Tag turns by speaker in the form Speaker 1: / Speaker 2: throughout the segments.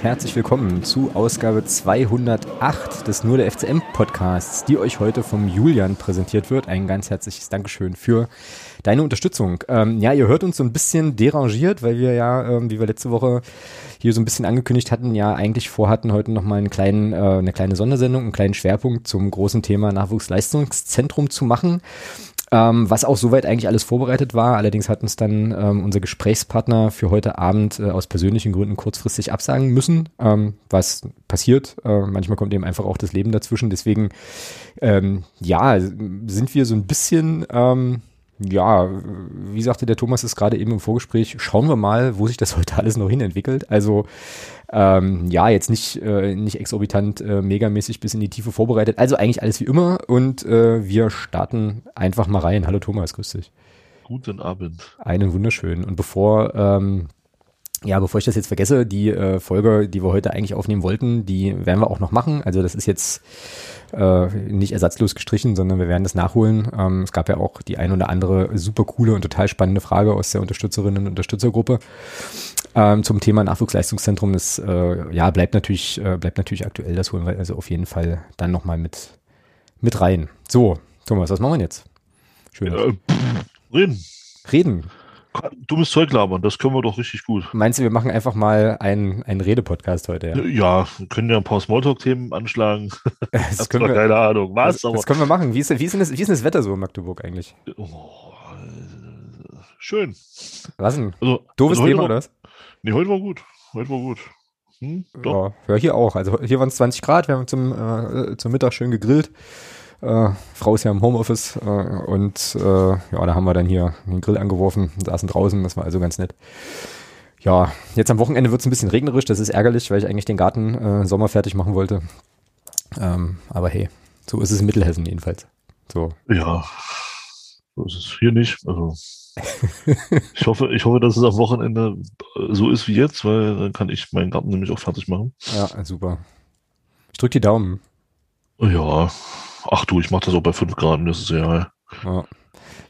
Speaker 1: Herzlich willkommen zu Ausgabe 208 des Nur der FCM Podcasts, die euch heute vom Julian präsentiert wird. Ein ganz herzliches Dankeschön für deine Unterstützung. Ähm, ja, ihr hört uns so ein bisschen derangiert, weil wir ja, ähm, wie wir letzte Woche hier so ein bisschen angekündigt hatten, ja eigentlich vorhatten, heute nochmal einen kleinen, äh, eine kleine Sondersendung, einen kleinen Schwerpunkt zum großen Thema Nachwuchsleistungszentrum zu machen. Ähm, was auch soweit eigentlich alles vorbereitet war. Allerdings hat uns dann ähm, unser Gesprächspartner für heute Abend äh, aus persönlichen Gründen kurzfristig absagen müssen, ähm, was passiert. Äh, manchmal kommt eben einfach auch das Leben dazwischen. Deswegen, ähm, ja, sind wir so ein bisschen, ähm, ja, wie sagte der Thomas es gerade eben im Vorgespräch, schauen wir mal, wo sich das heute alles noch hin entwickelt. Also ähm, ja, jetzt nicht, äh, nicht exorbitant äh, megamäßig bis in die Tiefe vorbereitet. Also eigentlich alles wie immer und äh, wir starten einfach mal rein. Hallo Thomas, grüß dich.
Speaker 2: Guten Abend.
Speaker 1: Einen wunderschönen. Und bevor ähm, ja, bevor ich das jetzt vergesse, die äh, Folge, die wir heute eigentlich aufnehmen wollten, die werden wir auch noch machen. Also das ist jetzt äh, nicht ersatzlos gestrichen, sondern wir werden das nachholen. Ähm, es gab ja auch die ein oder andere super coole und total spannende Frage aus der Unterstützerinnen und Unterstützergruppe ähm, zum Thema Nachwuchsleistungszentrum. Das äh, ja bleibt natürlich äh, bleibt natürlich aktuell. Das holen wir also auf jeden Fall dann noch mal mit mit rein. So, Thomas, was machen wir jetzt?
Speaker 2: Schön. Äh, reden.
Speaker 1: Reden.
Speaker 2: Dummes Zeug labern, das können wir doch richtig gut.
Speaker 1: Meinst du, wir machen einfach mal einen, einen Rede-Podcast heute?
Speaker 2: Ja, ja wir können ja ein paar Smalltalk-Themen anschlagen.
Speaker 1: Das können wir,
Speaker 2: keine Ahnung. Was?
Speaker 1: Das, das können wir machen. Wie ist, wie, ist denn das, wie ist denn das Wetter so in Magdeburg eigentlich? Oh,
Speaker 2: schön.
Speaker 1: Was denn? Also, Doofes also Thema, war, oder was?
Speaker 2: Nee, heute war gut. Heute war gut.
Speaker 1: Hm, ja, ja, hier auch. Also hier waren es 20 Grad, wir haben zum, äh, zum Mittag schön gegrillt. Äh, Frau ist ja im Homeoffice äh, und äh, ja, da haben wir dann hier den Grill angeworfen, saßen draußen, das war also ganz nett. Ja, jetzt am Wochenende wird es ein bisschen regnerisch, das ist ärgerlich, weil ich eigentlich den Garten äh, Sommer fertig machen wollte. Ähm, aber hey, so ist es in Mittelhessen jedenfalls. So.
Speaker 2: Ja, so ist es hier nicht. Also ich hoffe, ich hoffe, dass es am Wochenende so ist wie jetzt, weil dann kann ich meinen Garten nämlich auch fertig machen.
Speaker 1: Ja, super. Ich drücke die Daumen.
Speaker 2: Ja, ach du, ich mache das auch bei 5 Grad, das ist ja. ja.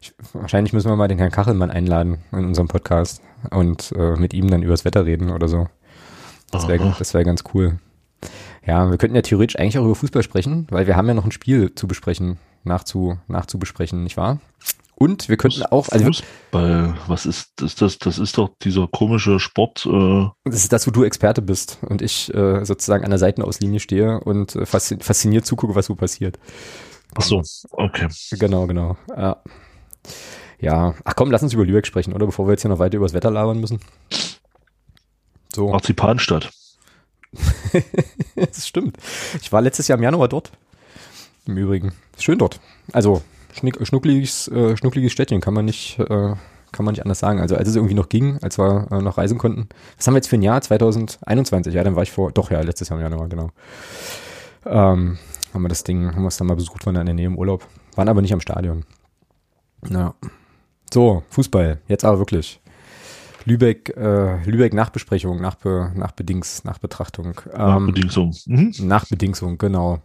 Speaker 1: Ich, wahrscheinlich müssen wir mal den Herrn Kachelmann einladen in unserem Podcast und äh, mit ihm dann übers Wetter reden oder so. Das wäre wär ganz cool. Ja, wir könnten ja theoretisch eigentlich auch über Fußball sprechen, weil wir haben ja noch ein Spiel zu besprechen, nachzu, nachzubesprechen, nicht wahr? Und wir könnten auch.
Speaker 2: Also Fußball, was ist das? Das, das ist doch dieser komische Sport. Äh
Speaker 1: das ist das, wo du Experte bist und ich äh, sozusagen an der Seitenauslinie stehe und äh, fasziniert zugucke, was so passiert.
Speaker 2: Ach so, okay.
Speaker 1: Genau, genau. Ja. ja. Ach komm, lass uns über Lübeck sprechen, oder? Bevor wir jetzt hier noch weiter über das Wetter labern müssen.
Speaker 2: So. Marzipanstadt.
Speaker 1: das stimmt. Ich war letztes Jahr im Januar dort. Im Übrigen. Schön dort. Also schnuckliges, äh, schnuckliges Städtchen, kann man nicht, äh, kann man nicht anders sagen. Also als es irgendwie noch ging, als wir äh, noch reisen konnten. Was haben wir jetzt für ein Jahr? 2021? Ja, dann war ich vor, doch ja, letztes Jahr im Januar, genau. Ähm, haben wir das Ding, haben wir es dann mal besucht, waren da in der Nähe im Urlaub. Waren aber nicht am Stadion. Ja. So, Fußball, jetzt aber wirklich. Lübeck, äh, Lübeck Nachbesprechung, Nachbe, Nachbedings, Nachbetrachtung.
Speaker 2: Ähm, Nachbedingsung. Mhm.
Speaker 1: Nachbedingsung, genau.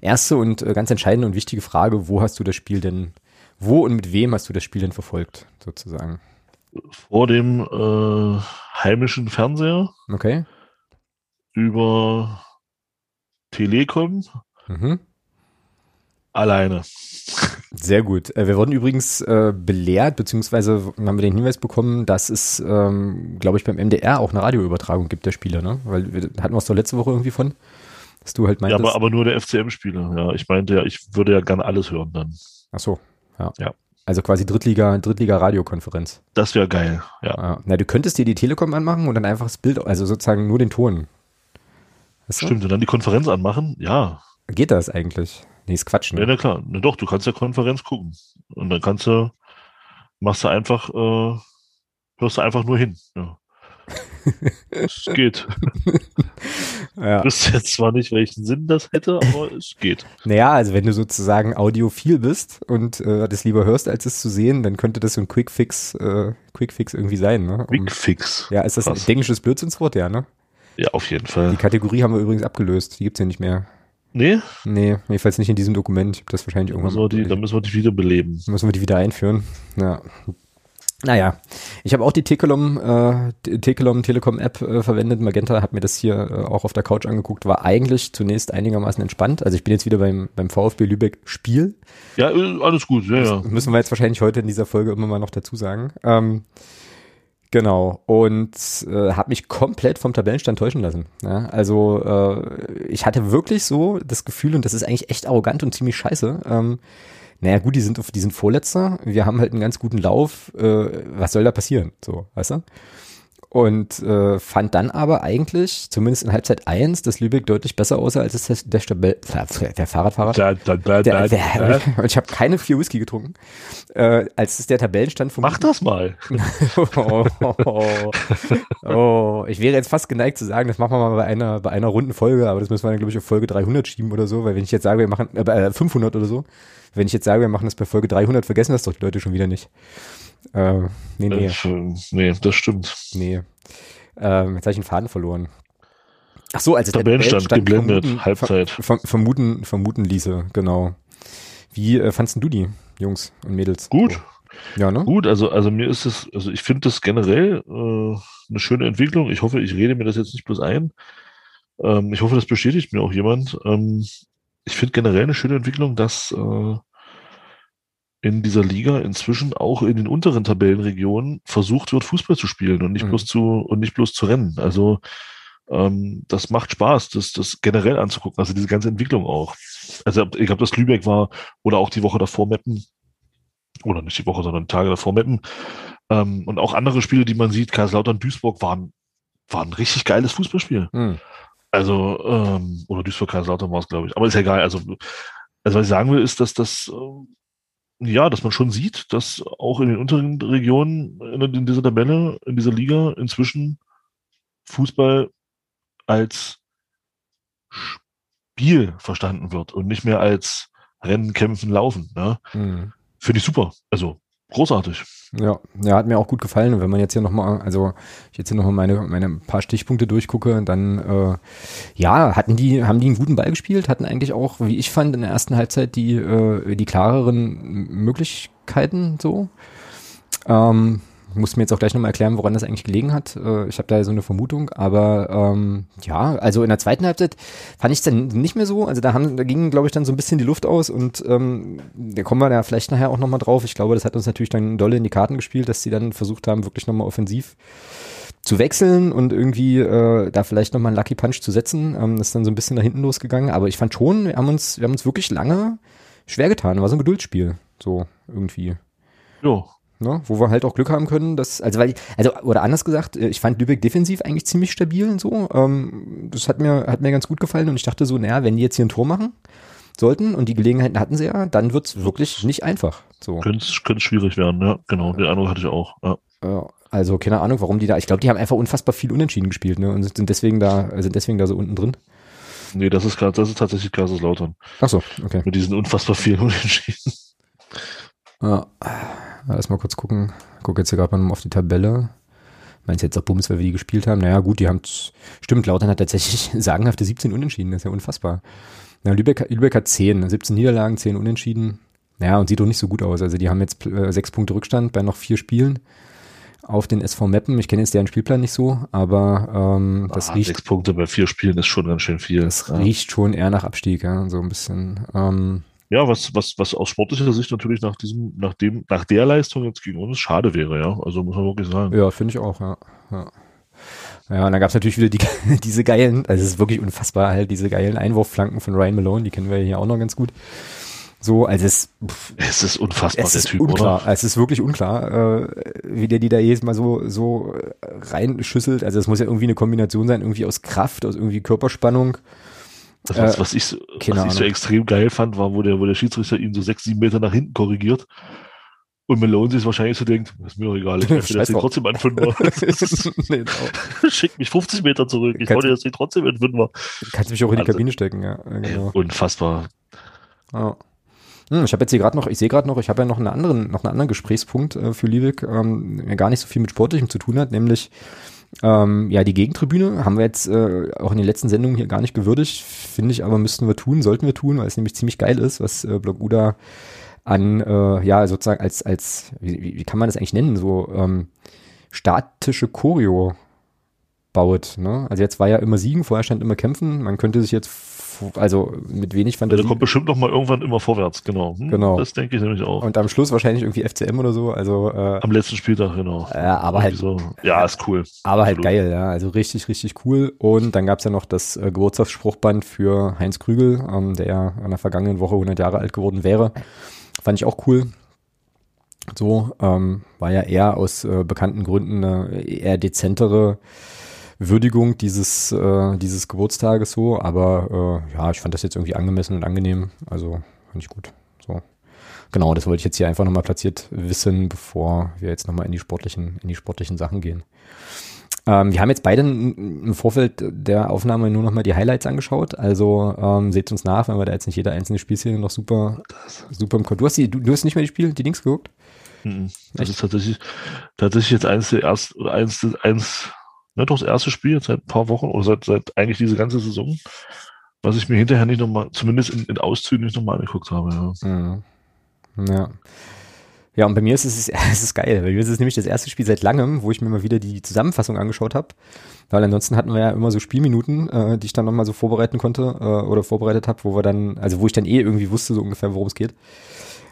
Speaker 1: Erste und äh, ganz entscheidende und wichtige Frage, wo hast du das Spiel denn, wo und mit wem hast du das Spiel denn verfolgt, sozusagen?
Speaker 2: Vor dem äh, heimischen Fernseher.
Speaker 1: Okay.
Speaker 2: Über Telekom. Mhm. Alleine.
Speaker 1: Sehr gut. Äh, wir wurden übrigens äh, belehrt, beziehungsweise haben wir den Hinweis bekommen, dass es, ähm, glaube ich, beim MDR auch eine Radioübertragung gibt der Spiele, ne? Weil wir hatten wir es doch letzte Woche irgendwie von. Dass du halt
Speaker 2: meintest. Ja, aber, aber nur der FCM-Spieler. Ja, ich meinte ja, ich würde ja gerne alles hören dann.
Speaker 1: Ach so, ja. ja. Also quasi Drittliga, Drittliga-Radiokonferenz.
Speaker 2: Das wäre geil, ja.
Speaker 1: ja. Na, du könntest dir die Telekom anmachen und dann einfach das Bild, also sozusagen nur den Ton.
Speaker 2: Weißt du? Stimmt, und dann die Konferenz anmachen, ja.
Speaker 1: Geht das eigentlich? Nee, ist Quatsch,
Speaker 2: ne? Ja, na klar. Na doch, du kannst ja Konferenz gucken. Und dann kannst du, machst du einfach, äh, hörst du einfach nur hin. Ja. Es geht. Ja. Ich wüsste jetzt zwar nicht, welchen Sinn das hätte, aber es geht.
Speaker 1: Naja, also wenn du sozusagen audiophil bist und äh, das lieber hörst, als es zu sehen, dann könnte das so ein Quickfix, äh, Quickfix irgendwie sein, ne?
Speaker 2: Um, Quickfix.
Speaker 1: Ja, ist das Krass. ein englisches Blödsinnswort, ja, ne?
Speaker 2: Ja, auf jeden Fall.
Speaker 1: Die Kategorie haben wir übrigens abgelöst, die gibt's ja nicht mehr.
Speaker 2: Nee?
Speaker 1: Nee, jedenfalls nicht in diesem Dokument. Ich habe das wahrscheinlich irgendwann.
Speaker 2: Müssen die, dann müssen wir die wieder beleben.
Speaker 1: Müssen wir die wieder einführen. Ja. Naja, ich habe auch die Tekelom, äh, Tekelom Telekom App äh, verwendet. Magenta hat mir das hier äh, auch auf der Couch angeguckt, war eigentlich zunächst einigermaßen entspannt. Also ich bin jetzt wieder beim, beim VfB Lübeck Spiel.
Speaker 2: Ja, äh, alles gut, ja, ja.
Speaker 1: müssen wir jetzt wahrscheinlich heute in dieser Folge immer mal noch dazu sagen. Ähm, Genau. Und äh, habe mich komplett vom Tabellenstand täuschen lassen. Ja, also äh, ich hatte wirklich so das Gefühl, und das ist eigentlich echt arrogant und ziemlich scheiße, ähm, naja gut, die sind, die sind Vorletzter, wir haben halt einen ganz guten Lauf, äh, was soll da passieren? So, weißt du? Und äh, fand dann aber eigentlich, zumindest in Halbzeit 1, dass Lübeck deutlich besser aussah als es der, Stabell, der Fahrradfahrer. Da, da, da, der, der, und ich habe keine vier Whisky getrunken, äh, als es der Tabellenstand
Speaker 2: vom... Mach das mal!
Speaker 1: oh, oh, oh, ich wäre jetzt fast geneigt zu sagen, das machen wir mal bei einer, bei einer runden Folge, aber das müssen wir dann, glaube ich, auf Folge 300 schieben oder so, weil wenn ich jetzt sage, wir machen äh, 500 oder so, wenn ich jetzt sage, wir machen das bei Folge 300, vergessen das doch die Leute schon wieder nicht. Äh, nee, nee.
Speaker 2: Äh, nee, das stimmt.
Speaker 1: Nee. Ähm, jetzt habe ich einen Faden verloren. Ach so, also
Speaker 2: Tabellenstand geblendet, vermuten, Halbzeit.
Speaker 1: Ver vermuten, vermuten ließe, genau. Wie äh, fandst du die, Jungs und Mädels?
Speaker 2: Gut. Ja, ne? Gut, also, also mir ist es, also ich finde das generell äh, eine schöne Entwicklung. Ich hoffe, ich rede mir das jetzt nicht bloß ein. Ähm, ich hoffe, das bestätigt mir auch jemand. Ähm, ich finde generell eine schöne Entwicklung, dass äh, in dieser Liga inzwischen auch in den unteren Tabellenregionen versucht wird, Fußball zu spielen und nicht mhm. bloß zu und nicht bloß zu rennen. Also ähm, das macht Spaß, das, das generell anzugucken, also diese ganze Entwicklung auch. Also ich glaube, das Lübeck war oder auch die Woche davor Meppen, oder nicht die Woche, sondern Tage davor Meppen. Ähm, und auch andere Spiele, die man sieht, Kaiserslautern, Duisburg waren, waren ein richtig geiles Fußballspiel. Mhm. Also, ähm, oder Duisburg-Kaiserslautern war es, glaube ich. Aber ist ja egal. Also, also, was ich sagen will, ist, dass das, äh, ja, dass man schon sieht, dass auch in den unteren Regionen in, in dieser Tabelle, in dieser Liga inzwischen Fußball als Spiel verstanden wird und nicht mehr als Rennen, Kämpfen, Laufen. Ne? Mhm. Finde ich super. Also großartig.
Speaker 1: Ja, ja, hat mir auch gut gefallen. Wenn man jetzt hier nochmal, also ich jetzt hier nochmal meine, meine paar Stichpunkte durchgucke, dann äh, ja, hatten die, haben die einen guten Ball gespielt, hatten eigentlich auch, wie ich fand, in der ersten Halbzeit die, äh, die klareren Möglichkeiten so. Ähm, muss mir jetzt auch gleich nochmal erklären, woran das eigentlich gelegen hat. Äh, ich habe da so eine Vermutung, aber ähm, ja, also in der zweiten Halbzeit fand ich es dann nicht mehr so. Also da haben, da ging, glaube ich, dann so ein bisschen die Luft aus und ähm, da kommen wir da vielleicht nachher auch nochmal drauf. Ich glaube, das hat uns natürlich dann dolle in die Karten gespielt, dass sie dann versucht haben, wirklich nochmal offensiv zu wechseln und irgendwie äh, da vielleicht nochmal einen Lucky Punch zu setzen. Ähm, das ist dann so ein bisschen nach hinten losgegangen. Aber ich fand schon, wir haben uns, wir haben uns wirklich lange schwer getan. War so ein Geduldsspiel. So irgendwie.
Speaker 2: Ja,
Speaker 1: Ne, wo wir halt auch Glück haben können, dass, also weil, also, oder anders gesagt, äh, ich fand Lübeck defensiv eigentlich ziemlich stabil und so. Ähm, das hat mir, hat mir ganz gut gefallen und ich dachte so, naja, wenn die jetzt hier ein Tor machen sollten und die Gelegenheiten hatten sie ja, dann wird's wirklich nicht einfach. So.
Speaker 2: Könnte es schwierig werden, ja, genau, den Eindruck hatte ich auch. Ja.
Speaker 1: ja. Also keine Ahnung, warum die da, ich glaube, die haben einfach unfassbar viel Unentschieden gespielt, ne, und sind deswegen da, sind deswegen da so unten drin.
Speaker 2: Nee, das ist, das ist tatsächlich Kaiserslautern.
Speaker 1: Ach so, okay.
Speaker 2: Mit diesen unfassbar vielen Unentschieden.
Speaker 1: Ja. Lass mal kurz gucken. Guck jetzt hier gerade mal auf die Tabelle. Meinst du jetzt auch Bums, weil wir die gespielt haben? Naja, gut, die haben, stimmt, Lautern hat tatsächlich sagenhafte 17 Unentschieden, das ist ja unfassbar. Na, Lübeck, Lübeck hat 10, 17 Niederlagen, 10 Unentschieden. Naja, und sieht doch nicht so gut aus. Also die haben jetzt äh, sechs Punkte Rückstand bei noch vier Spielen auf den SV Meppen. Ich kenne jetzt deren Spielplan nicht so, aber ähm, das ah, riecht.
Speaker 2: Sechs Punkte bei vier Spielen ist schon ganz schön viel.
Speaker 1: Das ja. riecht schon eher nach Abstieg, ja, so ein bisschen. Ähm,
Speaker 2: ja, was, was, was aus sportlicher Sicht natürlich nach diesem, nach dem, nach der Leistung jetzt gegen uns schade wäre, ja. Also muss man wirklich sagen.
Speaker 1: Ja, finde ich auch, ja. Ja, ja und dann gab es natürlich wieder die, diese geilen, also es ist wirklich unfassbar, halt diese geilen Einwurfflanken von Ryan Malone, die kennen wir hier auch noch ganz gut. So, also es,
Speaker 2: pff, es ist unfassbar,
Speaker 1: es der ist Typ, unklar. oder? Es ist wirklich unklar, äh, wie der die da jedes Mal so, so reinschüsselt. Also es muss ja irgendwie eine Kombination sein, irgendwie aus Kraft, aus irgendwie Körperspannung
Speaker 2: das, was, äh, was, ich, was ich so extrem geil fand, war, wo der, wo der Schiedsrichter ihn so sechs, sieben Meter nach hinten korrigiert. Und Malone sich wahrscheinlich so denkt, ist mir doch egal, ich möchte das trotzdem an Fünfer. nee, Schick mich 50 Meter zurück, ich wollte das Ding trotzdem Fünfer.
Speaker 1: Kannst mich auch in die also, Kabine stecken, ja. Genau.
Speaker 2: Unfassbar.
Speaker 1: Oh. Hm, ich habe jetzt hier gerade noch, ich sehe gerade noch, ich habe ja noch einen anderen, noch einen anderen Gesprächspunkt äh, für Liebig, ähm, der gar nicht so viel mit Sportlichem zu tun hat, nämlich ähm, ja, die Gegentribüne haben wir jetzt äh, auch in den letzten Sendungen hier gar nicht gewürdigt, finde ich, aber müssten wir tun, sollten wir tun, weil es nämlich ziemlich geil ist, was äh, Bloguda an, äh, ja, sozusagen als, als, wie, wie kann man das eigentlich nennen, so ähm, statische Choreo baut. Ne? Also jetzt war ja immer Siegen, vorher stand immer Kämpfen. Man könnte sich jetzt also mit wenig Fantasie.
Speaker 2: Der kommt bestimmt noch mal irgendwann immer vorwärts, genau.
Speaker 1: Hm, genau.
Speaker 2: Das denke ich nämlich auch.
Speaker 1: Und am Schluss wahrscheinlich irgendwie FCM oder so. Also äh,
Speaker 2: am letzten Spieltag, genau.
Speaker 1: Ja, aber halt.
Speaker 2: So. Ja, ist cool.
Speaker 1: Aber halt geil, ja. Also richtig, richtig cool. Und dann gab's ja noch das äh, Geburtstagsspruchband für Heinz Krügel, ähm, der ja in der vergangenen Woche 100 Jahre alt geworden wäre. Fand ich auch cool. So, ähm, war ja eher aus äh, bekannten Gründen eine eher dezentere Würdigung dieses, äh, dieses Geburtstages so, aber äh, ja, ich fand das jetzt irgendwie angemessen und angenehm, also fand ich gut. So. Genau, das wollte ich jetzt hier einfach nochmal platziert wissen, bevor wir jetzt nochmal in die sportlichen, in die sportlichen Sachen gehen. Ähm, wir haben jetzt beide im Vorfeld der Aufnahme nur nochmal die Highlights angeschaut. Also ähm, seht uns nach, wenn wir da jetzt nicht jede einzelne Spielszene noch super, super im Code. Du hast, die, du, du hast nicht mehr die Spiel, die Dings geguckt?
Speaker 2: Mhm. Das Echt? ist tatsächlich, tatsächlich jetzt eins der erst, oder eins, eins ne, doch das erste Spiel seit ein paar Wochen oder seit, seit eigentlich diese ganze Saison, was ich mir hinterher nicht nochmal, zumindest in, in Auszügen nicht nochmal angeguckt habe. Ja.
Speaker 1: Mhm. ja. Ja, und bei mir ist es, es ist geil. Bei mir ist es nämlich das erste Spiel seit langem, wo ich mir mal wieder die Zusammenfassung angeschaut habe. Weil ansonsten hatten wir ja immer so Spielminuten, äh, die ich dann nochmal so vorbereiten konnte äh, oder vorbereitet habe, wo wir dann, also wo ich dann eh irgendwie wusste, so ungefähr, worum es geht.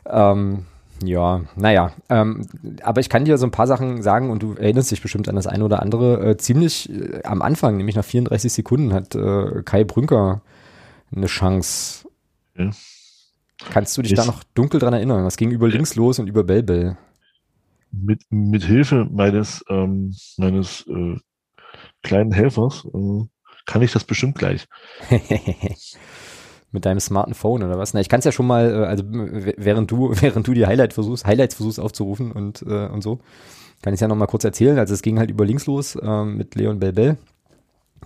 Speaker 1: Ähm, ja, naja. Ähm, aber ich kann dir so ein paar Sachen sagen und du erinnerst dich bestimmt an das eine oder andere. Äh, ziemlich äh, am Anfang, nämlich nach 34 Sekunden, hat äh, Kai Brünker eine Chance. Ja. Kannst du dich ich, da noch dunkel dran erinnern? Was ging über links los und über Bellbell?
Speaker 2: Mit, mit Hilfe meines, ähm, meines äh, kleinen Helfers äh, kann ich das bestimmt gleich.
Speaker 1: mit deinem smarten Phone oder was? Na, ich kann es ja schon mal, äh, also während du, während du die Highlight versuchst, Highlights versuchst aufzurufen und, äh, und so, kann ich ja noch mal kurz erzählen. Also es ging halt über links los äh, mit Leon Belbel,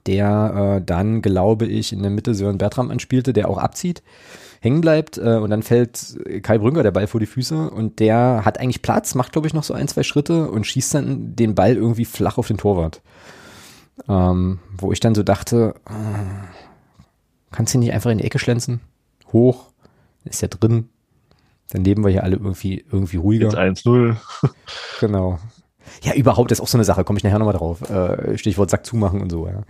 Speaker 1: der äh, dann, glaube ich, in der Mitte Sören Bertram anspielte, der auch abzieht, hängen bleibt äh, und dann fällt Kai Brünker der Ball vor die Füße und der hat eigentlich Platz, macht, glaube ich, noch so ein, zwei Schritte und schießt dann den Ball irgendwie flach auf den Torwart. Ähm, wo ich dann so dachte, äh, Kannst du nicht einfach in die Ecke schlänzen? Hoch, ist ja drin. Dann leben wir hier alle irgendwie, irgendwie ruhiger.
Speaker 2: Jetzt 1-0.
Speaker 1: genau. Ja, überhaupt ist auch so eine Sache, komme ich nachher nochmal drauf. Äh, Stichwort Sack zumachen und so, ja.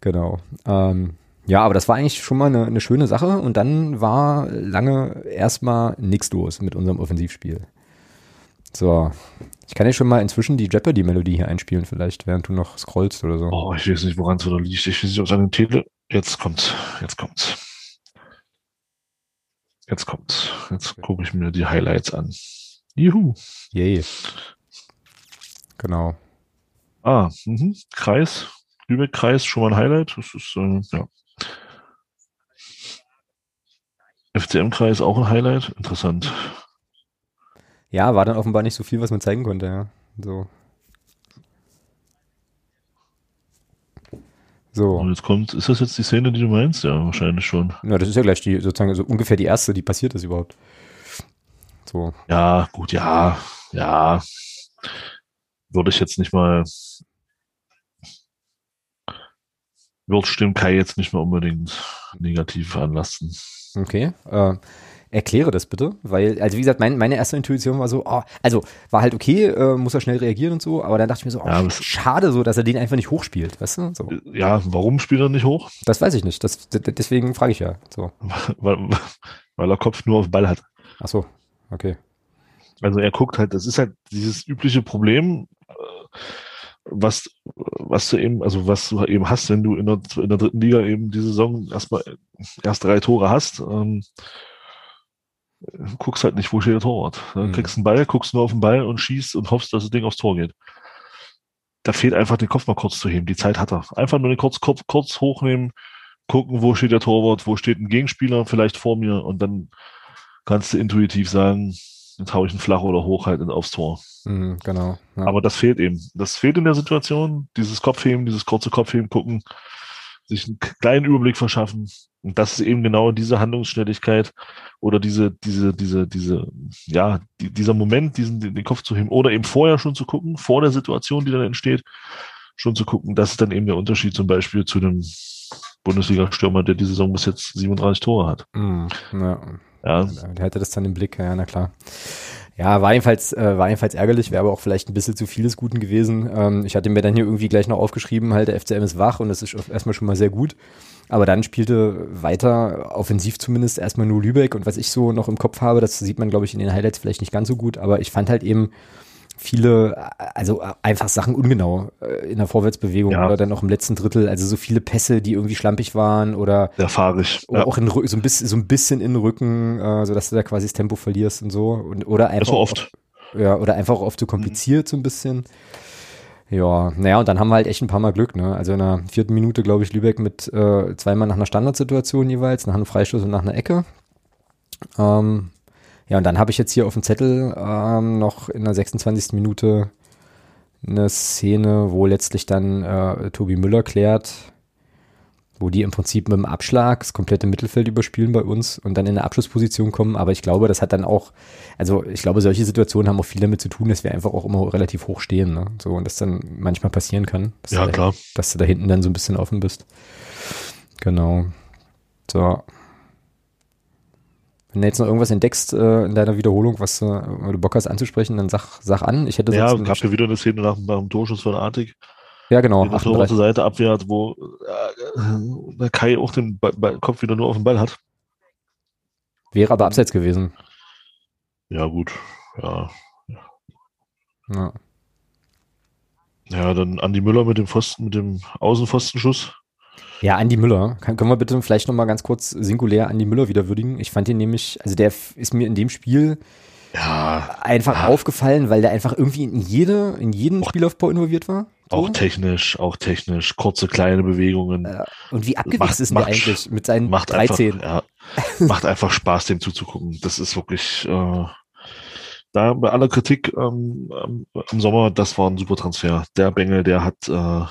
Speaker 1: Genau. Ähm, ja, aber das war eigentlich schon mal eine, eine schöne Sache und dann war lange erstmal nichts los mit unserem Offensivspiel. So, ich kann ja schon mal inzwischen die Jeopardy-Melodie hier einspielen, vielleicht, während du noch scrollst oder so.
Speaker 2: Oh, ich weiß nicht, woran es da liegt. Ich weiß nicht, ob es an dem Tele Jetzt kommt's. Jetzt kommt's. Jetzt kommt's. Jetzt gucke ich mir die Highlights an. Juhu.
Speaker 1: Yay. Genau.
Speaker 2: Ah, mh. Kreis. Lübeck-Kreis, schon mal ein Highlight. Das ist, äh, ja. FCM-Kreis auch ein Highlight. Interessant.
Speaker 1: Ja, war dann offenbar nicht so viel, was man zeigen konnte, ja. So.
Speaker 2: So. Und jetzt kommt, ist das jetzt die Szene, die du meinst? Ja, wahrscheinlich schon.
Speaker 1: Ja, das ist ja gleich die, sozusagen, so ungefähr die erste, die passiert ist überhaupt.
Speaker 2: So. Ja, gut, ja, ja. Würde ich jetzt nicht mal, wird stimmt Kai jetzt nicht mehr unbedingt negativ anlassen.
Speaker 1: Okay. Äh, Erkläre das bitte, weil, also wie gesagt, mein, meine erste Intuition war so, oh, also war halt okay, äh, muss er schnell reagieren und so, aber dann dachte ich mir so, oh, ja, schade so, dass er den einfach nicht hochspielt, weißt du? So.
Speaker 2: Ja, warum spielt er nicht hoch?
Speaker 1: Das weiß ich nicht, das, deswegen frage ich ja. So.
Speaker 2: Weil, weil er Kopf nur auf Ball hat.
Speaker 1: Ach so, okay.
Speaker 2: Also er guckt halt, das ist halt dieses übliche Problem, äh, was, was du eben, also was du eben hast, wenn du in der, in der dritten Liga eben die Saison erstmal erst drei Tore hast. Ähm, guckst halt nicht, wo steht der Torwart. Dann mhm. kriegst einen Ball, guckst nur auf den Ball und schießt und hoffst, dass das Ding aufs Tor geht. Da fehlt einfach den Kopf mal kurz zu heben. Die Zeit hat er. Einfach nur den kurz, kurz, kurz hochnehmen, gucken, wo steht der Torwart, wo steht ein Gegenspieler vielleicht vor mir und dann kannst du intuitiv sagen, jetzt hau ich einen flach oder hoch halt aufs Tor.
Speaker 1: Mhm, genau.
Speaker 2: Ja. Aber das fehlt eben. Das fehlt in der Situation. Dieses Kopfheben, dieses kurze Kopfheben, gucken, sich einen kleinen Überblick verschaffen. Und das ist eben genau diese Handlungsschnelligkeit oder diese, diese, diese, diese, ja, die, dieser Moment, diesen, den Kopf zu heben oder eben vorher schon zu gucken, vor der Situation, die dann entsteht, schon zu gucken, das ist dann eben der Unterschied zum Beispiel zu einem Bundesliga-Stürmer, der die Saison bis jetzt 37 Tore hat.
Speaker 1: Mm, ja. Ja. Der hatte das dann im Blick, ja, na klar. Ja, war jedenfalls, äh, war jedenfalls ärgerlich, wäre aber auch vielleicht ein bisschen zu vieles Guten gewesen. Ähm, ich hatte mir dann hier irgendwie gleich noch aufgeschrieben, halt der FCM ist wach und das ist erstmal schon mal sehr gut. Aber dann spielte weiter, offensiv zumindest, erstmal nur Lübeck und was ich so noch im Kopf habe, das sieht man, glaube ich, in den Highlights vielleicht nicht ganz so gut, aber ich fand halt eben, viele, also einfach Sachen ungenau äh, in der Vorwärtsbewegung ja. oder dann auch im letzten Drittel, also so viele Pässe, die irgendwie schlampig waren oder
Speaker 2: ja, fahrig.
Speaker 1: Ja. auch in, so, ein bisschen, so ein bisschen in den Rücken, äh, sodass du da quasi das Tempo verlierst und so. Und, oder einfach.
Speaker 2: Das war oft.
Speaker 1: Auch, ja, oder einfach oft zu so kompliziert mhm. so ein bisschen. Ja, naja, und dann haben wir halt echt ein paar Mal Glück, ne? Also in der vierten Minute, glaube ich, Lübeck mit äh, zweimal nach einer Standardsituation jeweils, nach einem Freistoß und nach einer Ecke. Ähm, ja, und dann habe ich jetzt hier auf dem Zettel ähm, noch in der 26. Minute eine Szene, wo letztlich dann äh, Tobi Müller klärt, wo die im Prinzip mit dem Abschlag das komplette Mittelfeld überspielen bei uns und dann in eine Abschlussposition kommen. Aber ich glaube, das hat dann auch, also ich glaube, solche Situationen haben auch viel damit zu tun, dass wir einfach auch immer relativ hoch stehen. Ne? So, und das dann manchmal passieren kann.
Speaker 2: ja,
Speaker 1: da,
Speaker 2: klar.
Speaker 1: Dass du da hinten dann so ein bisschen offen bist. Genau. So. Wenn du jetzt noch irgendwas entdeckst äh, in deiner Wiederholung, was äh, du Bock hast anzusprechen, dann sag, sag an. Ich hätte
Speaker 2: ja, sonst gab ja wieder eine Szene nach, nach dem Torschuss von Artig.
Speaker 1: Ja, genau.
Speaker 2: Die zur Seite abwehrt, wo äh, Kai auch den Ball, Kopf wieder nur auf den Ball hat.
Speaker 1: Wäre aber abseits gewesen.
Speaker 2: Ja, gut. Ja.
Speaker 1: Ja,
Speaker 2: ja dann Andi Müller mit dem Pfosten, mit dem Außenpfostenschuss.
Speaker 1: Ja, Andi Müller. Kann, können wir bitte vielleicht nochmal ganz kurz singulär Andi Müller wieder würdigen? Ich fand ihn nämlich, also der ist mir in dem Spiel
Speaker 2: ja,
Speaker 1: einfach ja. aufgefallen, weil der einfach irgendwie in jede, in jeden auch, Spielaufbau involviert war.
Speaker 2: So. Auch technisch, auch technisch, kurze kleine Bewegungen.
Speaker 1: Und wie abgewichst ist der eigentlich mit seinen
Speaker 2: macht
Speaker 1: 13?
Speaker 2: Einfach, ja, macht einfach Spaß, dem zuzugucken. Das ist wirklich, äh, da bei aller Kritik ähm, im Sommer, das war ein super Transfer. Der Bengel, der hat äh,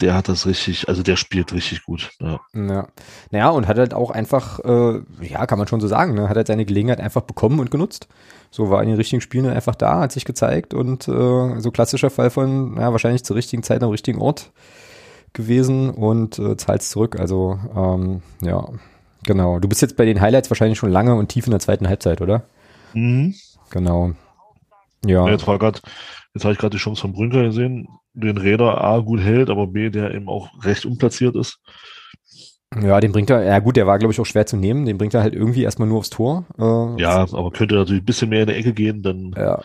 Speaker 2: der hat das richtig, also der spielt richtig gut. Ja.
Speaker 1: ja. Naja, und hat halt auch einfach, äh, ja, kann man schon so sagen, ne? hat halt seine Gelegenheit einfach bekommen und genutzt. So war in den richtigen Spielen einfach da, hat sich gezeigt und äh, so klassischer Fall von, ja, wahrscheinlich zur richtigen Zeit am richtigen Ort gewesen und äh, zahlt zurück. Also, ähm, ja, genau. Du bist jetzt bei den Highlights wahrscheinlich schon lange und tief in der zweiten Halbzeit, oder?
Speaker 2: Mhm.
Speaker 1: Genau. Ja.
Speaker 2: Jetzt war gerade, jetzt habe ich gerade die Chance von Brünker gesehen den Räder A gut hält, aber B, der eben auch recht unplatziert ist.
Speaker 1: Ja, den bringt er, ja gut, der war glaube ich auch schwer zu nehmen, den bringt er halt irgendwie erstmal nur aufs Tor.
Speaker 2: Äh, ja, aber könnte natürlich ein bisschen mehr in die Ecke gehen, dann
Speaker 1: ja.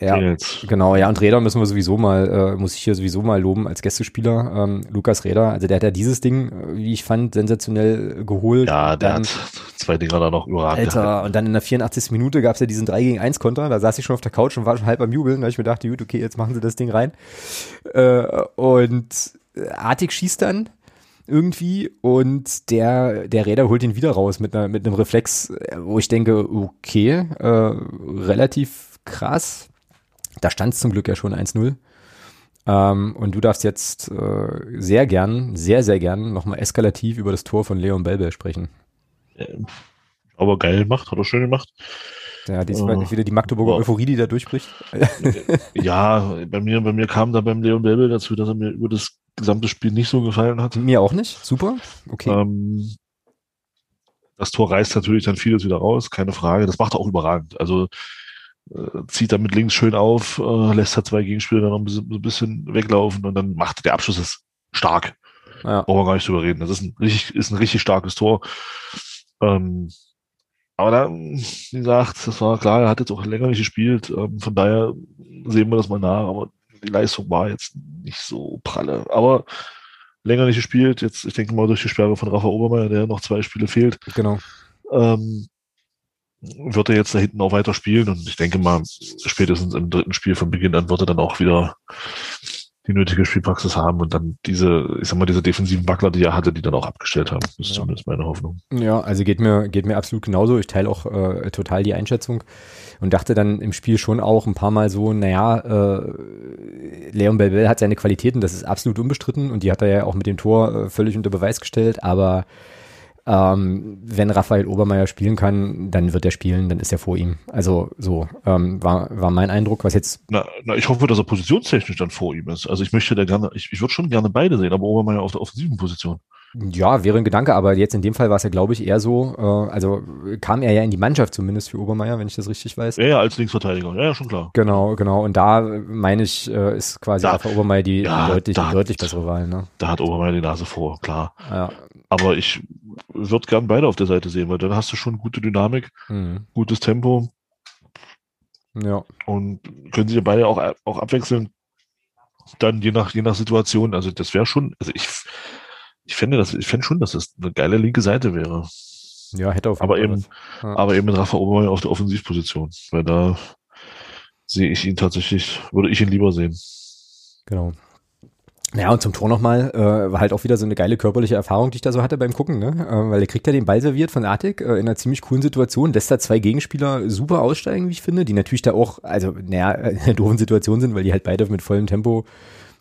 Speaker 1: Ja, genau, ja, und Räder müssen wir sowieso mal, äh, muss ich hier sowieso mal loben als Gästespieler. Ähm, Lukas Räder, also der hat ja dieses Ding, äh, wie ich fand, sensationell geholt.
Speaker 2: Ja, der dann, hat zwei Dinger da noch überragend.
Speaker 1: Alter, gehalten. und dann in der 84. Minute gab es ja diesen 3 gegen 1 Konter, da saß ich schon auf der Couch und war schon halb am Jubeln, da ich mir dachte, gut, okay, jetzt machen sie das Ding rein. Äh, und Artig schießt dann irgendwie und der, der Räder holt ihn wieder raus mit, einer, mit einem Reflex, wo ich denke, okay, äh, relativ krass da stand es zum Glück ja schon 1-0. Ähm, und du darfst jetzt äh, sehr gern, sehr, sehr gern nochmal eskalativ über das Tor von Leon Belbel sprechen.
Speaker 2: Aber geil gemacht, hat er schön gemacht.
Speaker 1: Ja, diesmal uh, wieder die Magdeburger Euphorie, die da durchbricht.
Speaker 2: ja, bei mir, bei mir kam da beim Leon Belbel dazu, dass er mir über das gesamte Spiel nicht so gefallen hat.
Speaker 1: Mir auch nicht. Super. Okay. Ähm,
Speaker 2: das Tor reißt natürlich dann vieles wieder raus, keine Frage. Das macht er auch überragend. Also äh, zieht damit links schön auf, äh, lässt halt zwei Gegenspieler dann noch ein bisschen, ein bisschen, weglaufen und dann macht der Abschluss ist stark. Ja. Brauchen wir gar nicht drüber reden. Das ist ein richtig, ist ein richtig starkes Tor. Ähm, aber da, wie gesagt, das war klar, er hat jetzt auch länger nicht gespielt. Ähm, von daher sehen wir das mal nach. Aber die Leistung war jetzt nicht so pralle. Aber länger nicht gespielt. Jetzt, ich denke mal, durch die Sperre von Rafa Obermeier, der noch zwei Spiele fehlt.
Speaker 1: Genau.
Speaker 2: Ähm, wird er jetzt da hinten auch weiter spielen und ich denke mal, spätestens im dritten Spiel von Beginn an wird er dann auch wieder die nötige Spielpraxis haben und dann diese, ich sag mal, diese defensiven Wackler, die er hatte, die dann auch abgestellt haben. Das ist ja. zumindest meine Hoffnung.
Speaker 1: Ja, also geht mir, geht mir absolut genauso. Ich teile auch äh, total die Einschätzung und dachte dann im Spiel schon auch ein paar Mal so, naja, äh, Leon Belbel hat seine Qualitäten, das ist absolut unbestritten und die hat er ja auch mit dem Tor äh, völlig unter Beweis gestellt, aber ähm, wenn Raphael Obermeier spielen kann, dann wird er spielen, dann ist er vor ihm. Also so ähm, war, war mein Eindruck, was jetzt.
Speaker 2: Na, na, ich hoffe, dass er positionstechnisch dann vor ihm ist. Also ich möchte da gerne, ich, ich würde schon gerne beide sehen, aber Obermeier auf der offensiven Position.
Speaker 1: Ja, wäre ein Gedanke, aber jetzt in dem Fall war es ja, glaube ich, eher so, äh, also kam er ja in die Mannschaft zumindest für Obermeier, wenn ich das richtig weiß.
Speaker 2: Ja, ja als Linksverteidiger, ja, ja, schon klar.
Speaker 1: Genau, genau. Und da meine ich, äh, ist quasi da, Obermeier die ja, deutlich, da, deutlich bessere Wahl. Ne?
Speaker 2: Da hat Obermeier die Nase vor, klar.
Speaker 1: Ja.
Speaker 2: Aber ich würde gern beide auf der Seite sehen, weil dann hast du schon gute Dynamik, mhm. gutes Tempo.
Speaker 1: Ja.
Speaker 2: Und können sich ja beide auch, auch abwechseln. Dann je nach, je nach Situation. Also das wäre schon, also ich ich finde das, ich finde schon, dass das eine geile linke Seite wäre.
Speaker 1: Ja, hätte auf
Speaker 2: jeden aber Fall eben, ja. aber eben mit Rafa Obermeier auf der Offensivposition, weil da sehe ich ihn tatsächlich, würde ich ihn lieber sehen.
Speaker 1: Genau. Ja, und zum Tor nochmal, äh, war halt auch wieder so eine geile körperliche Erfahrung, die ich da so hatte beim Gucken, ne? Äh, weil er kriegt ja den Ball serviert von Artik äh, in einer ziemlich coolen Situation, lässt da zwei Gegenspieler super aussteigen, wie ich finde, die natürlich da auch, also, naja, in einer doofen Situation sind, weil die halt beide mit vollem Tempo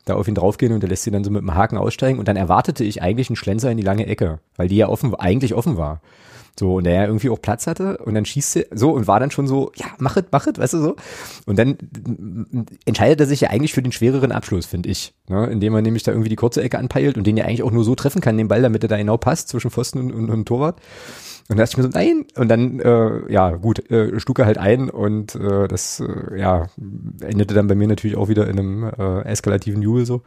Speaker 1: da auf ihn draufgehen und er lässt sie dann so mit dem Haken aussteigen und dann erwartete ich eigentlich einen Schlenzer in die lange Ecke, weil die ja offen, eigentlich offen war. So, und der ja irgendwie auch Platz hatte und dann schießt er so und war dann schon so, ja, mach es, mach es, weißt du so. Und dann entscheidet er sich ja eigentlich für den schwereren Abschluss, finde ich. Ne? Indem er nämlich da irgendwie die kurze Ecke anpeilt und den ja eigentlich auch nur so treffen kann, den Ball, damit er da genau passt zwischen Pfosten und, und, und Torwart. Und da dachte ich mir so, nein. Und dann, äh, ja, gut, äh, stucke halt ein und äh, das, äh, ja, endete dann bei mir natürlich auch wieder in einem äh, eskalativen Jubel so.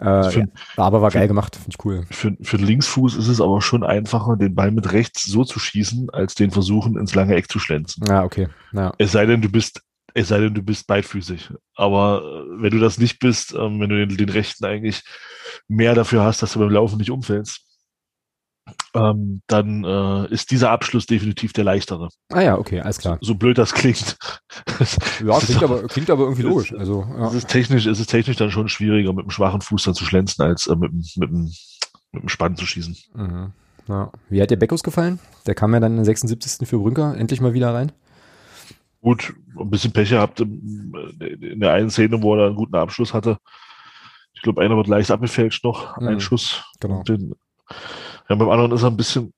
Speaker 1: Äh, für, ja, aber war für, geil gemacht, finde ich cool.
Speaker 2: Für, für den Linksfuß ist es aber schon einfacher, den Ball mit rechts so zu schießen, als den versuchen, ins lange Eck zu schlänzen.
Speaker 1: Ja, okay. Ja.
Speaker 2: Es sei denn, du bist, es sei denn, du bist beidfüßig. Aber äh, wenn du das nicht bist, ähm, wenn du den, den rechten eigentlich mehr dafür hast, dass du beim Laufen nicht umfällst, ähm, dann äh, ist dieser Abschluss definitiv der leichtere.
Speaker 1: Ah ja, okay, alles klar.
Speaker 2: So, so blöd das klingt.
Speaker 1: ja, klingt aber, klingt aber irgendwie logisch. Also,
Speaker 2: ja. es, ist technisch, es ist technisch dann schon schwieriger, mit einem schwachen Fuß dann zu schlänzen, als äh, mit, mit, mit, mit einem Spann zu schießen.
Speaker 1: Mhm. Ja. Wie hat dir Beckus gefallen? Der kam ja dann in den 76. für Brünker endlich mal wieder rein.
Speaker 2: Gut, ein bisschen Pech gehabt in der einen Szene, wo er einen guten Abschluss hatte. Ich glaube, einer wird leicht abgefälscht noch, mhm. ein Schuss.
Speaker 1: Genau.
Speaker 2: Den, ja, beim anderen ist er ein bisschen,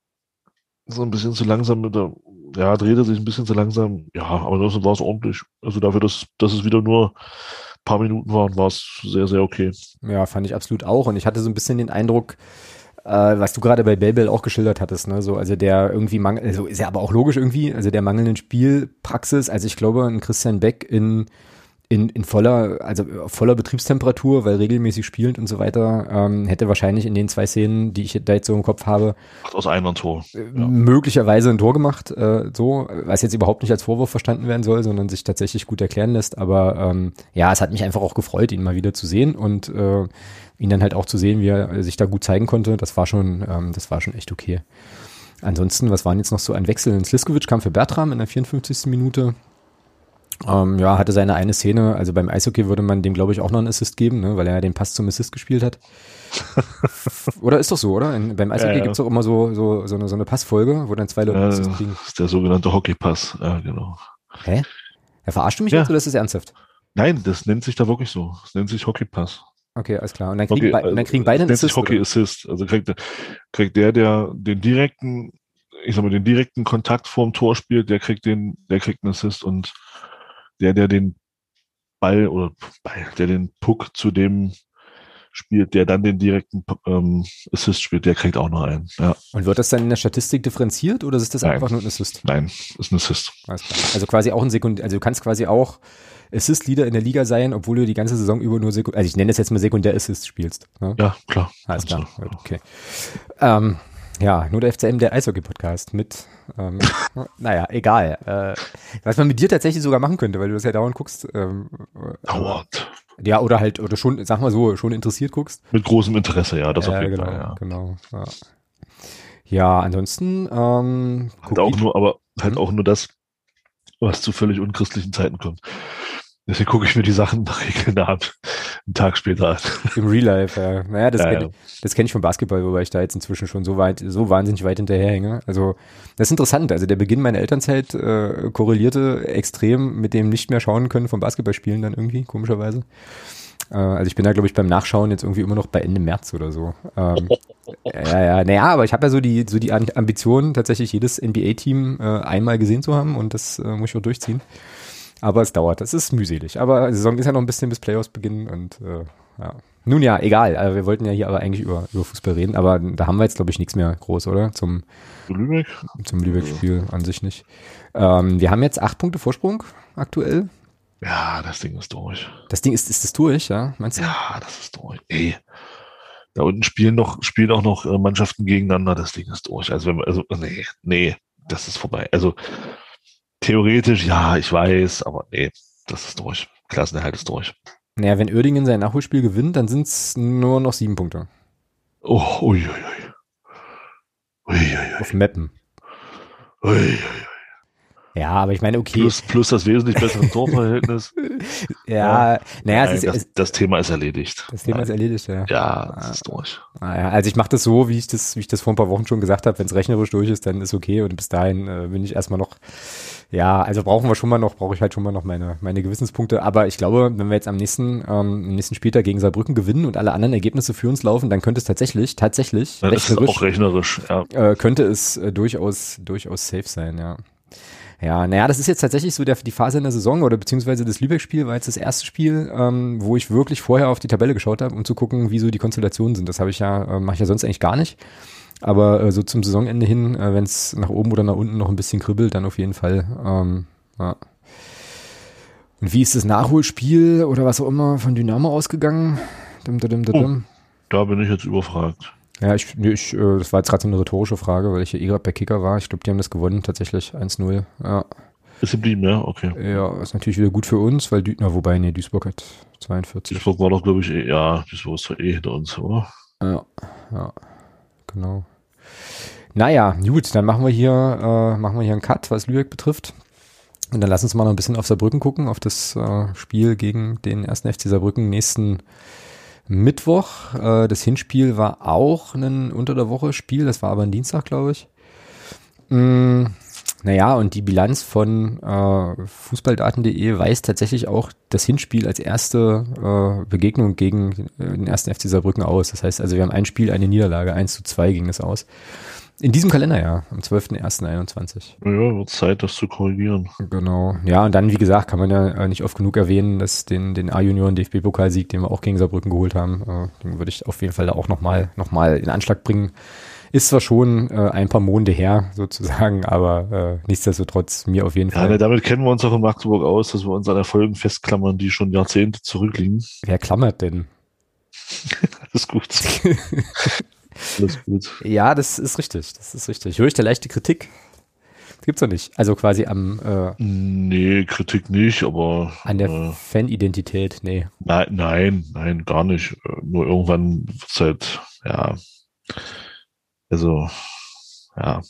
Speaker 2: so ein bisschen zu langsam mit der, ja, dreht er sich ein bisschen zu langsam. Ja, aber das war es ordentlich. Also dafür, dass, dass es wieder nur ein paar Minuten waren, war es sehr, sehr okay.
Speaker 1: Ja, fand ich absolut auch. Und ich hatte so ein bisschen den Eindruck, äh, was du gerade bei Belbel auch geschildert hattest, ne? So, also der irgendwie mangelt, also ist ja aber auch logisch irgendwie, also der mangelnden Spielpraxis. Also ich glaube, ein Christian Beck in in, in voller, also voller Betriebstemperatur, weil regelmäßig spielend und so weiter, ähm, hätte wahrscheinlich in den zwei Szenen, die ich da jetzt so im Kopf habe,
Speaker 2: aus einem Tor.
Speaker 1: Äh, ja. möglicherweise ein Tor gemacht, äh, so, was jetzt überhaupt nicht als Vorwurf verstanden werden soll, sondern sich tatsächlich gut erklären lässt. Aber ähm, ja, es hat mich einfach auch gefreut, ihn mal wieder zu sehen und äh, ihn dann halt auch zu sehen, wie er sich da gut zeigen konnte. Das war schon, ähm, das war schon echt okay. Ansonsten, was waren jetzt noch so ein Wechsel? Sliskovic kam für Bertram in der 54. Minute. Ähm, ja, hatte seine eine Szene, also beim Eishockey würde man dem, glaube ich, auch noch einen Assist geben, ne, weil er ja den Pass zum Assist gespielt hat. oder ist doch so, oder? In, beim Eishockey ja, ja. gibt es auch immer so, so, so, eine, so eine Passfolge, wo dann zwei Leute
Speaker 2: ja, Assist kriegen. Das ist der sogenannte Hockeypass, ja, genau.
Speaker 1: Hä? Er verarscht mich ja. jetzt oder ist das ernsthaft?
Speaker 2: Nein, das nennt sich da wirklich so. Das nennt sich Hockeypass.
Speaker 1: Okay, alles klar. Und dann kriegen, Hockey, dann kriegen beide
Speaker 2: einen Assist. Hockey oder? Assist. Also kriegt, kriegt der, der den direkten, ich sag mal, den direkten Kontakt vorm Tor spielt, der kriegt den, der kriegt einen Assist und der, der den Ball oder Ball, der den Puck zu dem spielt, der dann den direkten ähm, Assist spielt, der kriegt auch noch einen. Ja.
Speaker 1: Und wird das dann in der Statistik differenziert oder ist das Nein. einfach nur ein Assist?
Speaker 2: Nein, ist ein Assist.
Speaker 1: Also quasi auch ein Sekund, also du kannst quasi auch Assist-Leader in der Liga sein, obwohl du die ganze Saison über nur Sekund, also ich nenne das jetzt mal Sekundär-Assist spielst.
Speaker 2: Ne? Ja, klar.
Speaker 1: Alles klar. Okay. Ähm, ja, nur der FCM, der Eishockey-Podcast mit, ähm, naja, egal. Äh, was man mit dir tatsächlich sogar machen könnte, weil du das ja dauernd guckst. Ähm,
Speaker 2: dauernd.
Speaker 1: Ja, oder halt, oder schon, sag mal so, schon interessiert guckst.
Speaker 2: Mit großem Interesse, ja, das
Speaker 1: ja,
Speaker 2: auf jeden
Speaker 1: genau,
Speaker 2: Fall, ja.
Speaker 1: Genau, ja. Ja, ansonsten, ähm,
Speaker 2: halt auch nur, aber halt auch nur das, was zu völlig unchristlichen Zeiten kommt. Deswegen gucke ich mir die Sachen nach Regeln ab, einen Tag später.
Speaker 1: Im Real Life, ja. Naja, das ja, kenne ich, das kenn ich vom Basketball, wobei ich da jetzt inzwischen schon so weit, so wahnsinnig weit hinterherhänge. Also, das ist interessant. Also, der Beginn meiner Elternzeit äh, korrelierte extrem mit dem nicht mehr schauen können vom Basketballspielen dann irgendwie, komischerweise. Äh, also, ich bin da, glaube ich, beim Nachschauen jetzt irgendwie immer noch bei Ende März oder so. Ähm, ja, ja, naja, aber ich habe ja so die, so die Ambition, tatsächlich jedes NBA-Team äh, einmal gesehen zu haben und das äh, muss ich auch durchziehen. Aber es dauert, das ist mühselig. Aber die Saison ist ja noch ein bisschen bis Playoffs beginnen und äh, ja. Nun ja, egal. Also wir wollten ja hier aber eigentlich über, über Fußball reden, aber da haben wir jetzt, glaube ich, nichts mehr groß, oder? Zum Lübeck? Zum Lübeck-Spiel an sich nicht. Ähm, wir haben jetzt acht Punkte Vorsprung aktuell.
Speaker 2: Ja, das Ding ist durch.
Speaker 1: Das Ding ist, ist das durch, ja?
Speaker 2: Meinst du? Ja, das ist durch. Ey. Da unten spielen noch, spielen auch noch äh, Mannschaften gegeneinander, das Ding ist durch. Also wenn man, also, nee, nee, das ist vorbei. Also theoretisch, ja, ich weiß, aber nee, das ist durch. Klassenerhalt ist durch.
Speaker 1: Naja, wenn Oerdingen sein Nachholspiel gewinnt, dann sind es nur noch sieben Punkte.
Speaker 2: Oh, ui, ui, ui.
Speaker 1: Ui, ui, ui. Auf Mappen. Ui, ui, ui. Ja, aber ich meine, okay.
Speaker 2: Plus, plus das wesentlich bessere Torverhältnis.
Speaker 1: ja, ja, naja,
Speaker 2: Nein, es ist, das, das, Thema ist erledigt.
Speaker 1: Das Thema
Speaker 2: Nein.
Speaker 1: ist erledigt, ja.
Speaker 2: Ja, das ist durch.
Speaker 1: Naja, also ich mache das so, wie ich das, wie ich das vor ein paar Wochen schon gesagt habe, wenn es rechnerisch durch ist, dann ist okay und bis dahin äh, bin ich erstmal noch, ja, also brauchen wir schon mal noch, brauche ich halt schon mal noch meine, meine Gewissenspunkte. Aber ich glaube, wenn wir jetzt am nächsten, ähm, am nächsten Spieltag gegen Saarbrücken gewinnen und alle anderen Ergebnisse für uns laufen, dann könnte es tatsächlich, tatsächlich,
Speaker 2: ja, rechnerisch, auch rechnerisch, ja.
Speaker 1: Äh, könnte es äh, durchaus, durchaus safe sein, ja. Ja, naja, das ist jetzt tatsächlich so der, die Phase in der Saison oder beziehungsweise das Lübeck-Spiel war jetzt das erste Spiel, ähm, wo ich wirklich vorher auf die Tabelle geschaut habe, um zu gucken, wie so die Konstellationen sind. Das habe ich ja, äh, mache ich ja sonst eigentlich gar nicht. Aber äh, so zum Saisonende hin, äh, wenn es nach oben oder nach unten noch ein bisschen kribbelt, dann auf jeden Fall. Ähm, ja. Und wie ist das Nachholspiel oder was auch immer von Dynamo ausgegangen?
Speaker 2: Dum, dum, dum, oh, da bin ich jetzt überfragt.
Speaker 1: Ja, ich, ich, äh, das war jetzt gerade so eine rhetorische Frage, weil ich hier eh gerade bei Kicker war. Ich glaube, die haben das gewonnen, tatsächlich 1-0. Ja.
Speaker 2: Ist geblieben, ja, okay.
Speaker 1: Ja, ist natürlich wieder gut für uns, weil, na, wobei, nee, Duisburg hat 42.
Speaker 2: Duisburg war doch, glaube ich, eh, ja, Duisburg ist eh hinter uns, oder?
Speaker 1: Ja, ja, genau. Naja, gut, dann machen wir hier, äh, machen wir hier einen Cut, was Lübeck betrifft. Und dann lass uns mal noch ein bisschen auf Saarbrücken gucken, auf das äh, Spiel gegen den ersten FC Saarbrücken nächsten Mittwoch. Äh, das Hinspiel war auch ein unter der Woche Spiel, das war aber ein Dienstag, glaube ich. Mm, naja, und die Bilanz von äh, Fußballdaten.de weist tatsächlich auch das Hinspiel als erste äh, Begegnung gegen den ersten FC Saarbrücken aus. Das heißt also, wir haben ein Spiel, eine Niederlage, 1 zu 2 ging das aus. In diesem Kalenderjahr, am 12.01.21.
Speaker 2: Ja, wird Zeit, das zu korrigieren.
Speaker 1: Genau. Ja, und dann, wie gesagt, kann man ja äh, nicht oft genug erwähnen, dass den, den A-Junioren DFB-Pokalsieg, den wir auch gegen Saarbrücken geholt haben, äh, den würde ich auf jeden Fall da auch nochmal noch mal in Anschlag bringen. Ist zwar schon äh, ein paar Monde her, sozusagen, aber äh, nichtsdestotrotz mir auf jeden
Speaker 2: ja,
Speaker 1: Fall.
Speaker 2: Ja, damit kennen wir uns auch in Magdeburg aus, dass wir uns an Erfolgen festklammern, die schon Jahrzehnte zurückliegen.
Speaker 1: Wer klammert denn?
Speaker 2: Alles gut.
Speaker 1: Alles gut. Ja, das ist richtig. Das ist richtig. Höre ich da leichte Kritik? Das gibt's doch nicht. Also quasi am. Äh,
Speaker 2: nee, Kritik nicht, aber.
Speaker 1: An der äh, Fanidentität, nee.
Speaker 2: Nein, nein, nein, gar nicht. Nur irgendwann wird's halt, ja. Also, ja.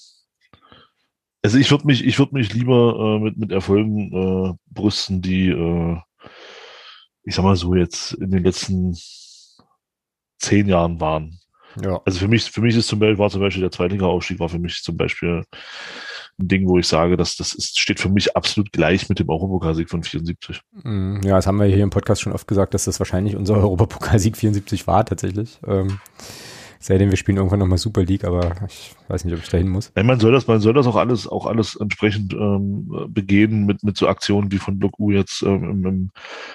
Speaker 2: Also ich würde mich, ich würde mich lieber äh, mit, mit Erfolgen äh, brüsten, die, äh, ich sag mal so, jetzt in den letzten zehn Jahren waren. Ja. Also für mich, für mich ist zum Beispiel, war zum Beispiel der Zweitliga-Aufstieg war für mich zum Beispiel ein Ding, wo ich sage, dass das ist, steht für mich absolut gleich mit dem Europapokalsieg von 74.
Speaker 1: Mm, ja, das haben wir hier im Podcast schon oft gesagt, dass das wahrscheinlich unser Europapokalsieg 74 war tatsächlich. Ähm, sei denn, wir spielen irgendwann nochmal Super League, aber ich weiß nicht, ob ich dahin muss.
Speaker 2: Nein, man soll das, man soll das auch alles, auch alles entsprechend ähm, begehen mit, mit so Aktionen wie von Block U jetzt ähm, im, im,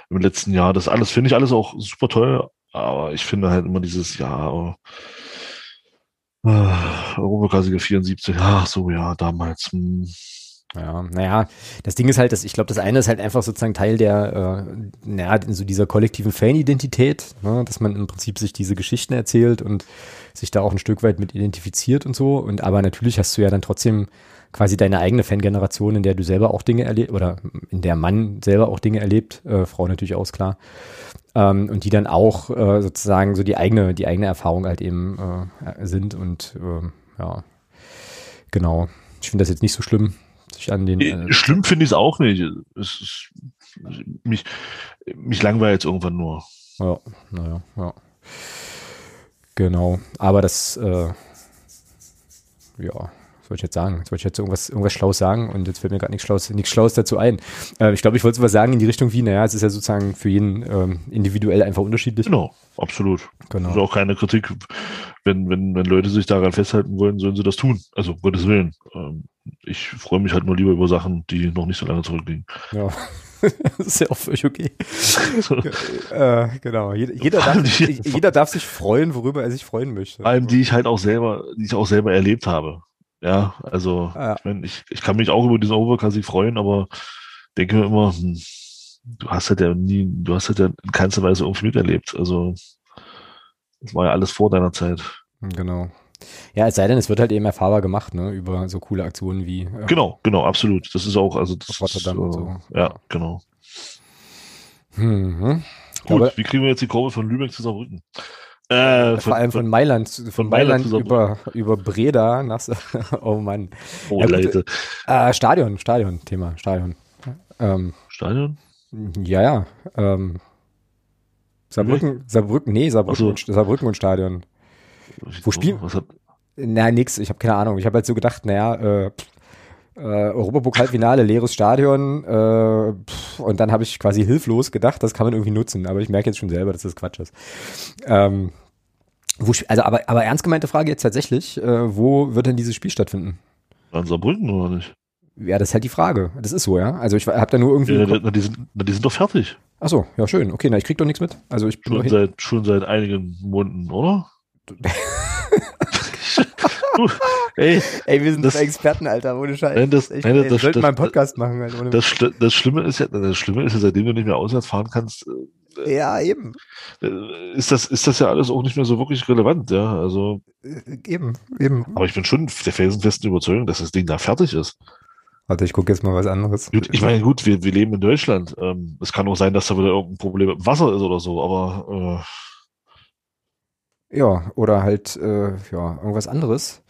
Speaker 2: im letzten Jahr. Das alles finde ich alles auch super toll, aber ich finde halt immer dieses, ja, oh, äh, Europakasige 74, ach so, ja, damals. Hm.
Speaker 1: Ja, naja, das Ding ist halt, dass ich glaube, das eine ist halt einfach sozusagen Teil der, äh, naja, so dieser kollektiven Fanidentität, ne, dass man im Prinzip sich diese Geschichten erzählt und sich da auch ein Stück weit mit identifiziert und so. Und aber natürlich hast du ja dann trotzdem quasi deine eigene Fangeneration, in der du selber auch Dinge erlebt oder in der Mann selber auch Dinge erlebt, äh, Frau natürlich auch, klar ähm, und die dann auch äh, sozusagen so die eigene, die eigene Erfahrung halt eben äh, sind und äh, ja, genau. Ich finde das jetzt nicht so schlimm. Sich an den,
Speaker 2: äh, schlimm finde ich es auch nicht. Es ist, mich, mich langweilt jetzt irgendwann nur.
Speaker 1: Ja, naja, ja. Genau. Aber das, äh, ja, was wollte ich jetzt sagen? Jetzt wollte ich jetzt irgendwas, irgendwas Schlaues sagen und jetzt fällt mir gerade nichts Schlaues, nichts Schlaues dazu ein. Äh, ich glaube, ich wollte was sagen in die Richtung wie, naja, es ist ja sozusagen für jeden ähm, individuell einfach unterschiedlich.
Speaker 2: Genau, absolut. Genau. Das ist auch keine Kritik. Wenn, wenn, wenn Leute sich daran festhalten wollen, sollen sie das tun. Also, um Gottes Willen. Ähm, ich freue mich halt nur lieber über Sachen, die noch nicht so lange zurückliegen.
Speaker 1: Ja. das ist ja auch völlig okay. äh, genau. Jeder, jeder, darf, sich, jeder darf sich freuen, worüber er sich freuen möchte.
Speaker 2: Vor allem, die ich halt auch selber, die ich auch selber erlebt habe. Ja, also ja. Ich, mein, ich, ich kann mich auch über diesen Overcast freuen, aber denke mir immer, hm, du hast halt ja nie, du hast halt ja in keinster Weise irgendwie miterlebt. Also das war ja alles vor deiner Zeit.
Speaker 1: Genau. Ja, es sei denn, es wird halt eben erfahrbar gemacht, ne, über so coole Aktionen wie.
Speaker 2: Äh, genau, genau, absolut. Das ist auch, also das Rotterdam ist, und so. Äh, ja, genau. Mhm. Gut, Aber, wie kriegen wir jetzt die Kurve von Lübeck zu Saarbrücken?
Speaker 1: Äh, vor allem von Mailand, von, von Mailand, Mailand über, über Breda nach, oh Mann. Oh, ja, Leute. Äh, Stadion, Stadion, Thema, Stadion.
Speaker 2: Ähm, Stadion?
Speaker 1: Ja, ja. Ähm, Saarbrücken, Saarbrücken, nee, Saarbrücken, so. Saarbrücken und Stadion. Wo spielen? Na, nix, ich habe keine Ahnung. Ich habe halt so gedacht, naja, äh, äh, Europapokalfinale, leeres Stadion äh, pff, und dann habe ich quasi hilflos gedacht, das kann man irgendwie nutzen, aber ich merke jetzt schon selber, dass das Quatsch ist. Ähm, wo, also, aber, aber ernst gemeinte Frage jetzt tatsächlich, äh, wo wird denn dieses Spiel stattfinden?
Speaker 2: An Saarbrücken oder nicht?
Speaker 1: Ja, das ist halt die Frage. Das ist so, ja. Also ich habe da nur irgendwie. Ja,
Speaker 2: na, die, sind, na, die sind doch fertig.
Speaker 1: Ach so, ja schön. Okay, na ich krieg doch nichts mit. Also ich
Speaker 2: bin schon seit schon seit einigen Monaten, oder?
Speaker 1: du, ey, ey, wir sind das, Experten, Alter, ohne Scheiß.
Speaker 2: Nein, das,
Speaker 1: Echt,
Speaker 2: nein,
Speaker 1: ey,
Speaker 2: das,
Speaker 1: sollten mal einen Podcast machen. Halt, ohne
Speaker 2: das, das, Schlimme ist ja, das Schlimme ist ja, seitdem du nicht mehr auswärts fahren kannst,
Speaker 1: äh, ja, eben.
Speaker 2: Äh, ist das, ist das ja alles auch nicht mehr so wirklich relevant, ja, also.
Speaker 1: Äh, eben, eben.
Speaker 2: Aber ich bin schon der felsenfesten Überzeugung, dass das Ding da fertig ist.
Speaker 1: Warte, ich gucke jetzt mal was anderes.
Speaker 2: Gut, ich meine, gut, wir, wir leben in Deutschland. Ähm, es kann auch sein, dass da wieder irgendein Problem mit dem Wasser ist oder so, aber äh,
Speaker 1: ja, oder halt, äh, ja, irgendwas anderes.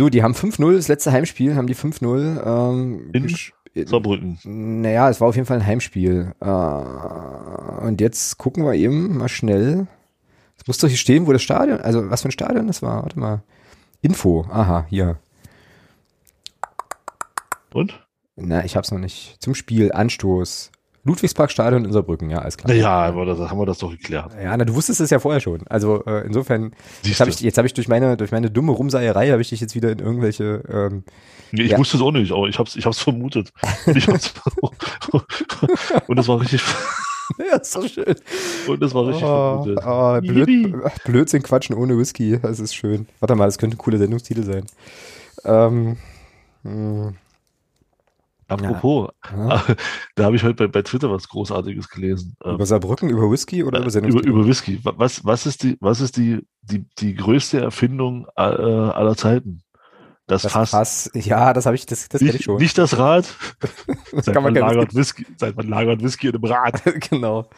Speaker 1: So, die haben 5-0, das letzte Heimspiel haben die 5-0. Ähm,
Speaker 2: in Saarbrücken.
Speaker 1: Naja, es war auf jeden Fall ein Heimspiel. Äh, und jetzt gucken wir eben mal schnell. Es muss doch hier stehen, wo das Stadion, also was für ein Stadion das war. Warte mal. Info, aha, hier.
Speaker 2: Und?
Speaker 1: Na, ich hab's noch nicht. Zum Spiel, Anstoß. Ludwigsparkstadion in Saarbrücken, ja, alles klar.
Speaker 2: Ja, aber das haben wir das doch geklärt.
Speaker 1: Ja, na, du wusstest es ja vorher schon. Also äh, insofern, jetzt habe ich, jetzt hab ich durch meine, durch meine dumme Rumseierei, habe ich dich jetzt wieder in irgendwelche. Ähm,
Speaker 2: nee, ich ja. wusste es auch nicht, aber ich hab's, ich hab's vermutet. Ich hab's, und das war richtig.
Speaker 1: Ja, ist so schön.
Speaker 2: Und das war richtig
Speaker 1: oh, vermutet. Oh, Blöd, Blödsinn quatschen ohne Whisky, das ist schön. Warte mal, das könnte ein cooler Sendungstitel sein. Ähm, mh.
Speaker 2: Apropos, ja. da habe ich heute bei, bei Twitter was Großartiges gelesen.
Speaker 1: Ähm, über Saarbrücken, über Whisky oder über
Speaker 2: Über, über Whisky. Was, was ist die, was ist die, die, die größte Erfindung äh, aller Zeiten? Das, das Fass. Fass.
Speaker 1: Ja, das habe ich, das, das
Speaker 2: kenne
Speaker 1: ich schon.
Speaker 2: Nicht das Rad. seit, man lagert Whisky, seit man lagert Whisky in einem Rad.
Speaker 1: genau.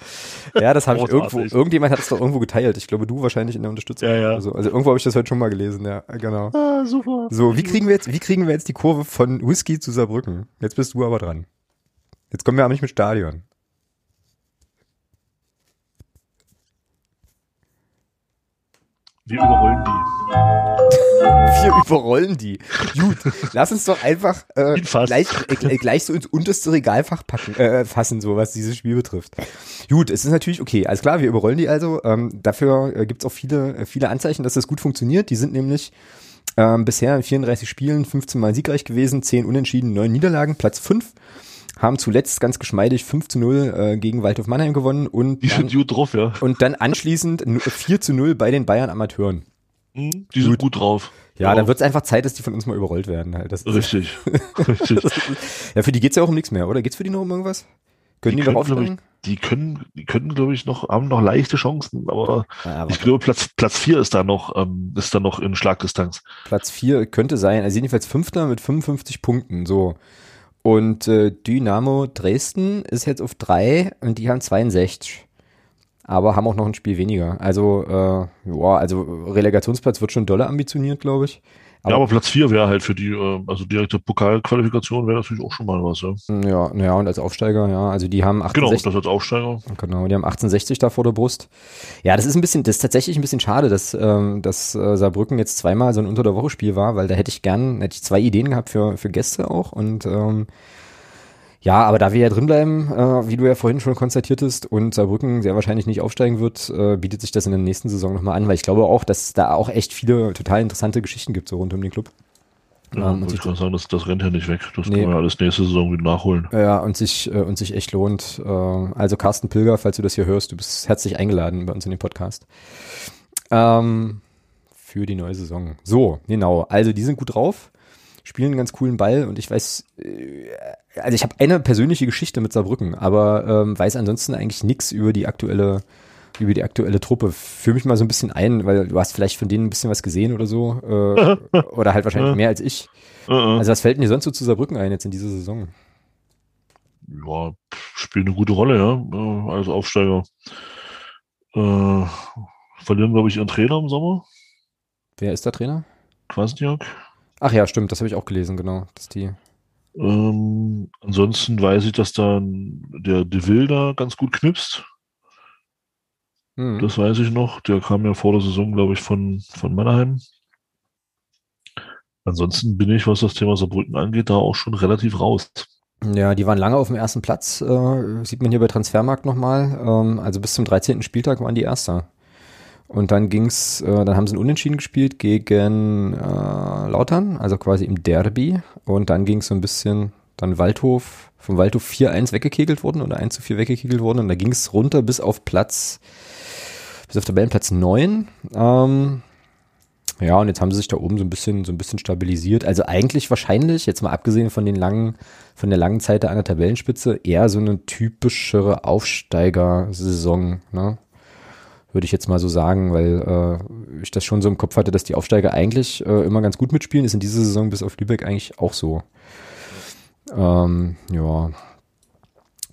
Speaker 1: Ja, das habe ich irgendwo, irgendjemand hat es doch irgendwo geteilt. Ich glaube, du wahrscheinlich in der Unterstützung.
Speaker 2: Ja, ja.
Speaker 1: Also, also irgendwo habe ich das heute schon mal gelesen, ja, genau.
Speaker 2: Ah, super.
Speaker 1: So, wie kriegen wir jetzt, wie kriegen wir jetzt die Kurve von Whisky zu Saarbrücken? Jetzt bist du aber dran. Jetzt kommen wir aber nicht mit Stadion.
Speaker 2: Wir überrollen die.
Speaker 1: Wir überrollen die. Gut, lass uns doch einfach äh, gleich, äh, gleich so ins unterste Regalfach packen, äh, fassen, so was dieses Spiel betrifft. Gut, es ist natürlich okay. Alles klar, wir überrollen die also. Ähm, dafür äh, gibt es auch viele, äh, viele Anzeichen, dass das gut funktioniert. Die sind nämlich ähm, bisher in 34 Spielen 15 Mal siegreich gewesen, 10 Unentschieden, 9 Niederlagen, Platz 5 haben zuletzt ganz geschmeidig 5 zu 0 äh, gegen Waldhof Mannheim gewonnen und
Speaker 2: die dann, sind gut drauf, ja.
Speaker 1: Und dann anschließend 4 zu 0 bei den Bayern Amateuren.
Speaker 2: Mhm, die sind gut, gut drauf.
Speaker 1: Ja, ja, dann wird es einfach Zeit, dass die von uns mal überrollt werden. Halt. Das
Speaker 2: Richtig. Richtig.
Speaker 1: ja, für die geht's ja auch um nichts mehr, oder? Geht's für die noch um irgendwas? Können die, die noch aufsteigen?
Speaker 2: Die können, die können, glaube ich, noch, haben noch leichte Chancen, aber, ja, ich glaube, Platz, Platz vier ist da noch, ähm, ist da noch in Schlagdistanz.
Speaker 1: Platz vier könnte sein, also jedenfalls Fünfter mit 55 Punkten, so. Und äh, Dynamo Dresden ist jetzt auf drei und die haben 62. Aber haben auch noch ein Spiel weniger. Also, äh, ja, also Relegationsplatz wird schon dolle ambitioniert, glaube ich.
Speaker 2: Aber ja, aber Platz 4 wäre halt für die, äh, also direkte Pokalqualifikation wäre natürlich auch schon mal was, ja.
Speaker 1: Ja, ja, und als Aufsteiger, ja, also die haben
Speaker 2: 68, Genau, das als Aufsteiger.
Speaker 1: Genau, die haben 1860 da vor der Brust. Ja, das ist ein bisschen, das ist tatsächlich ein bisschen schade, dass, ähm, dass äh, Saarbrücken jetzt zweimal so ein Unter der Woche Spiel war, weil da hätte ich gern, hätte ich zwei Ideen gehabt für, für Gäste auch und ähm, ja, aber da wir ja drinbleiben, äh, wie du ja vorhin schon konstatiertest, und Saarbrücken sehr wahrscheinlich nicht aufsteigen wird, äh, bietet sich das in der nächsten Saison nochmal an, weil ich glaube auch, dass es da auch echt viele total interessante Geschichten gibt, so rund um den Club.
Speaker 2: Ja, ähm, ich kann sagen, das, das rennt ja nicht weg. Das nee. können wir alles nächste Saison wieder nachholen.
Speaker 1: Ja, und sich, äh, und sich echt lohnt. Äh, also Carsten Pilger, falls du das hier hörst, du bist herzlich eingeladen bei uns in den Podcast. Ähm, für die neue Saison. So, genau. Also die sind gut drauf, spielen einen ganz coolen Ball und ich weiß, äh, also ich habe eine persönliche Geschichte mit Saarbrücken, aber ähm, weiß ansonsten eigentlich nichts über die aktuelle über die aktuelle Truppe. Fühl mich mal so ein bisschen ein, weil du hast vielleicht von denen ein bisschen was gesehen oder so. Äh, oder halt wahrscheinlich mehr als ich. Also was fällt denn dir sonst so zu Saarbrücken ein jetzt in dieser Saison?
Speaker 2: Ja, spielt eine gute Rolle, ja, äh, als Aufsteiger. Äh, verlieren, glaube ich, ihren Trainer im Sommer.
Speaker 1: Wer ist der Trainer?
Speaker 2: Kwasniak.
Speaker 1: Ach ja, stimmt, das habe ich auch gelesen, genau. Dass die
Speaker 2: ähm, ansonsten weiß ich, dass da der De Wilder ganz gut knipst. Mhm. Das weiß ich noch. Der kam ja vor der Saison, glaube ich, von, von Mannheim. Ansonsten bin ich, was das Thema Saarbrücken angeht, da auch schon relativ raus.
Speaker 1: Ja, die waren lange auf dem ersten Platz, äh, sieht man hier bei Transfermarkt nochmal. Ähm, also bis zum 13. Spieltag waren die Erster. Und dann ging's, äh, dann haben sie ein Unentschieden gespielt gegen äh, Lautern, also quasi im Derby. Und dann ging's so ein bisschen, dann Waldhof, vom Waldhof 4-1 weggekegelt worden oder 1 zu 4 weggekegelt worden. Und da ging's runter bis auf Platz bis auf Tabellenplatz 9. Ähm, ja, und jetzt haben sie sich da oben so ein bisschen, so ein bisschen stabilisiert. Also eigentlich wahrscheinlich, jetzt mal abgesehen von den langen, von der langen Zeit an der Tabellenspitze, eher so eine typischere Aufsteigersaison, ne? Würde ich jetzt mal so sagen, weil äh, ich das schon so im Kopf hatte, dass die Aufsteiger eigentlich äh, immer ganz gut mitspielen. Ist in dieser Saison bis auf Lübeck eigentlich auch so. Ähm, ja,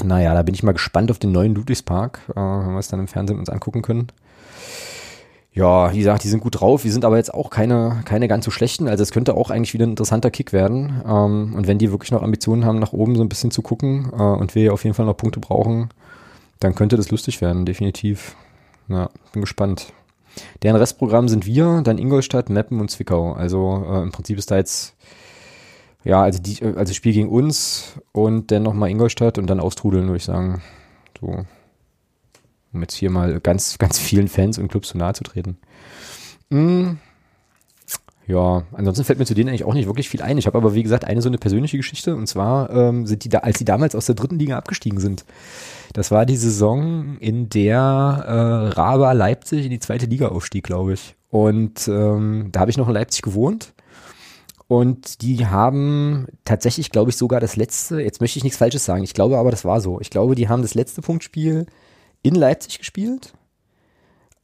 Speaker 1: naja, da bin ich mal gespannt auf den neuen Ludwigspark, äh, wenn wir es dann im Fernsehen uns angucken können. Ja, wie gesagt, die sind gut drauf. Wir sind aber jetzt auch keine, keine ganz so schlechten. Also es könnte auch eigentlich wieder ein interessanter Kick werden. Ähm, und wenn die wirklich noch Ambitionen haben, nach oben so ein bisschen zu gucken äh, und wir auf jeden Fall noch Punkte brauchen, dann könnte das lustig werden, definitiv. Ja, bin gespannt. Deren Restprogramm sind wir, dann Ingolstadt, Meppen und Zwickau. Also äh, im Prinzip ist da jetzt ja, also die, also Spiel gegen uns und dann nochmal Ingolstadt und dann austrudeln, würde ich sagen. So, um jetzt hier mal ganz, ganz vielen Fans und Clubs zu nahe zu treten. Mm. Ja, ansonsten fällt mir zu denen eigentlich auch nicht wirklich viel ein. Ich habe aber, wie gesagt, eine so eine persönliche Geschichte. Und zwar ähm, sind die da, als die damals aus der dritten Liga abgestiegen sind. Das war die Saison, in der äh, Raba Leipzig in die zweite Liga aufstieg, glaube ich. Und ähm, da habe ich noch in Leipzig gewohnt. Und die haben tatsächlich, glaube ich, sogar das letzte, jetzt möchte ich nichts Falsches sagen, ich glaube aber, das war so. Ich glaube, die haben das letzte Punktspiel in Leipzig gespielt.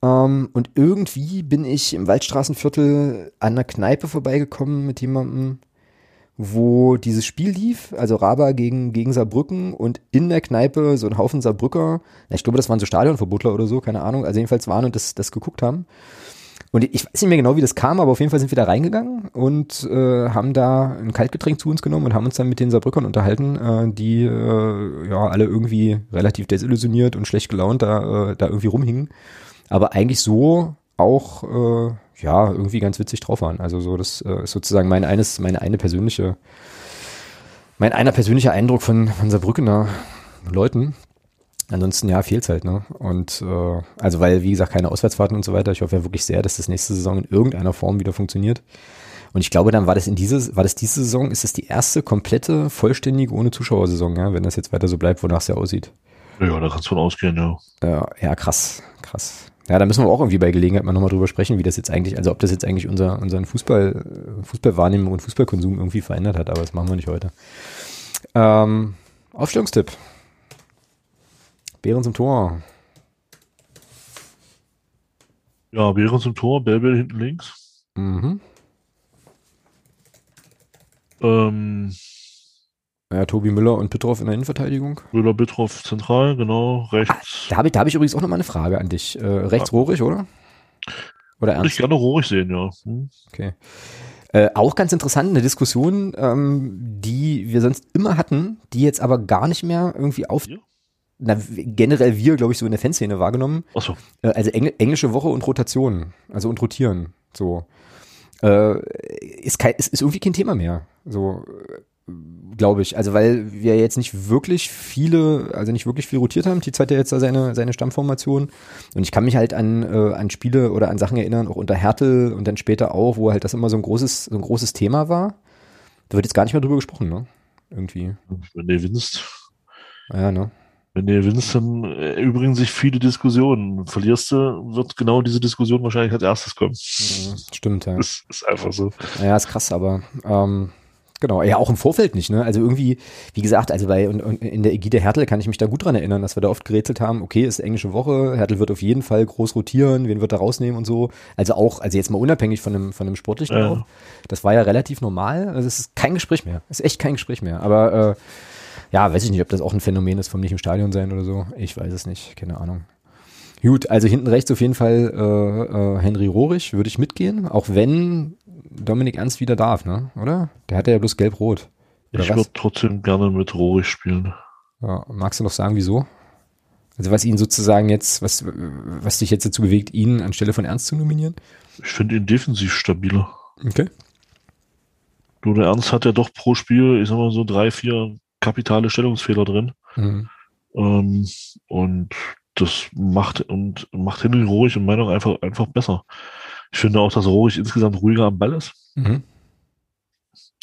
Speaker 1: Ähm, und irgendwie bin ich im Waldstraßenviertel an einer Kneipe vorbeigekommen mit jemandem, wo dieses Spiel lief, also Raba gegen, gegen Saarbrücken und in der Kneipe so ein Haufen Saarbrücker, ich glaube, das waren so Stadionverbotler oder so, keine Ahnung, also jedenfalls waren und das, das geguckt haben. Und ich weiß nicht mehr genau, wie das kam, aber auf jeden Fall sind wir da reingegangen und äh, haben da ein Kaltgetränk zu uns genommen und haben uns dann mit den Saarbrückern unterhalten, äh, die äh, ja alle irgendwie relativ desillusioniert und schlecht gelaunt da, äh, da irgendwie rumhingen. Aber eigentlich so auch äh, ja irgendwie ganz witzig drauf waren. Also so, das äh, ist sozusagen mein eines, meine eine persönliche, mein einer persönlicher Eindruck von, von Saarbrückener Leuten. Ansonsten ja, fehlt halt, ne? Und äh, also weil, wie gesagt, keine Auswärtsfahrten und so weiter. Ich hoffe ja wirklich sehr, dass das nächste Saison in irgendeiner Form wieder funktioniert. Und ich glaube, dann war das in diese, war das diese Saison, ist das die erste komplette, vollständige, ohne Zuschauersaison, ja, wenn das jetzt weiter so bleibt, wonach es ja aussieht.
Speaker 2: Ja, da kannst du von ausgehen, ja.
Speaker 1: Ja, ja, krass, krass. Ja, da müssen wir auch irgendwie bei Gelegenheit mal nochmal drüber sprechen, wie das jetzt eigentlich, also ob das jetzt eigentlich unser, unseren Fußball, Fußballwahrnehmung und Fußballkonsum irgendwie verändert hat, aber das machen wir nicht heute. Ähm, Aufstellungstipp. Bären zum Tor.
Speaker 2: Ja, Bären zum Tor, Belbel hinten links. Mhm. Ähm,
Speaker 1: ja, Tobi Müller und Petrov in der Innenverteidigung.
Speaker 2: Müller, Petrov zentral, genau, rechts.
Speaker 1: Ah, da habe ich, hab ich übrigens auch nochmal eine Frage an dich. Äh, rechts ja. Rohrig, oder?
Speaker 2: Oder ernst? Würde ich gerne Rohrig sehen, ja.
Speaker 1: Hm. Okay. Äh, auch ganz interessant, eine Diskussion, ähm, die wir sonst immer hatten, die jetzt aber gar nicht mehr irgendwie auf, ja na, generell wir, glaube ich, so in der Fanszene wahrgenommen.
Speaker 2: Ach so.
Speaker 1: Äh, also Engl englische Woche und Rotation. Also und rotieren. So. Äh, ist, kein, ist, ist irgendwie kein Thema mehr. So, glaube ich. Also weil wir jetzt nicht wirklich viele, also nicht wirklich viel rotiert haben. Die Zeit ja jetzt da seine, seine Stammformation. Und ich kann mich halt an, äh, an Spiele oder an Sachen erinnern, auch unter Hertel und dann später auch, wo halt das immer so ein großes, so ein großes Thema war. Da wird jetzt gar nicht mehr drüber gesprochen, ne? Irgendwie.
Speaker 2: Wenn du gewinnst.
Speaker 1: Ja, ne?
Speaker 2: Wenn du gewinnst, dann erübrigen sich viele Diskussionen. Verlierst du, wird genau diese Diskussion wahrscheinlich als erstes kommen.
Speaker 1: Mhm, stimmt, ja.
Speaker 2: Das ist einfach so.
Speaker 1: Ja, ist krass, aber ähm, Genau, ja, auch im Vorfeld nicht, ne? Also irgendwie, wie gesagt, also bei und, und in der Ägide Hertel kann ich mich da gut dran erinnern, dass wir da oft gerätselt haben, okay, ist englische Woche, Hertel wird auf jeden Fall groß rotieren, wen wird er rausnehmen und so. Also auch, also jetzt mal unabhängig von dem, von dem sportlichen
Speaker 2: Ja.
Speaker 1: auch. Das war ja relativ normal. Also es ist kein Gespräch mehr. Es ist echt kein Gespräch mehr. Aber äh, ja, weiß ich nicht, ob das auch ein Phänomen ist vom nicht im Stadion sein oder so. Ich weiß es nicht, keine Ahnung. Gut, also hinten rechts auf jeden Fall äh, äh, Henry Rohrig, würde ich mitgehen, auch wenn Dominik Ernst wieder darf, ne? Oder? Der hat ja bloß gelb-rot.
Speaker 2: Ich würde trotzdem gerne mit Rohrig spielen.
Speaker 1: Ja, magst du noch sagen, wieso? Also was ihn sozusagen jetzt, was, was dich jetzt dazu bewegt, ihn anstelle von Ernst zu nominieren?
Speaker 2: Ich finde ihn defensiv stabiler.
Speaker 1: Okay.
Speaker 2: Du, der Ernst hat ja doch pro Spiel, ich sag mal so drei, vier kapitale Stellungsfehler drin.
Speaker 1: Mhm.
Speaker 2: Ähm, und das macht und macht Henry Rohrig in meiner Meinung einfach, einfach besser. Ich finde auch, dass Rohrig insgesamt ruhiger am Ball ist.
Speaker 1: Mhm.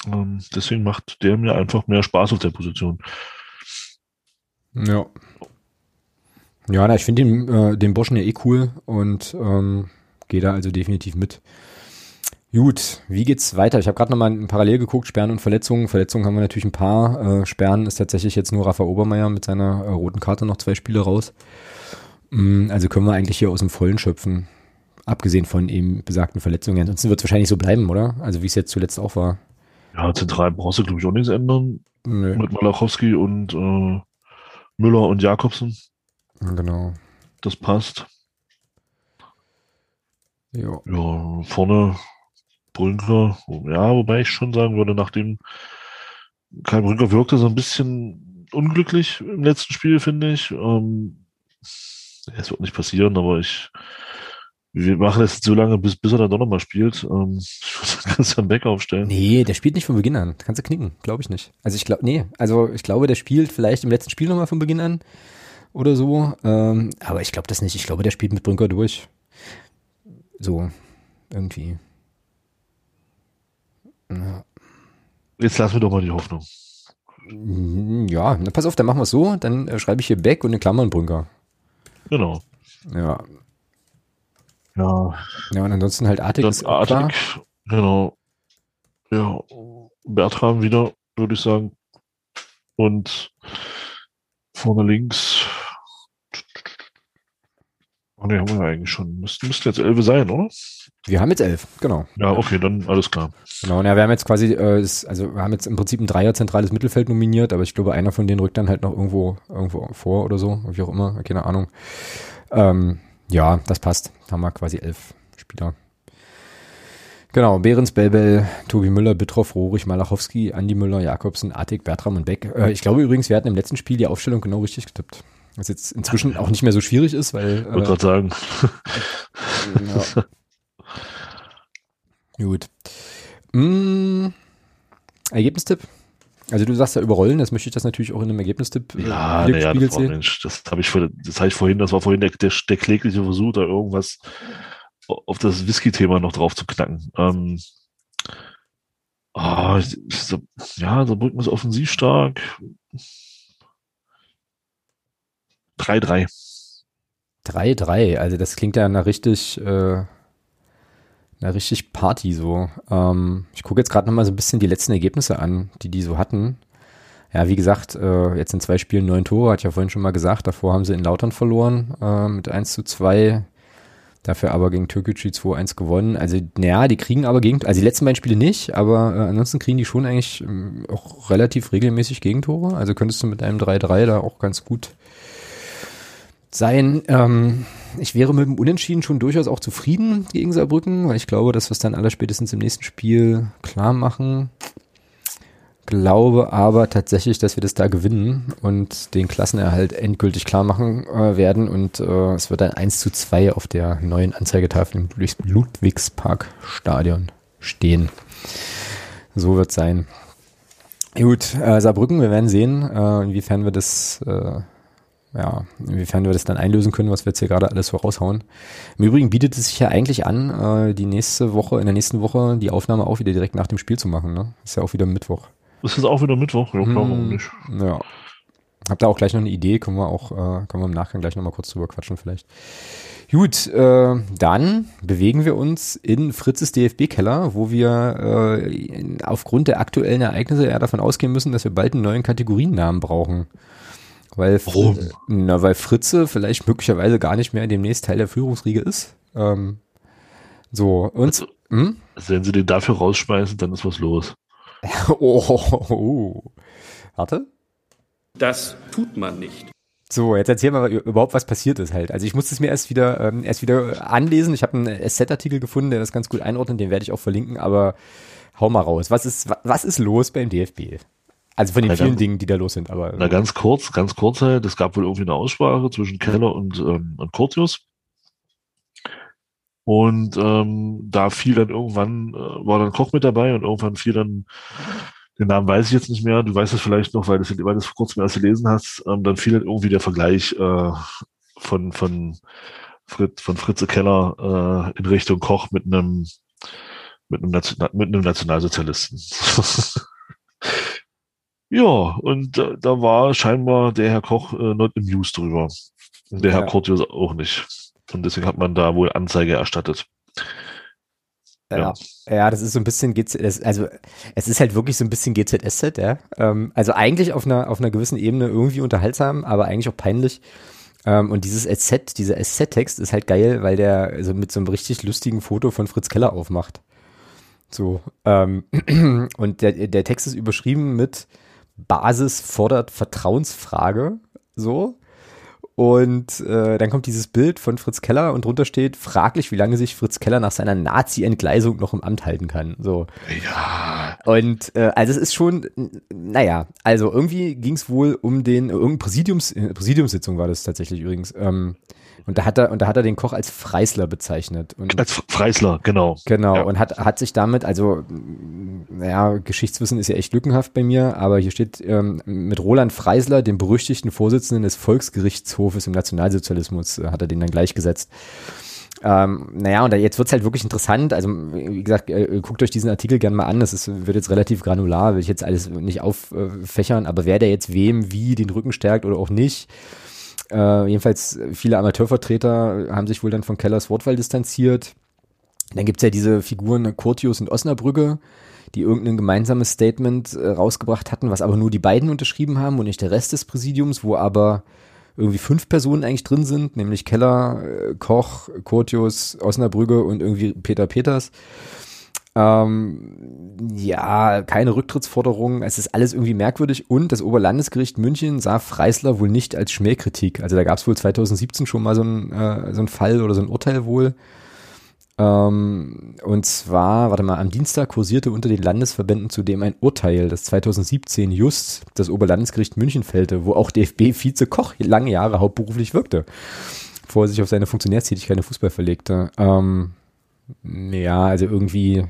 Speaker 2: Ähm, deswegen macht der mir einfach mehr Spaß auf der Position.
Speaker 1: Ja. Ja, na, ich finde den, äh, den Burschen ja eh cool und ähm, gehe da also definitiv mit. Gut, wie geht's weiter? Ich habe gerade nochmal parallel geguckt, Sperren und Verletzungen. Verletzungen haben wir natürlich ein paar. Äh, Sperren ist tatsächlich jetzt nur Rafa Obermeier mit seiner äh, roten Karte noch zwei Spiele raus. Mm, also können wir eigentlich hier aus dem Vollen schöpfen. Abgesehen von eben besagten Verletzungen. Ansonsten wird es wahrscheinlich so bleiben, oder? Also wie es jetzt zuletzt auch war.
Speaker 2: Ja, zentral brauchst du, glaube ich, auch nichts ändern.
Speaker 1: Nö.
Speaker 2: Mit Malachowski und äh, Müller und Jakobsen.
Speaker 1: Genau.
Speaker 2: Das passt.
Speaker 1: Ja.
Speaker 2: Ja, vorne Brünker. Ja, wobei ich schon sagen würde, nachdem Kai Brünker wirkte so ein bisschen unglücklich im letzten Spiel, finde ich. Ähm, es wird nicht passieren, aber ich wir machen das jetzt so lange, bis, bis er dann doch nochmal spielt. Ähm, ich würde Christian Beck aufstellen.
Speaker 1: Nee, der spielt nicht von Beginn an. Kannst du knicken, glaube ich nicht. Also ich glaube, nee, also ich glaube, der spielt vielleicht im letzten Spiel nochmal von Beginn an oder so. Ähm, aber ich glaube das nicht. Ich glaube, der spielt mit Brünker durch. So, irgendwie. Ja,
Speaker 2: Jetzt lassen wir doch mal die Hoffnung.
Speaker 1: Ja na, pass auf, dann machen wir es so. Dann äh, schreibe ich hier Beck und in Klammern Brünker.
Speaker 2: Genau.
Speaker 1: Ja.
Speaker 2: Ja,
Speaker 1: Ja, und ansonsten halt Artig
Speaker 2: dann. Artig. Genau. Ja, Bertram wieder, würde ich sagen. Und vorne links. Oh ne, haben wir ja eigentlich schon. Müssten, müssten jetzt elf sein, oder?
Speaker 1: Wir haben jetzt elf, genau.
Speaker 2: Ja, okay, dann alles klar.
Speaker 1: Genau, ja, wir haben jetzt quasi, äh, das, also wir haben jetzt im Prinzip ein Dreier zentrales Mittelfeld nominiert, aber ich glaube, einer von denen rückt dann halt noch irgendwo, irgendwo vor oder so, wie auch immer, keine Ahnung. Ähm, ja, das passt. Da haben wir quasi elf Spieler. Genau, Behrens, Belbel, Tobi Müller, Bittroff, Rohrig, Malachowski, Andi Müller, Jakobsen, Artig, Bertram und Beck. Äh, ich glaube übrigens, wir hatten im letzten Spiel die Aufstellung genau richtig getippt. Was jetzt inzwischen auch nicht mehr so schwierig ist, weil.
Speaker 2: Ich wollte gerade sagen.
Speaker 1: Ja. Gut. Mm, Ergebnistipp? Also du sagst ja überrollen, das möchte ich das natürlich auch in einem Ergebnistipp äh,
Speaker 2: Ja,
Speaker 1: wiedergespiegelt
Speaker 2: naja, das war,
Speaker 1: sehen.
Speaker 2: Mensch, das habe ich, vor- das hab ich vorhin, das war vorhin der, der, der klägliche Versuch, da irgendwas auf das Whisky-Thema noch drauf zu knacken. Ähm, ich- ich- ja, Saarbrücken ist offensiv stark. 3-3.
Speaker 1: 3-3, also das klingt ja nach richtig, äh, nach richtig Party so. Ähm, ich gucke jetzt gerade nochmal so ein bisschen die letzten Ergebnisse an, die die so hatten. Ja, wie gesagt, äh, jetzt in zwei Spielen neun Tore, ich ja vorhin schon mal gesagt. Davor haben sie in Lautern verloren äh, mit 1 zu 2. Dafür aber gegen Türkgücü 2-1 gewonnen. Also, naja, die kriegen aber gegen, also die letzten beiden Spiele nicht, aber äh, ansonsten kriegen die schon eigentlich ähm, auch relativ regelmäßig Gegentore. Also könntest du mit einem 3-3 da auch ganz gut sein. Ähm, ich wäre mit dem Unentschieden schon durchaus auch zufrieden gegen Saarbrücken, weil ich glaube, dass wir es dann aller spätestens im nächsten Spiel klar machen. Glaube aber tatsächlich, dass wir das da gewinnen und den Klassenerhalt endgültig klar machen äh, werden und äh, es wird ein 1 zu 2 auf der neuen Anzeigetafel im Ludwigs Ludwigsparkstadion stehen. So wird sein. Gut, äh, Saarbrücken, wir werden sehen, äh, inwiefern wir das äh, ja, inwiefern wir das dann einlösen können, was wir jetzt hier gerade alles so raushauen. Im Übrigen bietet es sich ja eigentlich an, äh, die nächste Woche, in der nächsten Woche die Aufnahme auch wieder direkt nach dem Spiel zu machen. Ne? Ist ja auch wieder Mittwoch.
Speaker 2: Ist es auch wieder Mittwoch? Ja, klar, warum nicht?
Speaker 1: Ja. Hab da auch gleich noch eine Idee, können wir auch, äh, können wir im Nachgang gleich nochmal kurz drüber quatschen vielleicht. Gut, äh, dann bewegen wir uns in Fritzes DFB-Keller, wo wir äh, aufgrund der aktuellen Ereignisse ja davon ausgehen müssen, dass wir bald einen neuen Kategoriennamen brauchen. Weil,
Speaker 2: Warum?
Speaker 1: Na, weil Fritze vielleicht möglicherweise gar nicht mehr demnächst Teil der Führungsriege ist. Ähm, so, und
Speaker 2: Also,
Speaker 1: hm?
Speaker 2: Also, wenn sie den dafür rausschmeißen, dann ist was los.
Speaker 1: oh, oh, oh. Warte.
Speaker 3: Das tut man nicht.
Speaker 1: So, jetzt erzähl mal überhaupt, was passiert ist halt. Also ich musste es mir erst wieder ähm, erst wieder anlesen. Ich habe einen SZ-Artikel gefunden, der das ganz gut einordnet, den werde ich auch verlinken, aber hau mal raus. Was ist, wa- was ist los beim DFB? Also von den
Speaker 2: Na,
Speaker 1: vielen
Speaker 2: ganz-
Speaker 1: Dingen, die da los sind, aber
Speaker 2: Na, ganz kurz, ganz kurz halt, es gab wohl irgendwie eine Aussprache zwischen Keller und, ähm, und Curtius. Und ähm, da fiel dann irgendwann, äh, war dann Koch mit dabei und irgendwann fiel dann, den Namen weiß ich jetzt nicht mehr, du weißt es vielleicht noch, weil du es weil du es vor kurzem erst gelesen hast, ähm, dann fiel dann irgendwie der Vergleich äh, von, von, Fritz, von Fritze Keller äh, in Richtung Koch mit einem mit einem, Nation, mit einem Nationalsozialisten. ja, und da, da war scheinbar der Herr Koch äh, not amused drüber. Und der
Speaker 1: Ja.
Speaker 2: Herr Curtius auch nicht. Und deswegen hat man da wohl Anzeige erstattet.
Speaker 1: Ja. ja, das ist so ein bisschen GZ, das, also es ist halt wirklich so ein bisschen GZSZ, ja. Ähm, also eigentlich auf einer, auf einer gewissen Ebene irgendwie unterhaltsam, aber eigentlich auch peinlich. Ähm, und dieses SZ, dieser SZ-Text ist halt geil, weil der also mit so einem richtig lustigen Foto von Fritz Keller aufmacht. So, ähm, und der, der Text ist überschrieben mit Basis fordert Vertrauensfrage, so. Und äh, dann kommt dieses Bild von Fritz Keller und drunter steht, fraglich, wie lange sich Fritz Keller nach seiner Nazi-Entgleisung noch im Amt halten kann. So.
Speaker 2: Ja,
Speaker 1: Und äh, also es ist schon, naja, also irgendwie ging es wohl um den, irgendein Präsidiums, äh, Präsidiumssitzung war das tatsächlich übrigens. Ähm, und da hat er, und da hat er den Koch als Freisler bezeichnet. Und
Speaker 2: als Freisler, genau.
Speaker 1: Genau,
Speaker 2: Ja.
Speaker 1: und hat, hat sich damit, also, naja, Geschichtswissen ist ja echt lückenhaft bei mir, aber hier steht ähm, mit Roland Freisler, dem berüchtigten Vorsitzenden des Volksgerichtshofes im Nationalsozialismus, äh, hat er den dann gleichgesetzt. Ähm, naja, und da, jetzt wird's halt wirklich interessant. Also, wie gesagt, äh, guckt euch diesen Artikel gerne mal an. Das ist, wird jetzt relativ granular, will ich jetzt alles nicht auffächern, aber wer der jetzt wem wie den Rücken stärkt oder auch nicht, äh, jedenfalls viele Amateurvertreter haben sich wohl dann von Kellers Wortwahl distanziert. Dann gibt's ja diese Figuren Curtius und Osnabrügge, die irgendein gemeinsames Statement äh, rausgebracht hatten, was aber nur die beiden unterschrieben haben und nicht der Rest des Präsidiums, wo aber irgendwie fünf Personen eigentlich drin sind, nämlich Keller, äh, Koch, Curtius, Osnabrügge und irgendwie Peter Peters. Ähm, ja, keine Rücktrittsforderung. Es ist alles irgendwie merkwürdig. Und das Oberlandesgericht München sah Freisler wohl nicht als Schmähkritik. Also da gab es wohl 2017 schon mal so ein, äh, so Fall oder so ein Urteil wohl. Ähm, und zwar, warte mal, am Dienstag kursierte unter den Landesverbänden zudem ein Urteil, das 2017 just das Oberlandesgericht München fällte, wo auch DFB-Vize Koch lange Jahre hauptberuflich wirkte, bevor er sich auf seine Funktionärstätigkeit im Fußball verlegte. Ähm, ja, also irgendwie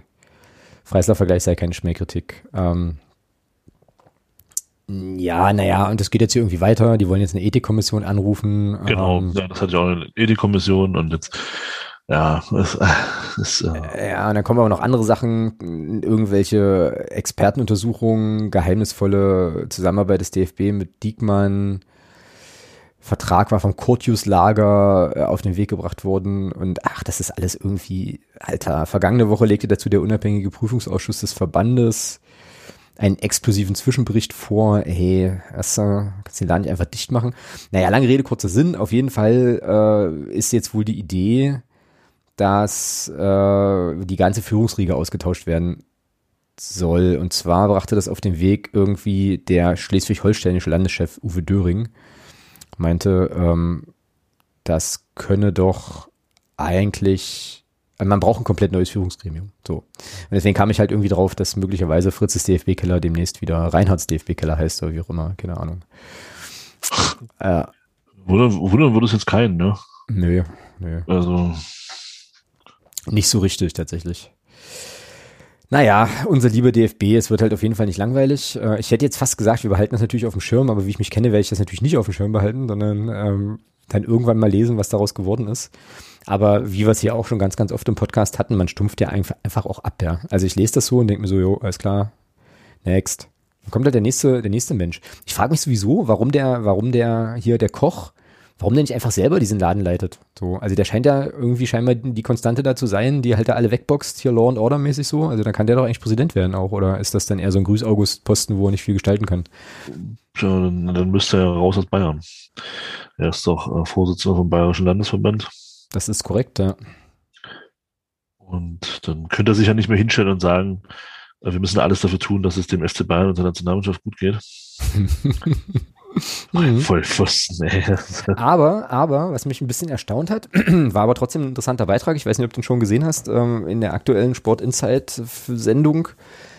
Speaker 1: Freisler-Vergleich sei keine Schmähkritik. Ähm, ja, naja, und das geht jetzt hier irgendwie weiter. Die wollen jetzt eine Ethikkommission anrufen.
Speaker 2: Genau,
Speaker 1: Ähm,
Speaker 2: ja, das hatte ich auch eine Ethikkommission und jetzt, ja, es ist, äh,
Speaker 1: Ja, und dann kommen aber noch andere Sachen, irgendwelche Expertenuntersuchungen, geheimnisvolle Zusammenarbeit des DFB mit Diekmann. Vertrag war vom Curtius-Lager äh, auf den Weg gebracht worden und ach, das ist alles irgendwie, Alter, vergangene Woche legte dazu der unabhängige Prüfungsausschuss des Verbandes einen exklusiven Zwischenbericht vor, hey, was, äh, kannst du den Laden nicht einfach dicht machen? Naja, lange Rede, kurzer Sinn, auf jeden Fall äh, ist jetzt wohl die Idee, dass äh, die ganze Führungsriege ausgetauscht werden soll. Und zwar brachte das auf den Weg irgendwie der schleswig-holsteinische Landeschef Uwe Döring. Meinte, ähm, das könne doch eigentlich, also man braucht ein komplett neues Führungsgremium. So. Und deswegen kam ich halt irgendwie drauf, dass möglicherweise Fritzes DFB-Keller demnächst wieder Reinhards DFB-Keller heißt oder wie auch immer, keine Ahnung. Äh,
Speaker 2: wundern, wundern würde es jetzt keinen, ne?
Speaker 1: nö, nö.
Speaker 2: Also,
Speaker 1: Nicht so richtig tatsächlich. Naja, unser lieber DFB, es wird halt auf jeden Fall nicht langweilig. Äh, ich hätte jetzt fast gesagt, wir behalten das natürlich auf dem Schirm, aber wie ich mich kenne, werde ich das natürlich nicht auf dem Schirm behalten, sondern ähm, dann irgendwann mal lesen, was daraus geworden ist. Aber wie wir es hier auch schon ganz, ganz oft im Podcast hatten, man stumpft ja einfach, auch ab, ja. Also ich lese das so und denke mir so, jo, alles klar, next. Dann kommt halt der nächste, der nächste Mensch. Ich frage mich sowieso, warum der, warum der hier, der Koch, warum der nicht einfach selber diesen Laden leitet. So, also der scheint ja irgendwie scheinbar die Konstante da zu sein, die halt da alle wegboxt, hier Law and Order mäßig so. Also dann kann der doch eigentlich Präsident werden auch, oder ist das dann eher so ein Grüß-August-Posten, wo er nicht viel gestalten kann?
Speaker 2: Ja, dann, dann müsste er raus aus Bayern. Er ist doch äh, Vorsitzender vom Bayerischen Landesverband.
Speaker 1: Das ist korrekt, ja.
Speaker 2: Und dann könnte er sich ja nicht mehr hinstellen und sagen, äh, wir müssen alles dafür tun, dass es dem FC Bayern und der Nationalmannschaft gut geht.
Speaker 1: Mhm.
Speaker 2: Vollpfosten, ey.
Speaker 1: Aber, aber, was mich ein bisschen erstaunt hat, war aber trotzdem ein interessanter Beitrag. Ich weiß nicht, ob du den schon gesehen hast, ähm, in der aktuellen Sport Insight Sendung.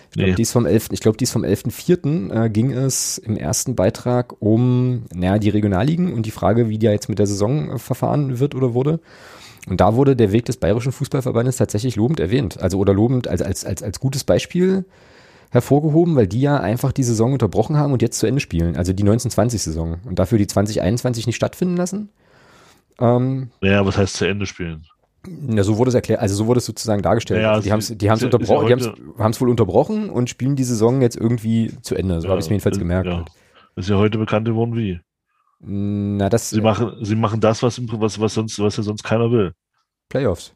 Speaker 1: Ich glaube,
Speaker 2: Nee.
Speaker 1: die ist vom 11. Ich glaube, die ist vom 11.04. Äh, ging es im ersten Beitrag um, naja, die Regionalligen und die Frage, wie die jetzt mit der Saison äh, verfahren wird oder wurde. Und da wurde der Weg des Bayerischen Fußballverbandes tatsächlich lobend erwähnt. Also oder lobend als, als, als, als gutes Beispiel hervorgehoben, weil die ja einfach die Saison unterbrochen haben und jetzt zu Ende spielen. Also die 1920-Saison. Und dafür die 2021 nicht stattfinden lassen. Ähm,
Speaker 2: Ja, was heißt zu Ende spielen?
Speaker 1: ja, so wurde es erklärt, also so wurde es sozusagen dargestellt.
Speaker 2: Ja, ja,
Speaker 1: also die
Speaker 2: es
Speaker 1: haben es die haben's
Speaker 2: ja-
Speaker 1: unterbrochen,
Speaker 2: ist
Speaker 1: die
Speaker 2: ja
Speaker 1: haben's- haben's wohl unterbrochen und spielen die Saison jetzt irgendwie zu Ende. So habe ich es mir jedenfalls
Speaker 2: äh,
Speaker 1: gemerkt.
Speaker 2: Ja. Ist ja heute bekannt geworden wie.
Speaker 1: Na, das
Speaker 2: Sie machen, sie machen das, was, was, was sonst, was ja sonst keiner will.
Speaker 1: Playoffs.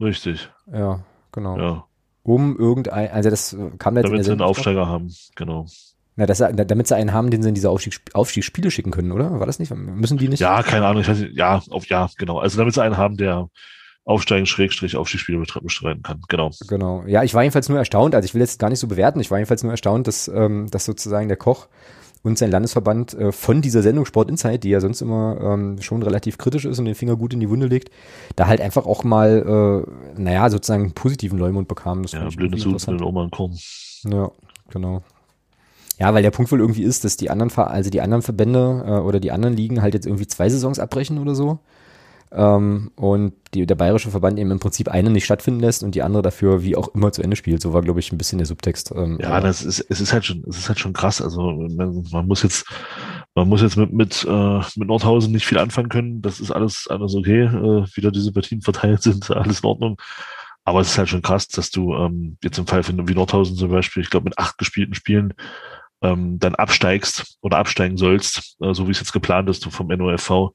Speaker 2: Richtig.
Speaker 1: Ja, genau.
Speaker 2: Ja.
Speaker 1: Um irgendein, also das kam jetzt
Speaker 2: Damit sie einen. Aufsteiger haben. Genau.
Speaker 1: Na, das, damit sie einen haben, den sie in diese Aufstiegs Aufstiegsspiele schicken können, oder? War das nicht? Müssen die nicht?
Speaker 2: Ja, keine Ahnung. Ich weiß nicht. Ja, auf, ja, genau. Also damit sie einen haben, der Aufsteigen, Schrägstrich, Aufstiegsspiele bestre- bestreiten kann. Genau.
Speaker 1: Genau. Ja, ich war jedenfalls nur erstaunt, also ich will jetzt gar nicht so bewerten, ich war jedenfalls nur erstaunt, dass, ähm, dass sozusagen der Koch und sein Landesverband äh, von dieser Sendung Sport Insight, die ja sonst immer ähm, schon relativ kritisch ist und den Finger gut in die Wunde legt, da halt einfach auch mal, äh, naja, sozusagen einen positiven Leumund bekam. Das
Speaker 2: Ja, blöde Suchen in Oma und Korn.
Speaker 1: Ja, genau. Ja, weil der Punkt wohl irgendwie ist, dass die anderen, also die anderen Verbände äh, oder die anderen Ligen halt jetzt irgendwie zwei Saisons abbrechen oder so. Ähm, und die, der bayerische Verband eben im Prinzip eine nicht stattfinden lässt und die andere dafür wie auch immer zu Ende spielt. So war, glaube ich, ein bisschen der Subtext. Ähm,
Speaker 2: Ja, das ist, es ist halt schon, es ist halt schon krass. Also man, man muss jetzt, man muss jetzt mit, mit, äh, mit Nordhausen nicht viel anfangen können. Das ist alles, alles okay, äh, wie da diese Partien verteilt sind, alles in Ordnung. Aber es ist halt schon krass, dass du ähm, jetzt im Fall von wie Nordhausen zum Beispiel, ich glaube mit acht gespielten Spielen, ähm, dann absteigst oder absteigen sollst, äh, so wie es jetzt geplant ist vom NOFV.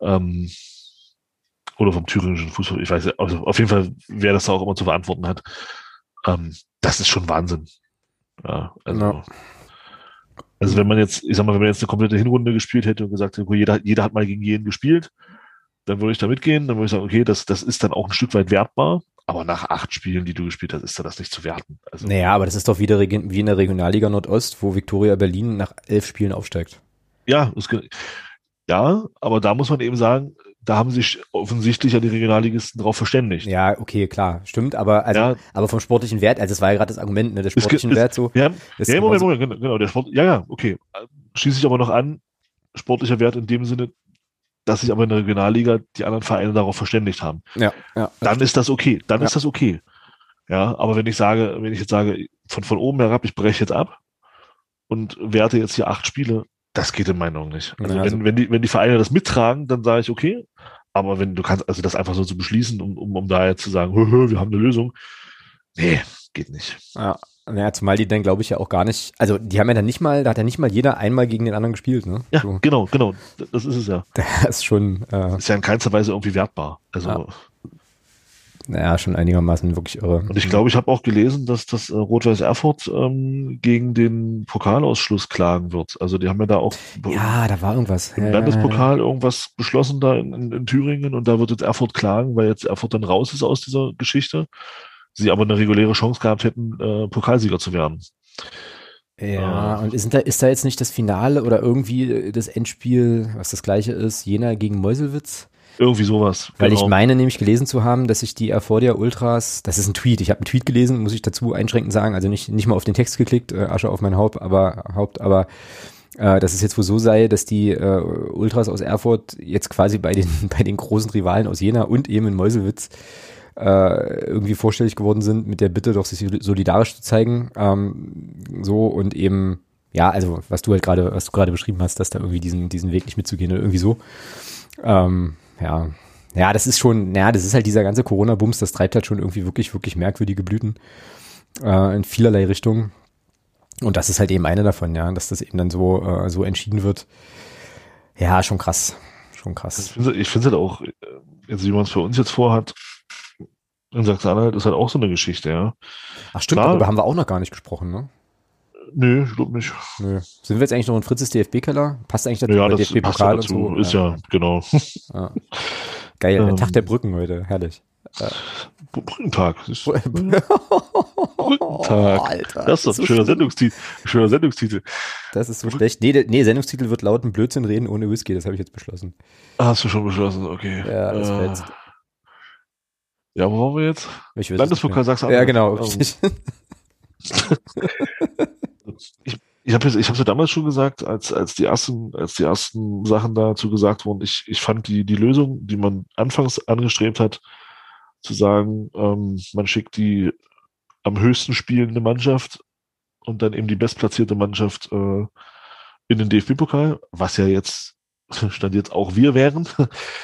Speaker 2: Ähm, oder vom thüringischen Fußball, ich weiß also auf jeden Fall, wer das da auch immer zu verantworten hat. Ähm, das ist schon Wahnsinn. Ja, also,
Speaker 1: Ja.
Speaker 2: also wenn man jetzt, ich sag mal, wenn man jetzt eine komplette Hinrunde gespielt hätte und gesagt hätte, okay, jeder, jeder hat mal gegen jeden gespielt, dann würde ich da mitgehen, dann würde ich sagen, okay, das, das ist dann auch ein Stück weit wertbar, aber nach acht Spielen, die du gespielt hast, ist da das nicht zu werten. Also,
Speaker 1: Naja, aber das ist doch wieder wie in der Regionalliga Nordost, wo Viktoria Berlin nach elf Spielen aufsteigt.
Speaker 2: ja, ge- ja, aber da muss man eben sagen, da haben sich offensichtlich ja die Regionalligisten drauf verständigt.
Speaker 1: Ja, okay, klar, stimmt, aber also,
Speaker 2: Ja.
Speaker 1: aber vom sportlichen Wert, also das war ja gerade das Argument, ne, der
Speaker 2: Es ge-
Speaker 1: sportlichen
Speaker 2: es-
Speaker 1: Wert so.
Speaker 2: Ja, ja Moment, Moment, genau, genau, der Sport, ja, ja, okay. Schließe ich aber noch an, sportlicher Wert in dem Sinne, dass sich aber in der Regionalliga die anderen Vereine darauf verständigt haben.
Speaker 1: Ja, ja.
Speaker 2: Dann ist das okay, dann
Speaker 1: Ja.
Speaker 2: ist das okay. Ja, aber wenn ich sage, wenn ich jetzt sage, von, von oben herab, ich breche jetzt ab und werte jetzt hier acht Spiele, das geht in meinen Augen nicht. Also,
Speaker 1: Ja,
Speaker 2: wenn,
Speaker 1: also-
Speaker 2: wenn, die, wenn die Vereine das mittragen, dann sage ich okay. Aber wenn du kannst, also das einfach so zu beschließen, um, um, um da jetzt zu sagen, hö, hö, wir haben eine Lösung, nee, geht nicht.
Speaker 1: Ja, naja, zumal die dann, glaube ich, ja auch gar nicht, also die haben ja dann nicht mal, da hat ja nicht mal jeder einmal gegen den anderen gespielt, ne?
Speaker 2: Ja,
Speaker 1: So,
Speaker 2: genau, genau. Das ist es ja.
Speaker 1: das ist schon, äh,
Speaker 2: Ist ja in keinster Weise irgendwie wertbar. Also,
Speaker 1: Ja. Naja, schon einigermaßen wirklich irre.
Speaker 2: und ich glaube, ich habe auch gelesen, dass das äh, Rot-Weiß Erfurt ähm, gegen den Pokalausschluss klagen wird. Also die haben ja da auch
Speaker 1: ja, da war irgendwas.
Speaker 2: im
Speaker 1: Ja, ja, ja,
Speaker 2: Landespokal irgendwas beschlossen da in, in, in Thüringen und da wird jetzt Erfurt klagen, weil jetzt Erfurt dann raus ist aus dieser Geschichte. Sie aber eine reguläre Chance gehabt hätten, äh, Pokalsieger zu werden.
Speaker 1: Ja, und ist da, ist da jetzt nicht das Finale oder irgendwie das Endspiel, was das gleiche ist, Jena gegen Meuselwitz?
Speaker 2: Irgendwie sowas.
Speaker 1: Weil
Speaker 2: genau.
Speaker 1: ich meine nämlich gelesen zu haben, dass sich die Erfordia Ultras, das ist ein Tweet, ich habe einen Tweet gelesen, muss ich dazu einschränkend sagen, also nicht, nicht mal auf den Text geklickt, äh, Asche auf mein Haupt, aber Haupt, aber äh, dass es jetzt wohl so sei, dass die äh, Ultras aus Erfurt jetzt quasi bei den, bei den großen Rivalen aus Jena und eben in Meuselwitz äh, irgendwie vorstellig geworden sind mit der Bitte, doch sich solidarisch zu zeigen. Ähm, so und eben, ja, also was du halt gerade, was du gerade beschrieben hast, dass da irgendwie diesen, diesen Weg nicht mitzugehen oder irgendwie so. Ähm, ja. Ja, das ist schon, ja, das ist halt dieser ganze Corona-Bums, das treibt halt schon irgendwie wirklich, wirklich merkwürdige Blüten äh, in vielerlei Richtungen. Und das ist halt eben eine davon, ja, dass das eben dann so, äh, so entschieden wird. Ja, schon krass. Schon krass.
Speaker 2: Ich finde es halt auch, jetzt wie man es für uns jetzt vorhat, in Sachsen-Anhalt ist halt auch so eine Geschichte, ja.
Speaker 1: Ach stimmt, Klar, darüber haben wir auch noch gar nicht gesprochen, ne?
Speaker 2: Nö, ich glaube nicht.
Speaker 1: Nö. Sind wir jetzt eigentlich noch in Fritzes DFB-Keller? Passt eigentlich dazu?
Speaker 2: Ja, das DFB passt dazu. So? Ist ja, ja genau.
Speaker 1: Ja. Geil, der ähm, Tag der Brücken heute, herrlich.
Speaker 2: Äh. Brückentag. Brückentag. Alter, das ist doch ein so schöner, Sendungstitel. schöner Sendungstitel.
Speaker 1: Das ist so schlecht. Nee, nee, Sendungstitel wird lauten Blödsinn reden ohne Whisky. Das habe ich jetzt beschlossen.
Speaker 2: Hast du schon beschlossen, okay.
Speaker 1: Ja, das äh,
Speaker 2: fetzt. Ja, wo waren wir jetzt? Landespokal Sachsen.
Speaker 1: Ja, genau, richtig.
Speaker 2: ich ich habe ich ja damals schon gesagt, als, als, die ersten, als die ersten Sachen dazu gesagt wurden, ich, ich fand die, die Lösung, die man anfangs angestrebt hat, zu sagen, ähm, man schickt die am höchsten spielende Mannschaft und dann eben die bestplatzierte Mannschaft äh, in den DFB-Pokal, was ja jetzt stand jetzt auch wir wären.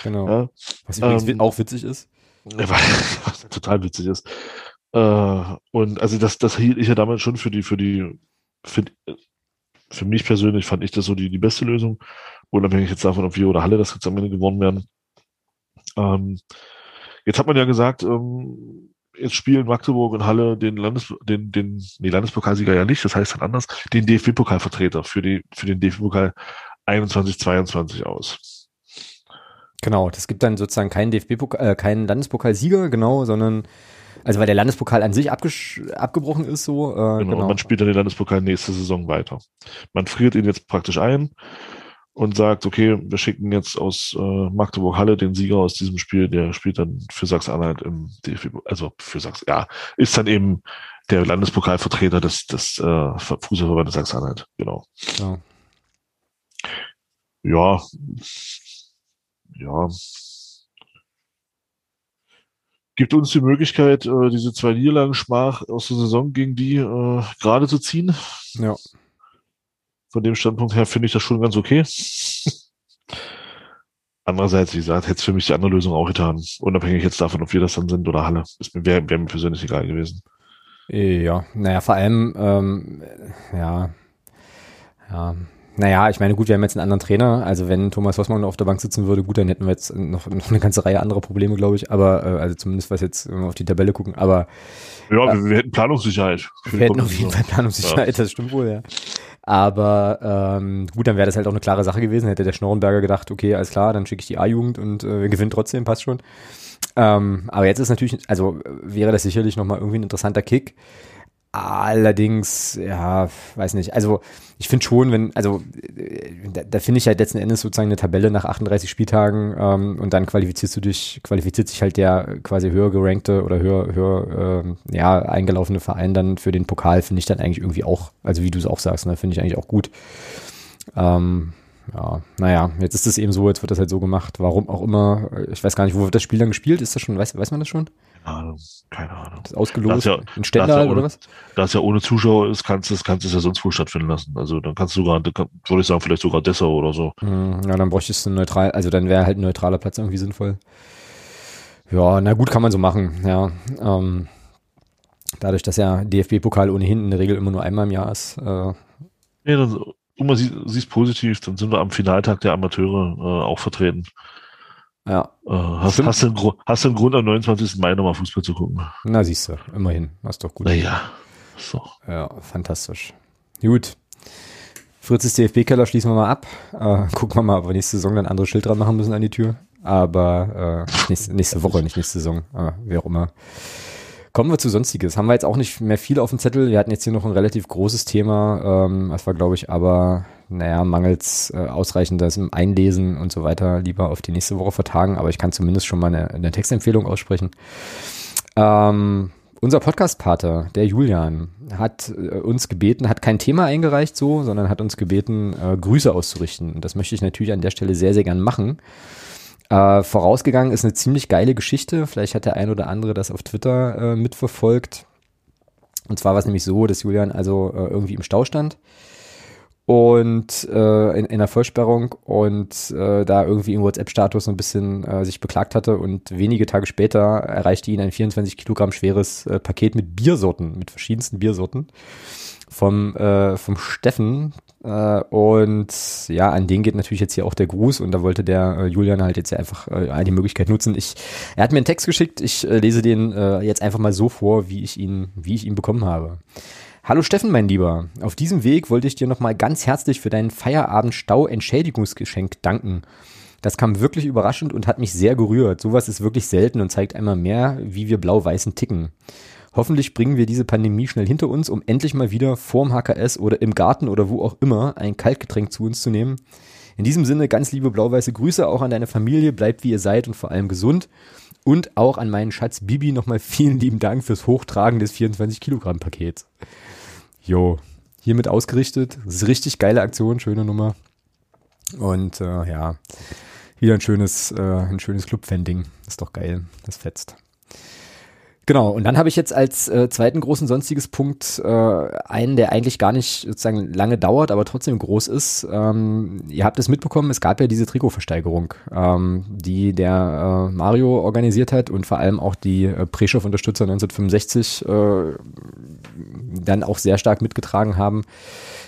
Speaker 1: Genau. Ja, was übrigens ähm, auch witzig ist.
Speaker 2: Was total witzig ist. Äh, und also das, das hielt ich ja damals schon für die, für die, für, für mich persönlich fand ich das so die, die beste Lösung, unabhängig jetzt davon, ob wir oder Halle das jetzt am Ende gewonnen werden. Ähm, jetzt hat man ja gesagt, ähm, jetzt spielen Magdeburg und Halle den Landes, den, den, nee, Landespokalsieger ja nicht, das heißt dann anders, den DFB-Pokalvertreter für die, für den DFB-Pokal 21, 22 aus.
Speaker 1: Genau, das gibt dann sozusagen keinen DFB-Pokal, äh, keinen Landespokalsieger, genau, sondern also weil der Landespokal an sich abgebrochen ist, so.
Speaker 2: Äh, genau, genau. man spielt dann den Landespokal nächste Saison weiter. Man friert ihn jetzt praktisch ein und sagt, okay, wir schicken jetzt aus äh, Magdeburg Halle den Sieger aus diesem Spiel, der spielt dann für Sachsen-Anhalt im DFB, also für Sachsen, ja, ist dann eben der Landespokalvertreter des, des äh, Fußballverbandes Sachsen-Anhalt, genau. Ja. ja, ja, gibt uns die Möglichkeit, äh, diese zwei Niederlagen Schmach aus der Saison gegen die äh, gerade zu ziehen.
Speaker 1: Ja.
Speaker 2: Von dem Standpunkt her finde ich das schon ganz okay. Andererseits, wie gesagt, hätte es für mich die andere Lösung auch getan. Unabhängig jetzt davon, ob wir das dann sind oder Halle. Ist mir, wäre wär mir persönlich egal gewesen.
Speaker 1: Ja, naja, vor allem, ähm, ja, ja, naja, ich meine, gut, wir haben jetzt einen anderen Trainer. Also wenn Thomas Hossmann auf der Bank sitzen würde, gut, dann hätten wir jetzt noch, noch eine ganze Reihe anderer Probleme, glaube ich. Aber äh, also zumindest was jetzt, wenn wir auf die Tabelle gucken. Aber
Speaker 2: ja, äh, wir, hätten Planungssicherheit.
Speaker 1: Wir hätten auf jeden Fall Planungssicherheit, ja. das stimmt wohl, ja. Aber ähm, gut, dann wäre das halt auch eine klare Sache gewesen. Hätte der Schnorrenberger gedacht, okay, alles klar, dann schicke ich die A-Jugend und äh, wir gewinnen trotzdem, passt schon. Ähm, aber jetzt ist natürlich, also wäre das sicherlich nochmal irgendwie ein interessanter Kick. Allerdings, ja, weiß nicht. Also ich finde schon, wenn, also da, da finde ich halt letzten Endes sozusagen eine Tabelle nach 38 Spieltagen ähm, und dann qualifizierst du dich, qualifiziert sich halt der quasi höher gerankte oder höher, höher ähm, ja, eingelaufene Verein dann für den Pokal, finde ich dann eigentlich irgendwie auch, also wie du es auch sagst, ne, finde ich eigentlich auch gut. Ähm, ja, naja, jetzt ist es eben so, jetzt wird das halt so gemacht, warum auch immer. Ich weiß gar nicht, wo wird das Spiel dann gespielt? Ist das schon, weiß, weiß man das schon?
Speaker 2: Keine Ahnung, keine Ahnung.
Speaker 1: Das ist ausgelost
Speaker 2: ja,
Speaker 1: in Stendal
Speaker 2: ja
Speaker 1: oder was?
Speaker 2: Da es ja ohne Zuschauer ist, kannst du es kannst ja sonst wo stattfinden lassen. Also dann kannst du sogar, würde ich sagen, vielleicht sogar Dessau oder so.
Speaker 1: Hm, ja, dann bräuchtest du neutral, also dann wäre halt ein neutraler Platz irgendwie sinnvoll. Ja, na gut, kann man so machen, ja. Ähm, dadurch, dass ja DFB-Pokal ohnehin in der Regel immer nur einmal im Jahr ist. Äh, ja,
Speaker 2: dann, du mal sie, siehst positiv, dann sind wir am Finaltag der Amateure äh, auch vertreten.
Speaker 1: Ja.
Speaker 2: Äh, hast, hast, du einen, hast du einen Grund, am 29. Mai nochmal Fußball zu gucken?
Speaker 1: Na, siehst du, immerhin. Hast doch gut.
Speaker 2: Naja. So.
Speaker 1: Ja, fantastisch. Gut. Fritzes DFB-Keller schließen wir mal ab. Äh, gucken wir mal, ob wir nächste Saison dann andere Schild dran machen müssen an die Tür. Aber äh, nächste, nächste Woche, nicht nächste Saison. Äh, wie auch immer. Kommen wir zu Sonstiges. Haben wir jetzt auch nicht mehr viel auf dem Zettel. Wir hatten jetzt hier noch ein relativ großes Thema. Ähm, das war, glaube ich, aber naja, mangels äh, ausreichendes Einlesen und so weiter lieber auf die nächste Woche vertagen, aber ich kann zumindest schon mal eine, eine Textempfehlung aussprechen. Ähm, unser Podcast-Pater, der Julian, hat äh, uns gebeten, hat kein Thema eingereicht so, sondern hat uns gebeten, äh, Grüße auszurichten. Und das möchte ich natürlich an der Stelle sehr, sehr gern machen. Äh, vorausgegangen ist eine ziemlich geile Geschichte. Vielleicht hat der ein oder andere das auf Twitter äh, mitverfolgt. Und zwar war es nämlich so, dass Julian also äh, irgendwie im Stau stand und äh, in, in der Vollsperrung und äh, da irgendwie im WhatsApp-Status so ein bisschen äh, sich beklagt hatte und wenige Tage später erreichte ihn ein 24 Kilogramm schweres äh, Paket mit Biersorten, mit verschiedensten Biersorten vom, äh, vom Steffen. Äh, und ja, an den geht natürlich jetzt hier auch der Gruß und da wollte der äh, Julian halt jetzt einfach äh, die Möglichkeit nutzen. Ich, er hat mir einen Text geschickt, ich äh, lese den äh, jetzt einfach mal so vor, wie ich ihn, wie ich ihn bekommen habe. Hallo Steffen, mein Lieber. Auf diesem Weg wollte ich dir nochmal ganz herzlich für deinen Feierabend-Stau-Entschädigungsgeschenk danken. Das kam wirklich überraschend und hat mich sehr gerührt. Sowas ist wirklich selten und zeigt einmal mehr, wie wir blau-weißen ticken. Hoffentlich bringen wir diese Pandemie schnell hinter uns, um endlich mal wieder vorm HKS oder im Garten oder wo auch immer ein Kaltgetränk zu uns zu nehmen. In diesem Sinne ganz liebe blau-weiße Grüße auch an deine Familie, bleibt wie ihr seid und vor allem gesund. Und auch an meinen Schatz Bibi nochmal vielen lieben Dank fürs Hochtragen des 24 Kilogramm Pakets. Jo, hiermit ausgerichtet. Das ist richtig geile Aktion, schöne Nummer. Und äh, ja, wieder ein schönes, äh, ein schönes Club-Fan-Ding. Ist doch geil. Das fetzt. Genau, und dann habe ich jetzt als äh, zweiten großen sonstiges Punkt äh, einen, der eigentlich gar nicht sozusagen lange dauert, aber trotzdem groß ist. Ähm, ihr habt es mitbekommen, es gab ja diese Trikotversteigerung, ähm, die der äh, Mario organisiert hat und vor allem auch die äh, Preschow-Unterstützer 1965 äh, dann auch sehr stark mitgetragen haben.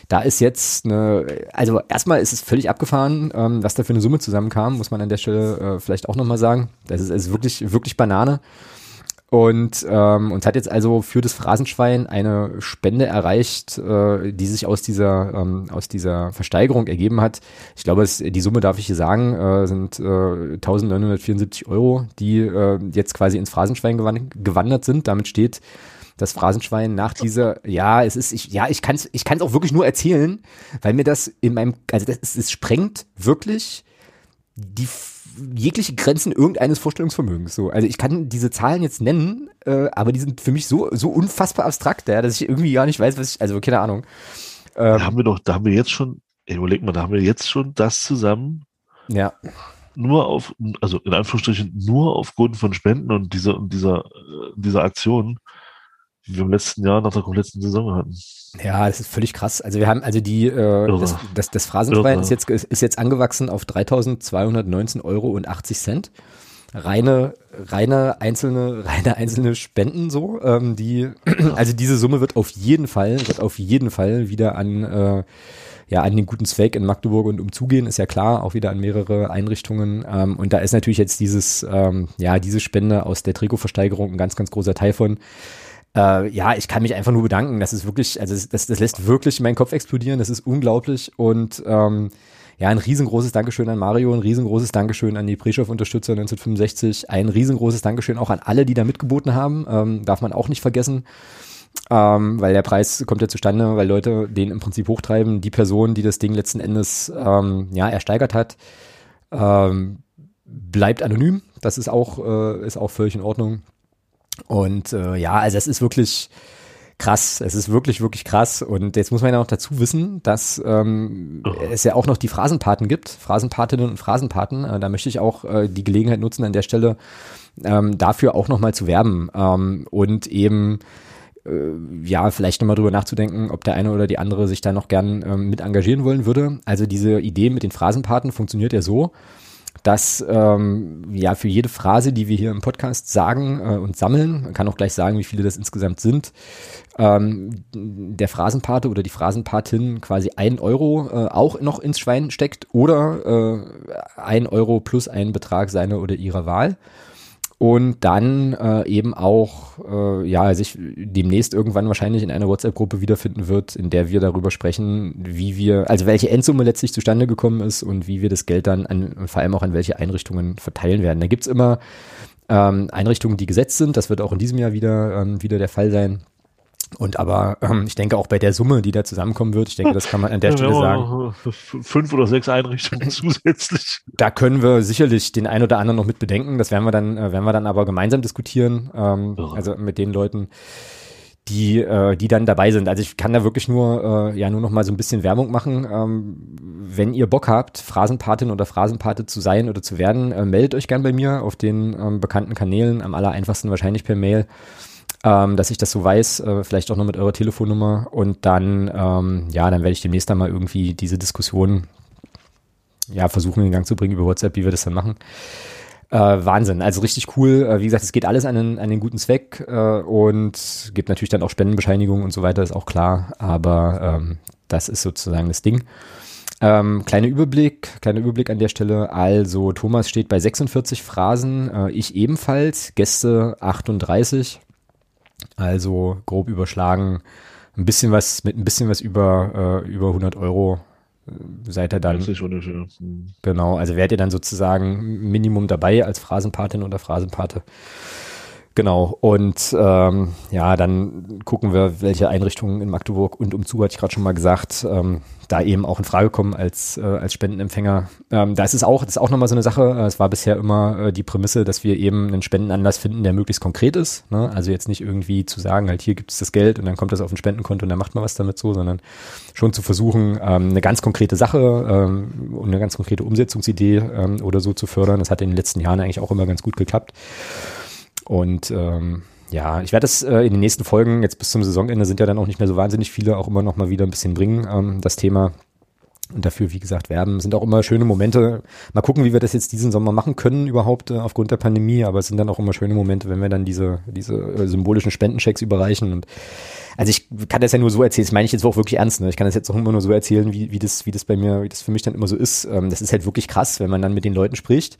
Speaker 1: Da ist jetzt eine, also erstmal ist es völlig abgefahren, ähm, was da für eine Summe zusammenkam, muss man an der Stelle äh, vielleicht auch nochmal sagen. Das ist, ist wirklich, wirklich Banane. Und ähm, uns hat jetzt also für das Phrasenschwein eine Spende erreicht, äh, die sich aus dieser ähm, aus dieser Versteigerung ergeben hat. Ich glaube, es, die Summe darf ich hier sagen, äh, sind äh, 1974 Euro, die äh, jetzt quasi ins Phrasenschwein gewandert sind. Damit steht das Phrasenschwein nach dieser, ja, es ist, ich, ja, ich kann es ich kann's auch wirklich nur erzählen, weil mir das in meinem, also das, es sprengt wirklich die jegliche Grenzen irgendeines Vorstellungsvermögens. So, also ich kann diese Zahlen jetzt nennen, äh, aber die sind für mich so so unfassbar abstrakt, ja, dass ich irgendwie gar nicht weiß, was ich, also keine Ahnung.
Speaker 2: Ähm, da haben wir doch, da haben wir jetzt schon, überleg mal, da haben wir jetzt schon das zusammen.
Speaker 1: Ja.
Speaker 2: Nur auf, also in Anführungsstrichen nur aufgrund von Spenden und dieser und dieser äh, dieser Aktion wie wir im letzten Jahr nach der kompletten Saison hatten.
Speaker 1: Ja, das ist völlig krass. Also wir haben, also die, äh, das, das, das Phrasenschwein ist jetzt, ist jetzt angewachsen auf 3.219 Euro und 80 Cent. Reine, reine einzelne, reine einzelne Spenden so, ähm, die, also diese Summe wird auf jeden Fall, wird auf jeden Fall wieder an, äh, ja, an den guten Zweck in Magdeburg und umzugehen, ist ja klar, auch wieder an mehrere Einrichtungen. Ähm, und da ist natürlich jetzt dieses, ähm, ja, diese Spende aus der Trikotversteigerung ein ganz, ganz großer Teil von. Äh, ja, ich kann mich einfach nur bedanken. Das ist wirklich, also das, das lässt wirklich meinen Kopf explodieren. Das ist unglaublich. Und ähm, ja, ein riesengroßes Dankeschön an Mario, ein riesengroßes Dankeschön an die Preschow-Unterstützer 1965, ein riesengroßes Dankeschön auch an alle, die da mitgeboten haben. Ähm, darf man auch nicht vergessen. Ähm, weil der Preis kommt ja zustande, weil Leute den im Prinzip hochtreiben. Die Person, die das Ding letzten Endes ähm, ja ersteigert hat, ähm, bleibt anonym. Das ist auch äh, ist auch völlig in Ordnung. Und äh, ja, also es ist wirklich krass. Es ist wirklich, wirklich krass. Und jetzt muss man ja noch dazu wissen, dass ähm, oh. es ja auch noch die Phrasenpaten gibt, Phrasenpatinnen und Phrasenpaten. Äh, da möchte ich auch äh, die Gelegenheit nutzen, an der Stelle ähm, dafür auch nochmal zu werben ähm, und eben äh, ja, vielleicht nochmal drüber nachzudenken, ob der eine oder die andere sich da noch gern ähm, mit engagieren wollen würde. Also diese Idee mit den Phrasenpaten funktioniert ja so, dass ähm, ja für jede Phrase, die wir hier im Podcast sagen äh, und sammeln, man kann auch gleich sagen, wie viele das insgesamt sind, ähm, der Phrasenpate oder die Phrasenpatin quasi ein Euro äh, auch noch ins Schwein steckt oder äh, ein Euro plus einen Betrag seiner oder ihrer Wahl und dann äh, eben auch äh, ja sich demnächst irgendwann wahrscheinlich in einer WhatsApp-Gruppe wiederfinden wird, in der wir darüber sprechen, wie wir, also welche Endsumme letztlich zustande gekommen ist und wie wir das Geld dann an, vor allem auch an welche Einrichtungen verteilen werden. Da gibt's immer ähm, Einrichtungen, die gesetzt sind. Das wird auch in diesem Jahr wieder ähm, wieder der Fall sein. Und aber ähm, ich denke auch bei der Summe, die da zusammenkommen wird, ich denke, das kann man an der Stelle sagen.
Speaker 2: Fünf oder sechs Einrichtungen zusätzlich.
Speaker 1: Da können wir sicherlich den ein oder anderen noch mit bedenken. Das werden wir dann, äh, werden wir dann aber gemeinsam diskutieren. Ähm, also mit den Leuten, die, äh, die dann dabei sind. Also ich kann da wirklich nur, äh, ja, nur noch mal so ein bisschen Werbung machen. Ähm, wenn ihr Bock habt, Phrasenpatin oder Phrasenpate zu sein oder zu werden, äh, meldet euch gern bei mir auf den ähm, bekannten Kanälen, am aller einfachsten wahrscheinlich per Mail, ähm, dass ich das so weiß, äh, vielleicht auch noch mit eurer Telefonnummer und dann, ähm, ja, dann werde ich demnächst dann mal irgendwie diese Diskussion, ja, versuchen in Gang zu bringen über WhatsApp, wie wir das dann machen. Äh, Wahnsinn, also richtig cool. Äh, wie gesagt, es geht alles an an den guten Zweck äh, und gibt natürlich dann auch Spendenbescheinigungen und so weiter, ist auch klar. Aber ähm, das ist sozusagen das Ding. Ähm, kleiner Überblick, kleiner Überblick an der Stelle. Also Thomas steht bei 46 Phrasen, äh, ich ebenfalls, Gäste 38. Also grob überschlagen, ein bisschen was mit ein bisschen was über äh, über 100 Euro seid ihr dann. Ungefähr. Hm. Genau, also werdet ihr dann sozusagen Minimum dabei als Phrasenpatin oder Phrasenpate. Genau, und ähm, ja, dann gucken wir, welche Einrichtungen in Magdeburg und umzu, hatte ich gerade schon mal gesagt, ähm, da eben auch in Frage kommen als, äh, als Spendenempfänger. Ähm, da ist es auch, das ist auch nochmal so eine Sache, äh, es war bisher immer äh, die Prämisse, dass wir eben einen Spendenanlass finden, der möglichst konkret ist. Ne? Also jetzt nicht irgendwie zu sagen, halt hier gibt es das Geld und dann kommt das auf ein Spendenkonto und dann macht man was damit so, sondern schon zu versuchen, ähm, eine ganz konkrete Sache ähm, und eine ganz konkrete Umsetzungsidee ähm, oder so zu fördern. Das hat in den letzten Jahren eigentlich auch immer ganz gut geklappt. Und ähm, ja, ich werde das äh, in den nächsten Folgen, jetzt bis zum Saisonende sind ja dann auch nicht mehr so wahnsinnig viele, auch immer noch mal wieder ein bisschen bringen, ähm, das Thema. Und dafür, wie gesagt, werben, sind auch immer schöne Momente. Mal gucken, wie wir das jetzt diesen Sommer machen können überhaupt äh, aufgrund der Pandemie. Aber es sind dann auch immer schöne Momente, wenn wir dann diese, diese äh, symbolischen Spendenchecks überreichen. Und also ich kann das ja nur so erzählen, das meine ich jetzt auch wirklich ernst. Ne? Ich kann das jetzt auch immer nur so erzählen, wie, wie, das, wie das bei mir, wie das für mich dann immer so ist. Ähm, das ist halt wirklich krass, wenn man dann mit den Leuten spricht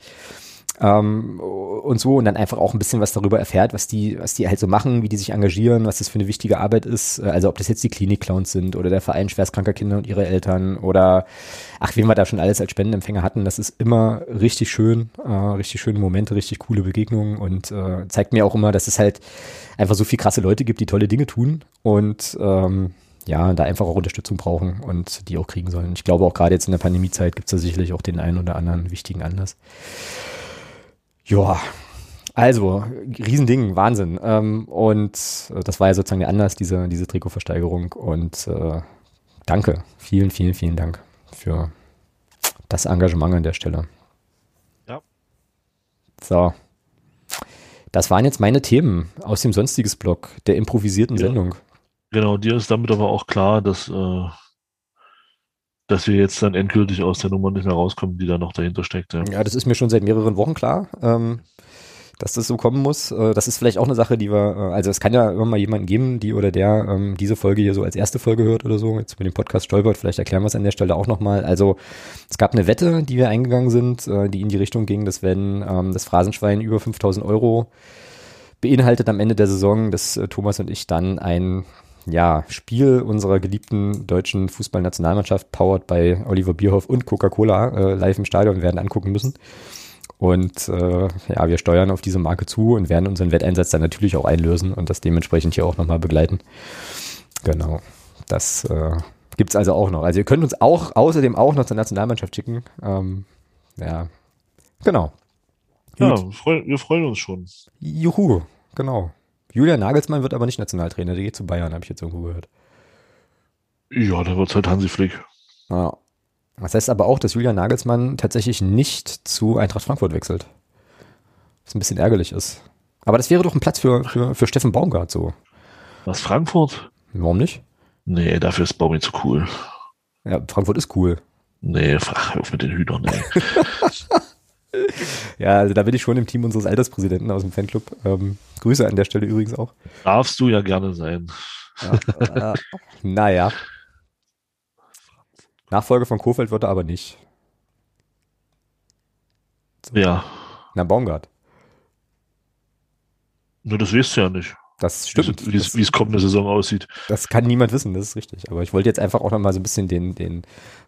Speaker 1: ähm, und so und dann einfach auch ein bisschen was darüber erfährt, was die, was die halt so machen, wie die sich engagieren, was das für eine wichtige Arbeit ist. Äh, also ob das jetzt die Klinik-Clowns sind oder der Verein schwerstkranker Kinder und ihre Eltern oder ach, wen wir da schon alles als Spendenempfänger hatten, das ist immer richtig schön, äh, richtig schöne Momente, richtig coole Begegnungen und äh, zeigt mir auch immer, dass es halt einfach so viel krasse Leute gibt, die tolle Dinge tun und ähm, ja, da einfach auch Unterstützung brauchen und die auch kriegen sollen. Ich glaube auch gerade jetzt in der Pandemiezeit gibt es da sicherlich auch den einen oder anderen wichtigen Anlass. Ja, also, Riesending, Wahnsinn. Ähm, und äh, das war ja sozusagen der Anlass, diese, diese Trikotversteigerung. Und äh, danke, vielen, vielen, vielen Dank für das Engagement an der Stelle. Ja. So. Das waren jetzt meine Themen aus dem Sonstiges-Blog der improvisierten ja. Sendung.
Speaker 2: Genau, dir ist damit aber auch klar, dass äh, dass wir jetzt dann endgültig aus der Nummer nicht mehr rauskommen, die da noch dahinter steckt.
Speaker 1: Ja, ja das ist mir schon seit mehreren Wochen klar, ähm, dass das so kommen muss. Äh, das ist vielleicht auch eine Sache, die wir, äh, also es kann ja immer mal jemanden geben, die oder der ähm, diese Folge hier so als erste Folge hört oder so, jetzt mit dem Podcast stolpert, vielleicht erklären wir es an der Stelle auch nochmal. Also es gab eine Wette, die wir eingegangen sind, äh, die in die Richtung ging, dass wenn ähm, das Phrasenschwein über 5000 Euro beinhaltet am Ende der Saison, dass äh, Thomas und ich dann ein ja, Spiel unserer geliebten deutschen Fußballnationalmannschaft, powered bei Oliver Bierhoff und Coca-Cola, äh, live im Stadion werden angucken müssen. Und äh, ja, wir steuern auf diese Marke zu und werden unseren Wetteinsatz dann natürlich auch einlösen und das dementsprechend hier auch nochmal begleiten. Genau. Das äh, gibt also auch noch. Also ihr könnt uns auch außerdem auch noch zur Nationalmannschaft schicken. Ähm, ja, genau.
Speaker 2: Ja, wir freuen uns schon.
Speaker 1: Juhu, genau. Julian Nagelsmann wird aber nicht Nationaltrainer, der geht zu Bayern, habe ich jetzt irgendwo gehört.
Speaker 2: Ja, da wird es halt Hansi Flick.
Speaker 1: Ja. Das heißt aber auch, dass Julian Nagelsmann tatsächlich nicht zu Eintracht Frankfurt wechselt. Was ein bisschen ärgerlich ist. Aber das wäre doch ein Platz für, für, für Steffen Baumgart so.
Speaker 2: Was, Frankfurt?
Speaker 1: Warum nicht?
Speaker 2: Nee, dafür ist Baumi zu cool.
Speaker 1: Ja, Frankfurt ist cool.
Speaker 2: Nee, ach, auf mit den Hühnern, ey.
Speaker 1: ja, also da bin ich schon im Team unseres Alterspräsidenten aus dem Fanclub. Ähm, Grüße an der Stelle übrigens auch.
Speaker 2: Darfst du ja gerne sein.
Speaker 1: Ja, äh, naja. Nachfolge von Kofeld wird er aber nicht.
Speaker 2: So. Ja.
Speaker 1: Na, Baumgart.
Speaker 2: Nur das weißt du ja nicht.
Speaker 1: Das stimmt.
Speaker 2: Wie es, wie es kommende Saison aussieht.
Speaker 1: Das kann niemand wissen, das ist richtig. Aber ich wollte jetzt einfach auch noch mal so ein bisschen den, den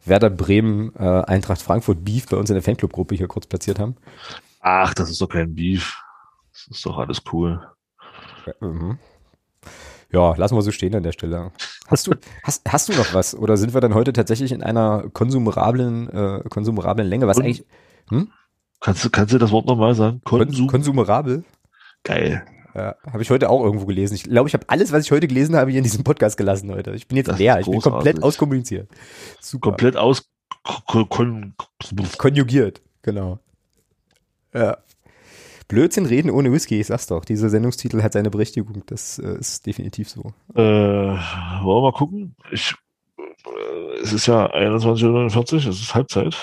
Speaker 1: Werder Bremen äh, Eintracht Frankfurt Beef bei uns in der Fanclub-Gruppe hier kurz platziert haben.
Speaker 2: Ach, das ist doch kein Beef. Das ist doch alles cool.
Speaker 1: Ja, mhm. ja, lassen wir so stehen an der Stelle. Hast du, hast, hast du noch was? Oder sind wir dann heute tatsächlich in einer konsumablen, äh, konsumablen Länge? Was Kon eigentlich. Hm?
Speaker 2: Kannst du, kannst du das Wort nochmal sagen?
Speaker 1: Konsum? Konsumerabel?
Speaker 2: Geil.
Speaker 1: Ja, habe ich heute auch irgendwo gelesen. Ich glaube, ich habe alles, was ich heute gelesen habe, hier in diesem Podcast gelassen heute. Ich bin jetzt
Speaker 2: Das
Speaker 1: leer. Ich bin komplett auskommuniziert. Super.
Speaker 2: Komplett aus. Kon,
Speaker 1: Konjugiert, genau. Ja. Blödsinn reden ohne Whisky, ich sag's doch. Dieser Sendungstitel hat seine Berechtigung. Das äh, ist definitiv so.
Speaker 2: äh, wollen wir mal gucken? Ich, äh, es ist ja 21.49 Uhr, es ist Halbzeit.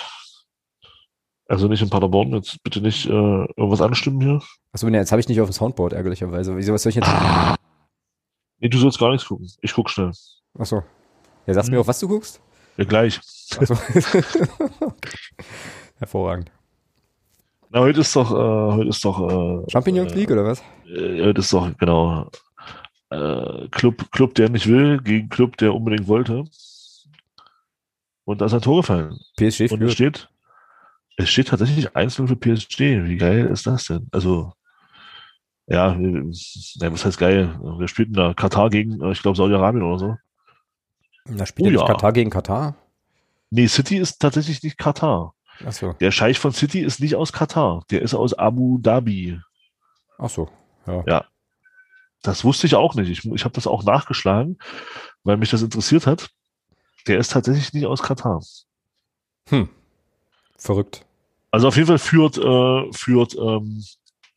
Speaker 2: Also nicht in Paderborn, jetzt bitte nicht äh, irgendwas anstimmen hier.
Speaker 1: Achso, nee, jetzt habe ich nicht auf dem Soundboard, ärgerlicherweise. Wieso, was soll ich jetzt?
Speaker 2: Nee, du sollst gar nichts gucken. Ich guck schnell.
Speaker 1: Achso. Ja, sagst du mir
Speaker 2: Hm.
Speaker 1: auf was du guckst?
Speaker 2: Ja, gleich.
Speaker 1: Achso. okay. Hervorragend.
Speaker 2: Na, heute ist doch, äh, heute ist doch, äh,
Speaker 1: Champignons
Speaker 2: äh,
Speaker 1: League oder was?
Speaker 2: äh, heute ist doch, genau, äh, Club, Club, der nicht will, gegen Club, der unbedingt wollte. Und da ist ein Tor gefallen.
Speaker 1: PSG
Speaker 2: Und
Speaker 1: führt.
Speaker 2: steht, es steht tatsächlich 1-0 für PSG. Wie geil ist das denn? Also, ja, was heißt geil? Wir spielten da Katar gegen, äh, ich glaube, Saudi-Arabien oder so.
Speaker 1: Da spielt
Speaker 2: Oh
Speaker 1: ja. Katar gegen Katar.
Speaker 2: Nee, City ist tatsächlich nicht Katar.
Speaker 1: Achso.
Speaker 2: Der Scheich von City ist nicht aus Katar. Der ist aus Abu Dhabi.
Speaker 1: Achso. Ja.
Speaker 2: Ja. Das wusste ich auch nicht. Ich, ich habe das auch nachgeschlagen, weil mich das interessiert hat. Der ist tatsächlich nicht aus Katar.
Speaker 1: Hm. Verrückt.
Speaker 2: Also auf jeden Fall führt, äh, führt ähm,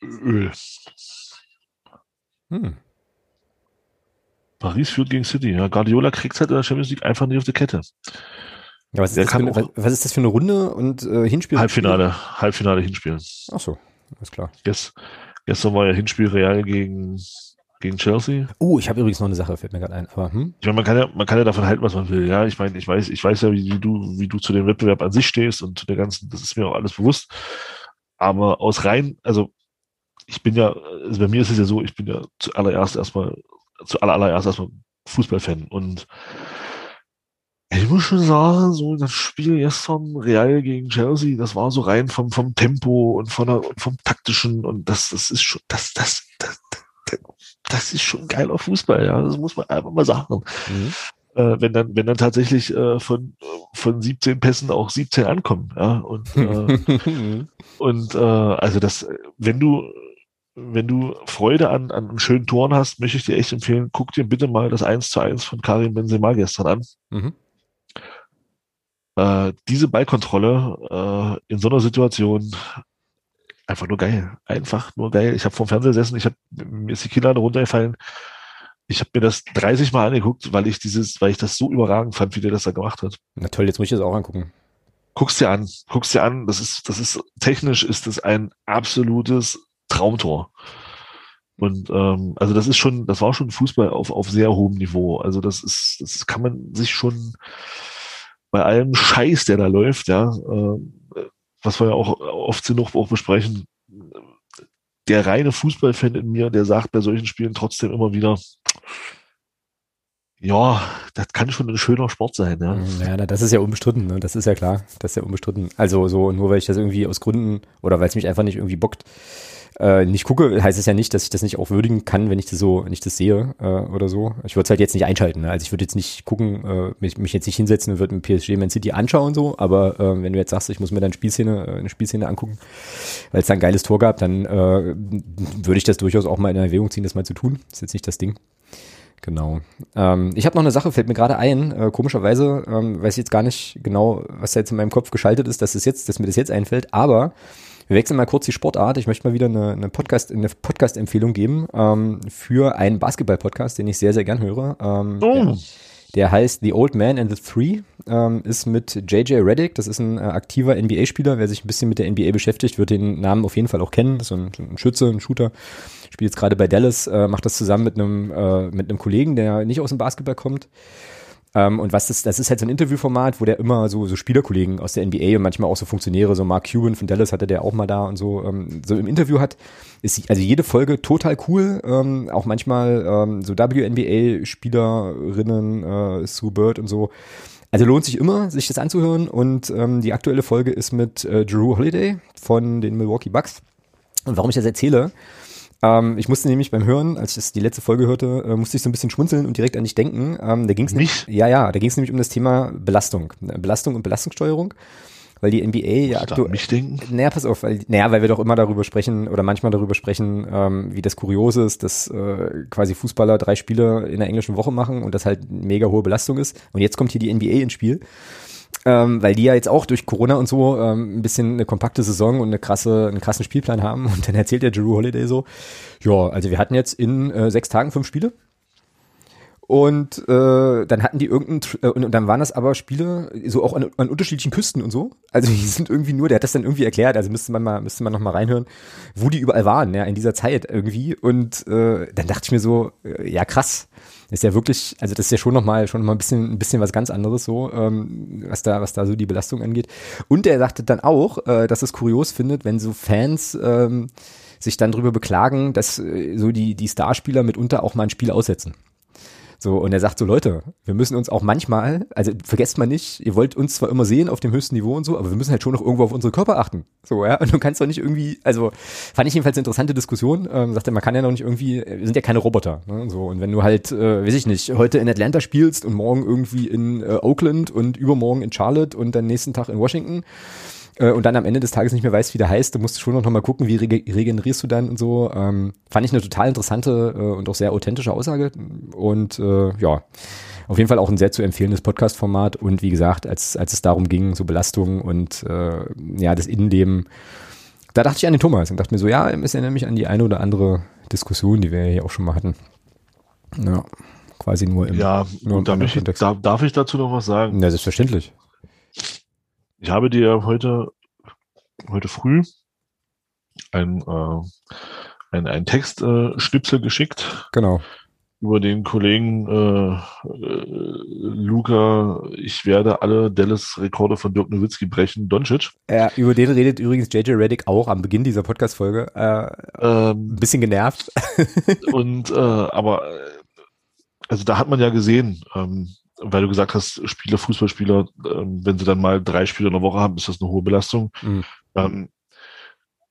Speaker 2: Öl.
Speaker 1: Hm.
Speaker 2: Paris führt gegen City. Ja, Guardiola kriegt halt in der Champions League einfach nicht auf die Kette.
Speaker 1: Ja, was, ist das eine, was, ist das für eine Runde und äh, Hinspiel?
Speaker 2: Halbfinale, Halbfinale Hinspiel.
Speaker 1: Achso, alles klar.
Speaker 2: Gest, gestern war ja Hinspiel Real gegen, gegen Chelsea.
Speaker 1: Oh, ich habe übrigens noch eine Sache, fällt mir gerade ein. Aber hm?
Speaker 2: Ich meine, man kann ja, man kann ja davon halten, was man will. Ja, ich meine, ich weiß, ich weiß ja, wie, wie du, wie du zu dem Wettbewerb an sich stehst und zu der ganzen, das ist mir auch alles bewusst. Aber aus rein, also ich bin ja, also bei mir ist es ja so, ich bin ja zuallererst erstmal, zuallererst erstmal Fußballfan und ich muss schon sagen, so das Spiel gestern Real gegen Chelsea, das war so rein vom, vom Tempo und von der, und vom taktischen und das, das ist schon, das, das, das, das, das ist schon geiler Fußball, ja, das muss man einfach mal sagen.
Speaker 1: Mhm.
Speaker 2: Äh, wenn dann, wenn dann tatsächlich äh, von, von 17 Pässen auch 17 ankommen, ja, und, äh, und äh, also das, wenn du, wenn du Freude an, an schönen Toren hast, möchte ich dir echt empfehlen, guck dir bitte mal das 1 zu 1 von Karim Benzema gestern an.
Speaker 1: mhm.
Speaker 2: Äh, diese Ballkontrolle äh, in so einer Situation einfach nur geil. Einfach nur geil. Ich habe vom Fernseher gesessen, ich hab, mir ist die Kinnlade runtergefallen. Ich habe mir das 30 Mal angeguckt, weil ich dieses, weil ich das so überragend fand, wie der das da gemacht hat.
Speaker 1: Na toll, jetzt muss ich das auch angucken.
Speaker 2: Guck's dir an, guck's dir an. Das ist, das ist technisch ist das ein absolutes Traumtor. Und ähm, also das ist schon, das war schon Fußball auf auf sehr hohem Niveau. Also das ist, das kann man sich schon bei allem Scheiß, der da läuft, ja, äh, was wir ja auch oft genug auch besprechen, der reine Fußballfan in mir, der sagt bei solchen Spielen trotzdem immer wieder, ja, das kann schon ein schöner Sport sein, ja.
Speaker 1: Ja, na, das ist ja unbestritten, ne? das ist ja klar, das ist ja unbestritten. Also so, nur weil ich das irgendwie aus Gründen oder weil es mich einfach nicht irgendwie bockt, äh, nicht gucke, heißt es ja nicht, dass ich das nicht auch würdigen kann, wenn ich das so, wenn ich das sehe äh, oder so. Ich würde es halt jetzt nicht einschalten. Ne? Also ich würde jetzt nicht gucken, äh, mich, mich jetzt nicht hinsetzen und würde mir PSG Man City anschauen so, aber äh, wenn du jetzt sagst, ich muss mir dann Spielszene, äh, eine Spielszene angucken, weil es da ein geiles Tor gab, dann äh, würde ich das durchaus auch mal in Erwägung ziehen, das mal zu tun. Ist jetzt nicht das Ding. Genau. Ähm, ich habe noch eine Sache, fällt mir gerade ein. Äh, komischerweise ähm, weiß ich jetzt gar nicht genau, was da jetzt in meinem Kopf geschaltet ist, dass es jetzt, dass mir das jetzt einfällt. Aber wir wechseln mal kurz die Sportart. Ich möchte mal wieder eine, eine Podcast, eine Podcast-Empfehlung geben ähm, für einen Basketball-Podcast, den ich sehr, sehr gern höre. Ähm,
Speaker 2: Oh.
Speaker 1: der, der heißt The Old Man and the Three, ähm, ist mit JJ Reddick. Das ist ein äh, aktiver NBA-Spieler. Wer sich ein bisschen mit der NBA beschäftigt, wird den Namen auf jeden Fall auch kennen. Das ist so ein, ein Schütze, ein Shooter. Spielt jetzt gerade bei Dallas, äh, macht das zusammen mit einem, äh, mit einem Kollegen, der nicht aus dem Basketball kommt. Ähm, und was das, das ist halt so ein Interviewformat, wo der immer so, so Spielerkollegen aus der NBA und manchmal auch so Funktionäre, so Mark Cuban von Dallas hatte der auch mal da und so, ähm, so im Interview hat. Ist also jede Folge total cool. Ähm, auch manchmal ähm, so WNBA-Spielerinnen, äh, Sue Bird und so. Also lohnt sich immer, sich das anzuhören. Und ähm, die aktuelle Folge ist mit äh, Drew Holiday von den Milwaukee Bucks. Und warum ich das erzähle, ähm, ich musste nämlich beim Hören, als ich die letzte Folge hörte, äh, musste ich so ein bisschen schmunzeln und direkt an dich denken. Ähm, da ging es
Speaker 2: Mich?
Speaker 1: Ja, ja, da ging es nämlich um das Thema Belastung. Belastung und Belastungssteuerung. weil die NBA
Speaker 2: ja aktuell. mich denken?
Speaker 1: Naja, pass auf, weil, naja, weil wir doch immer darüber sprechen oder manchmal darüber sprechen, ähm, wie das Kuriose ist, dass äh, quasi Fußballer drei Spiele in der englischen Woche machen und das halt mega hohe Belastung ist. Und jetzt kommt hier die NBA ins Spiel. Ähm, weil die ja jetzt auch durch Corona und so ähm, ein bisschen eine kompakte Saison und eine krasse, einen krassen Spielplan haben. Und dann erzählt der Drew Holiday so, ja, also wir hatten jetzt in äh, sechs Tagen fünf Spiele und äh, dann hatten die irgendein, äh, und dann waren das aber Spiele, so auch an, an unterschiedlichen Küsten und so. Also die sind irgendwie nur, der hat das dann irgendwie erklärt, also müsste man mal, müsste man noch mal reinhören, wo die überall waren, ja, in dieser Zeit irgendwie. Und äh, dann dachte ich mir so, äh, ja krass, ist ja wirklich, also das ist ja schon noch mal, schon noch mal ein bisschen, ein bisschen was ganz anderes so, ähm, was da, was da so die Belastung angeht. Und er sagte dann auch, äh, dass es kurios findet, wenn so Fans ähm, sich dann drüber beklagen, dass äh, so die, die Starspieler mitunter auch mal ein Spiel aussetzen. So, und er sagt so, Leute, wir müssen uns auch manchmal, also vergesst mal nicht, ihr wollt uns zwar immer sehen auf dem höchsten Niveau und so, aber wir müssen halt schon noch irgendwo auf unsere Körper achten. So, ja. Und du kannst doch nicht irgendwie, also fand ich jedenfalls eine interessante Diskussion. Ähm, sagt er, man kann ja noch nicht irgendwie, wir sind ja keine Roboter. Ne? So, und wenn du halt, äh, weiß ich nicht, heute in Atlanta spielst und morgen irgendwie in äh, Oakland und übermorgen in Charlotte und dann nächsten Tag in Washington, äh, und dann am Ende des Tages nicht mehr weißt, wie der heißt, du musst schon noch mal gucken, wie rege regenerierst du dann und so. Ähm, fand ich eine total interessante äh, und auch sehr authentische Aussage und äh, ja, auf jeden Fall auch ein sehr zu empfehlendes Podcast-Format und wie gesagt, als, als es darum ging, so Belastungen und äh, ja, das Innenleben, da dachte ich an den Thomas und dachte mir so, ja, es erinnert mich an die eine oder andere Diskussion, die wir hier auch schon mal hatten. Ja, quasi nur im
Speaker 2: Ja, nur im da ich, da, darf ich dazu noch was sagen?
Speaker 1: Ja, selbstverständlich.
Speaker 2: Ich habe dir heute, heute früh ein, äh, ein, ein Textschnipsel äh, geschickt.
Speaker 1: Genau.
Speaker 2: Über den Kollegen äh, äh, Luca, ich werde alle Dallas-Rekorde von Dirk Nowitzki brechen, Doncic.
Speaker 1: Ja, über den redet übrigens JJ Reddick auch am Beginn dieser Podcast-Folge. Äh, ähm, ein bisschen genervt.
Speaker 2: und, äh, aber, äh, also da hat man ja gesehen, ähm, weil du gesagt hast, Spieler, Fußballspieler, ähm, wenn sie dann mal drei Spiele in der Woche haben, ist das eine hohe Belastung. Mhm. Ähm,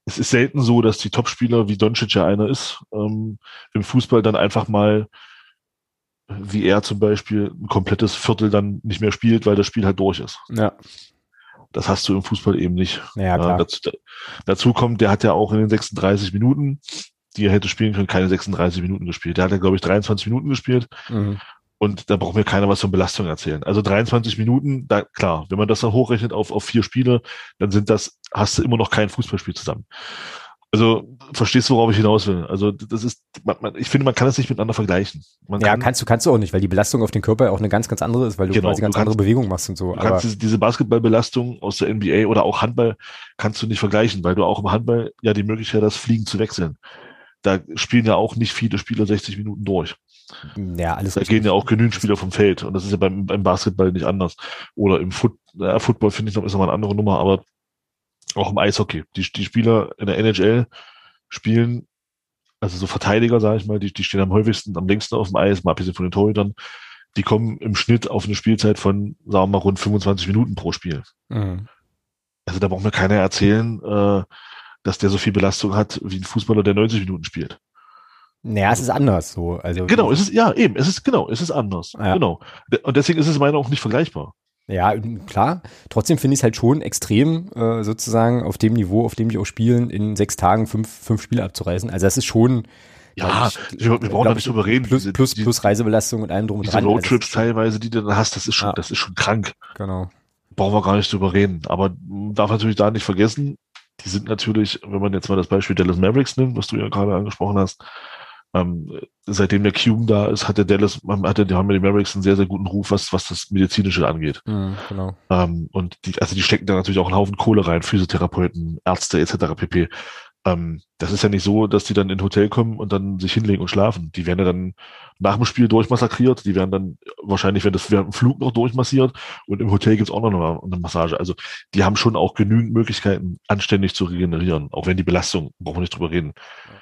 Speaker 2: es ist selten so, dass die Topspieler, wie Doncic ja einer ist, ähm, im Fußball dann einfach mal, wie er zum Beispiel, ein komplettes Viertel dann nicht mehr spielt, weil das Spiel halt durch ist.
Speaker 1: Ja.
Speaker 2: Das hast du im Fußball eben nicht.
Speaker 1: Ja, klar.
Speaker 2: Äh, dazu, dazu kommt, der hat ja auch in den 36 Minuten, die er hätte spielen können, keine 36 Minuten gespielt. Der hat ja, glaube ich, 23 Minuten gespielt. Mhm. Und da braucht mir keiner was von Belastung erzählen. Also 23 Minuten, da, klar, wenn man das dann hochrechnet auf, auf vier Spiele, dann sind das, hast du immer noch kein Fußballspiel zusammen. Also verstehst du, worauf ich hinaus will? Also das ist, man, man, ich finde, man kann es nicht miteinander vergleichen. Man
Speaker 1: ja, kann, kannst du, kannst du auch nicht, weil die Belastung auf den Körper auch eine ganz, ganz andere ist, weil du genau, quasi ganz kannst, andere Bewegungen machst und so.
Speaker 2: Du kannst diese, diese Basketballbelastung aus der NBA oder auch Handball kannst du nicht vergleichen, weil du auch im Handball ja die Möglichkeit hast, Fliegen zu wechseln. Da spielen ja auch nicht viele Spieler 60 Minuten durch.
Speaker 1: Ja, alles
Speaker 2: Da gehen ja auch genügend Spieler vom Feld und das ist ja beim, beim Basketball nicht anders. Oder im Foot, ja, Football finde ich noch ist noch mal eine andere Nummer, aber auch im Eishockey. Die, die Spieler in der NHL spielen, also so Verteidiger, sage ich mal, die, die stehen am häufigsten, am längsten auf dem Eis, mal abgesehen von den Torhütern, die kommen im Schnitt auf eine Spielzeit von, sagen wir mal, rund 25 Minuten pro Spiel. Mhm. Also da braucht mir keiner erzählen, äh, dass der so viel Belastung hat wie ein Fußballer, der 90 Minuten spielt.
Speaker 1: Naja, es ist anders so. Also
Speaker 2: genau, es ist, ja, eben, es ist, genau, es ist anders. Ja. Genau. Und deswegen ist es meiner auch nicht vergleichbar.
Speaker 1: Ja, klar. Trotzdem finde ich es halt schon extrem, äh, sozusagen auf dem Niveau, auf dem die auch spielen, in sechs Tagen fünf, fünf Spiele abzureißen. Also das ist schon.
Speaker 2: Ja, ich, wir brauchen da nicht drüber reden.
Speaker 1: Plus, plus, plus Reisebelastung und allem drum
Speaker 2: und dran. Diese Roadtrips also, teilweise, die du dann hast, das ist schon, ja. das ist schon krank.
Speaker 1: Genau.
Speaker 2: Brauchen wir gar nicht drüber reden. Aber darf natürlich da nicht vergessen, die sind natürlich, wenn man jetzt mal das Beispiel Dallas Mavericks nimmt, was du ja gerade angesprochen hast, ähm, seitdem der Cuban da ist, hat der Dallas, hat der, die haben die Mavericks einen sehr, sehr guten Ruf, was, was das Medizinische angeht.
Speaker 1: Mhm, genau.
Speaker 2: Ähm, und die, also die stecken da natürlich auch einen Haufen Kohle rein, Physiotherapeuten, Ärzte etc. pp. Ähm, das ist ja nicht so, dass die dann in ein Hotel kommen und dann sich hinlegen und schlafen. Die werden ja dann nach dem Spiel durchmassakriert, die werden dann wahrscheinlich, wenn das während dem Flug noch durchmassiert und im Hotel gibt's auch noch eine, eine Massage. Also die haben schon auch genügend Möglichkeiten, anständig zu regenerieren, auch wenn die Belastung, brauchen wir nicht drüber reden. Ja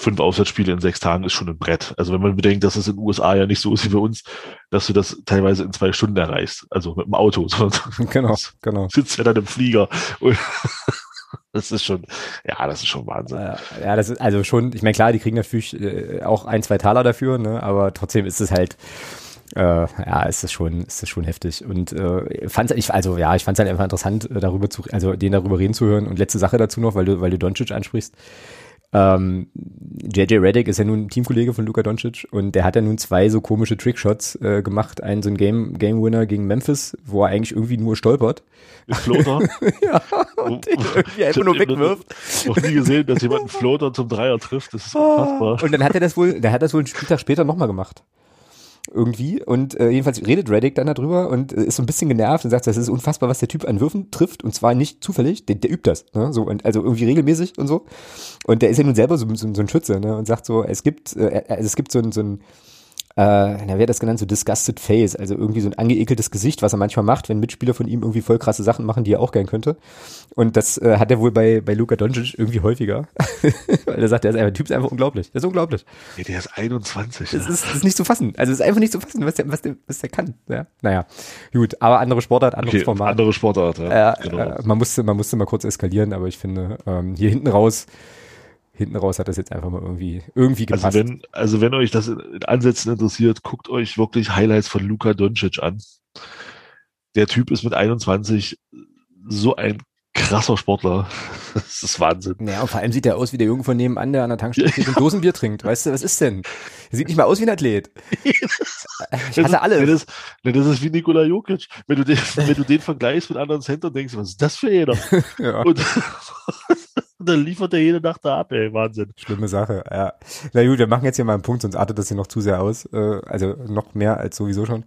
Speaker 2: fünf Auswärtsspiele in sechs Tagen ist schon ein Brett. Also wenn man bedenkt, dass es in den USA ja nicht so ist wie bei uns, dass du das teilweise in zwei Stunden erreichst, also mit dem Auto,
Speaker 1: genau, genau.
Speaker 2: sitzt ja dann im Flieger. Das ist schon, ja, das ist schon Wahnsinn.
Speaker 1: Ja, das ist also schon, ich meine, klar, die kriegen natürlich äh, auch ein, zwei Taler dafür, ne, aber trotzdem ist es halt, Äh, ja, ist das schon, ist das schon heftig. Und äh, fand ich, also ja, ich fand es halt einfach interessant, äh, darüber zu, also den darüber reden zu hören. Und letzte Sache dazu noch, weil du, weil du Doncic ansprichst. Ähm, JJ Reddick ist ja nun Teamkollege von Luka Doncic und der hat ja nun zwei so komische Trickshots äh, gemacht. Einen so ein Game, Game Winner gegen Memphis, wo er eigentlich irgendwie nur stolpert.
Speaker 2: Ist Floater.
Speaker 1: ja, und den irgendwie einfach nur wegwirft.
Speaker 2: Noch nie gesehen, dass jemand einen Floater zum Dreier trifft. Das ist unfassbar.
Speaker 1: Und dann hat er das wohl, der hat das wohl einen Spieltag später nochmal gemacht irgendwie. Und äh, jedenfalls redet Reddick dann darüber und äh, ist so ein bisschen genervt und sagt, das ist unfassbar, was der Typ an Würfen trifft. Und zwar nicht zufällig, der, der übt das. Ne? So, und, also irgendwie regelmäßig und so. Und der ist ja nun selber so, so, so ein Schütze ne? und sagt so, es gibt, äh, also es gibt so ein, so ein äh, na, wer das genannt, so disgusted face, also irgendwie so ein angeekeltes Gesicht, was er manchmal macht, wenn Mitspieler von ihm irgendwie voll krasse Sachen machen, die er auch gern könnte. Und das äh, hat er wohl bei, bei Luka Doncic irgendwie häufiger. Weil er sagt, der, ist der Typ ist einfach unglaublich. Der ist unglaublich.
Speaker 2: Ja, der ist 21.
Speaker 1: Das ist, das ist nicht zu fassen. Also es ist einfach nicht zu fassen, was der, was der, was der kann. Ja? Naja, gut. Aber andere Sportart, anderes
Speaker 2: Okay,
Speaker 1: Format.
Speaker 2: andere Sportart, ja.
Speaker 1: Äh,
Speaker 2: genau.
Speaker 1: äh, man musste, man musste mal kurz eskalieren, aber ich finde, ähm, hier hinten raus, hinten raus hat das jetzt einfach mal irgendwie, irgendwie gepasst.
Speaker 2: Also wenn, also wenn euch das in Ansätzen interessiert, guckt euch wirklich Highlights von Luka Doncic an. Der Typ ist mit 21 so ein krasser Sportler. Das ist Wahnsinn.
Speaker 1: Naja, und vor allem sieht er aus wie der Junge von nebenan, der an der Tankstelle steht und Dosenbier trinkt. Weißt du, was ist denn? Er sieht nicht mal aus wie ein Athlet. Ich hatte
Speaker 2: Das,
Speaker 1: alles.
Speaker 2: ist, das ist wie Nikola Jokic. Wenn du den, wenn du den vergleichst mit anderen Center, denkst du, was ist das für einer?
Speaker 1: Ja.
Speaker 2: Und dann liefert er jede Nacht da ab, ey. Wahnsinn.
Speaker 1: Schlimme Sache, ja. Na gut, wir machen jetzt hier mal einen Punkt, sonst artet das hier noch zu sehr aus. Äh, also noch mehr als sowieso schon.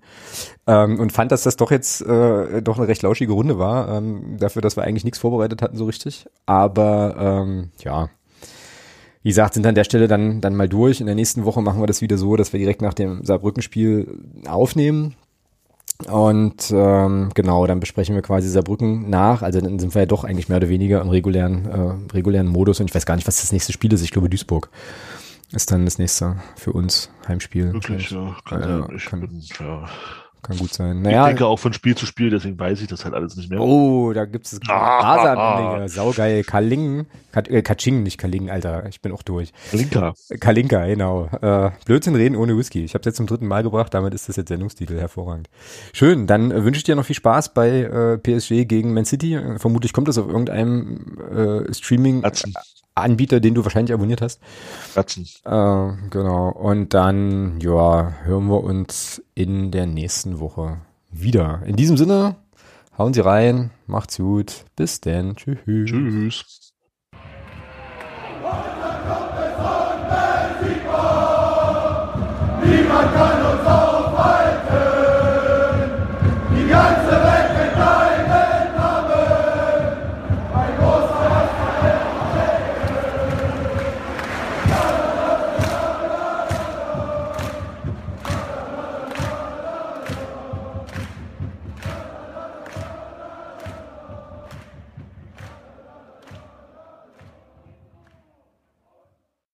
Speaker 1: Ähm, und fand, dass das doch jetzt äh, doch eine recht lauschige Runde war. Ähm, dafür, dass wir eigentlich nichts vorbereitet hatten so richtig. Aber ähm, ja, wie gesagt, sind an der Stelle dann, dann mal durch. In der nächsten Woche machen wir das wieder so, dass wir direkt nach dem Saarbrücken-Spiel aufnehmen. Und ähm, genau, dann besprechen wir quasi Saarbrücken nach. Also dann sind wir ja doch eigentlich mehr oder weniger im regulären, äh, regulären Modus. Und ich weiß gar nicht, was das nächste Spiel ist. Ich glaube, Duisburg ist dann das nächste für uns Heimspiel.
Speaker 2: Wirklich, ja. Kann,
Speaker 1: Ja,
Speaker 2: sein. ich
Speaker 1: kann-
Speaker 2: bin, ja.
Speaker 1: Kann gut sein.
Speaker 2: Ich
Speaker 1: Naja,
Speaker 2: denke auch von Spiel zu Spiel, deswegen weiß ich das halt alles nicht mehr.
Speaker 1: oh, da gibt es
Speaker 2: Ah.
Speaker 1: Ende hier. Saugeil. Kalingen. Kat, äh, Katsching, nicht Kalingen, Alter. Ich bin auch durch.
Speaker 2: Linker.
Speaker 1: Kalinka, genau. Äh, Blödsinn reden ohne Whisky. Ich habe jetzt zum dritten Mal gebracht, damit ist das jetzt Sendungstitel hervorragend. Schön, dann äh, wünsche ich dir noch viel Spaß bei äh, PSG gegen Man City. Äh, vermutlich kommt das auf irgendeinem äh, Streaming-Anbieter,
Speaker 2: Atzen.
Speaker 1: Den du wahrscheinlich abonniert hast.
Speaker 2: Atzen.
Speaker 1: Äh, genau. Und dann, ja, hören wir uns in der nächsten Woche wieder. In diesem Sinne, hauen Sie rein, macht's gut, bis denn, tschüss.
Speaker 2: Tschüss.
Speaker 4: Niemand kann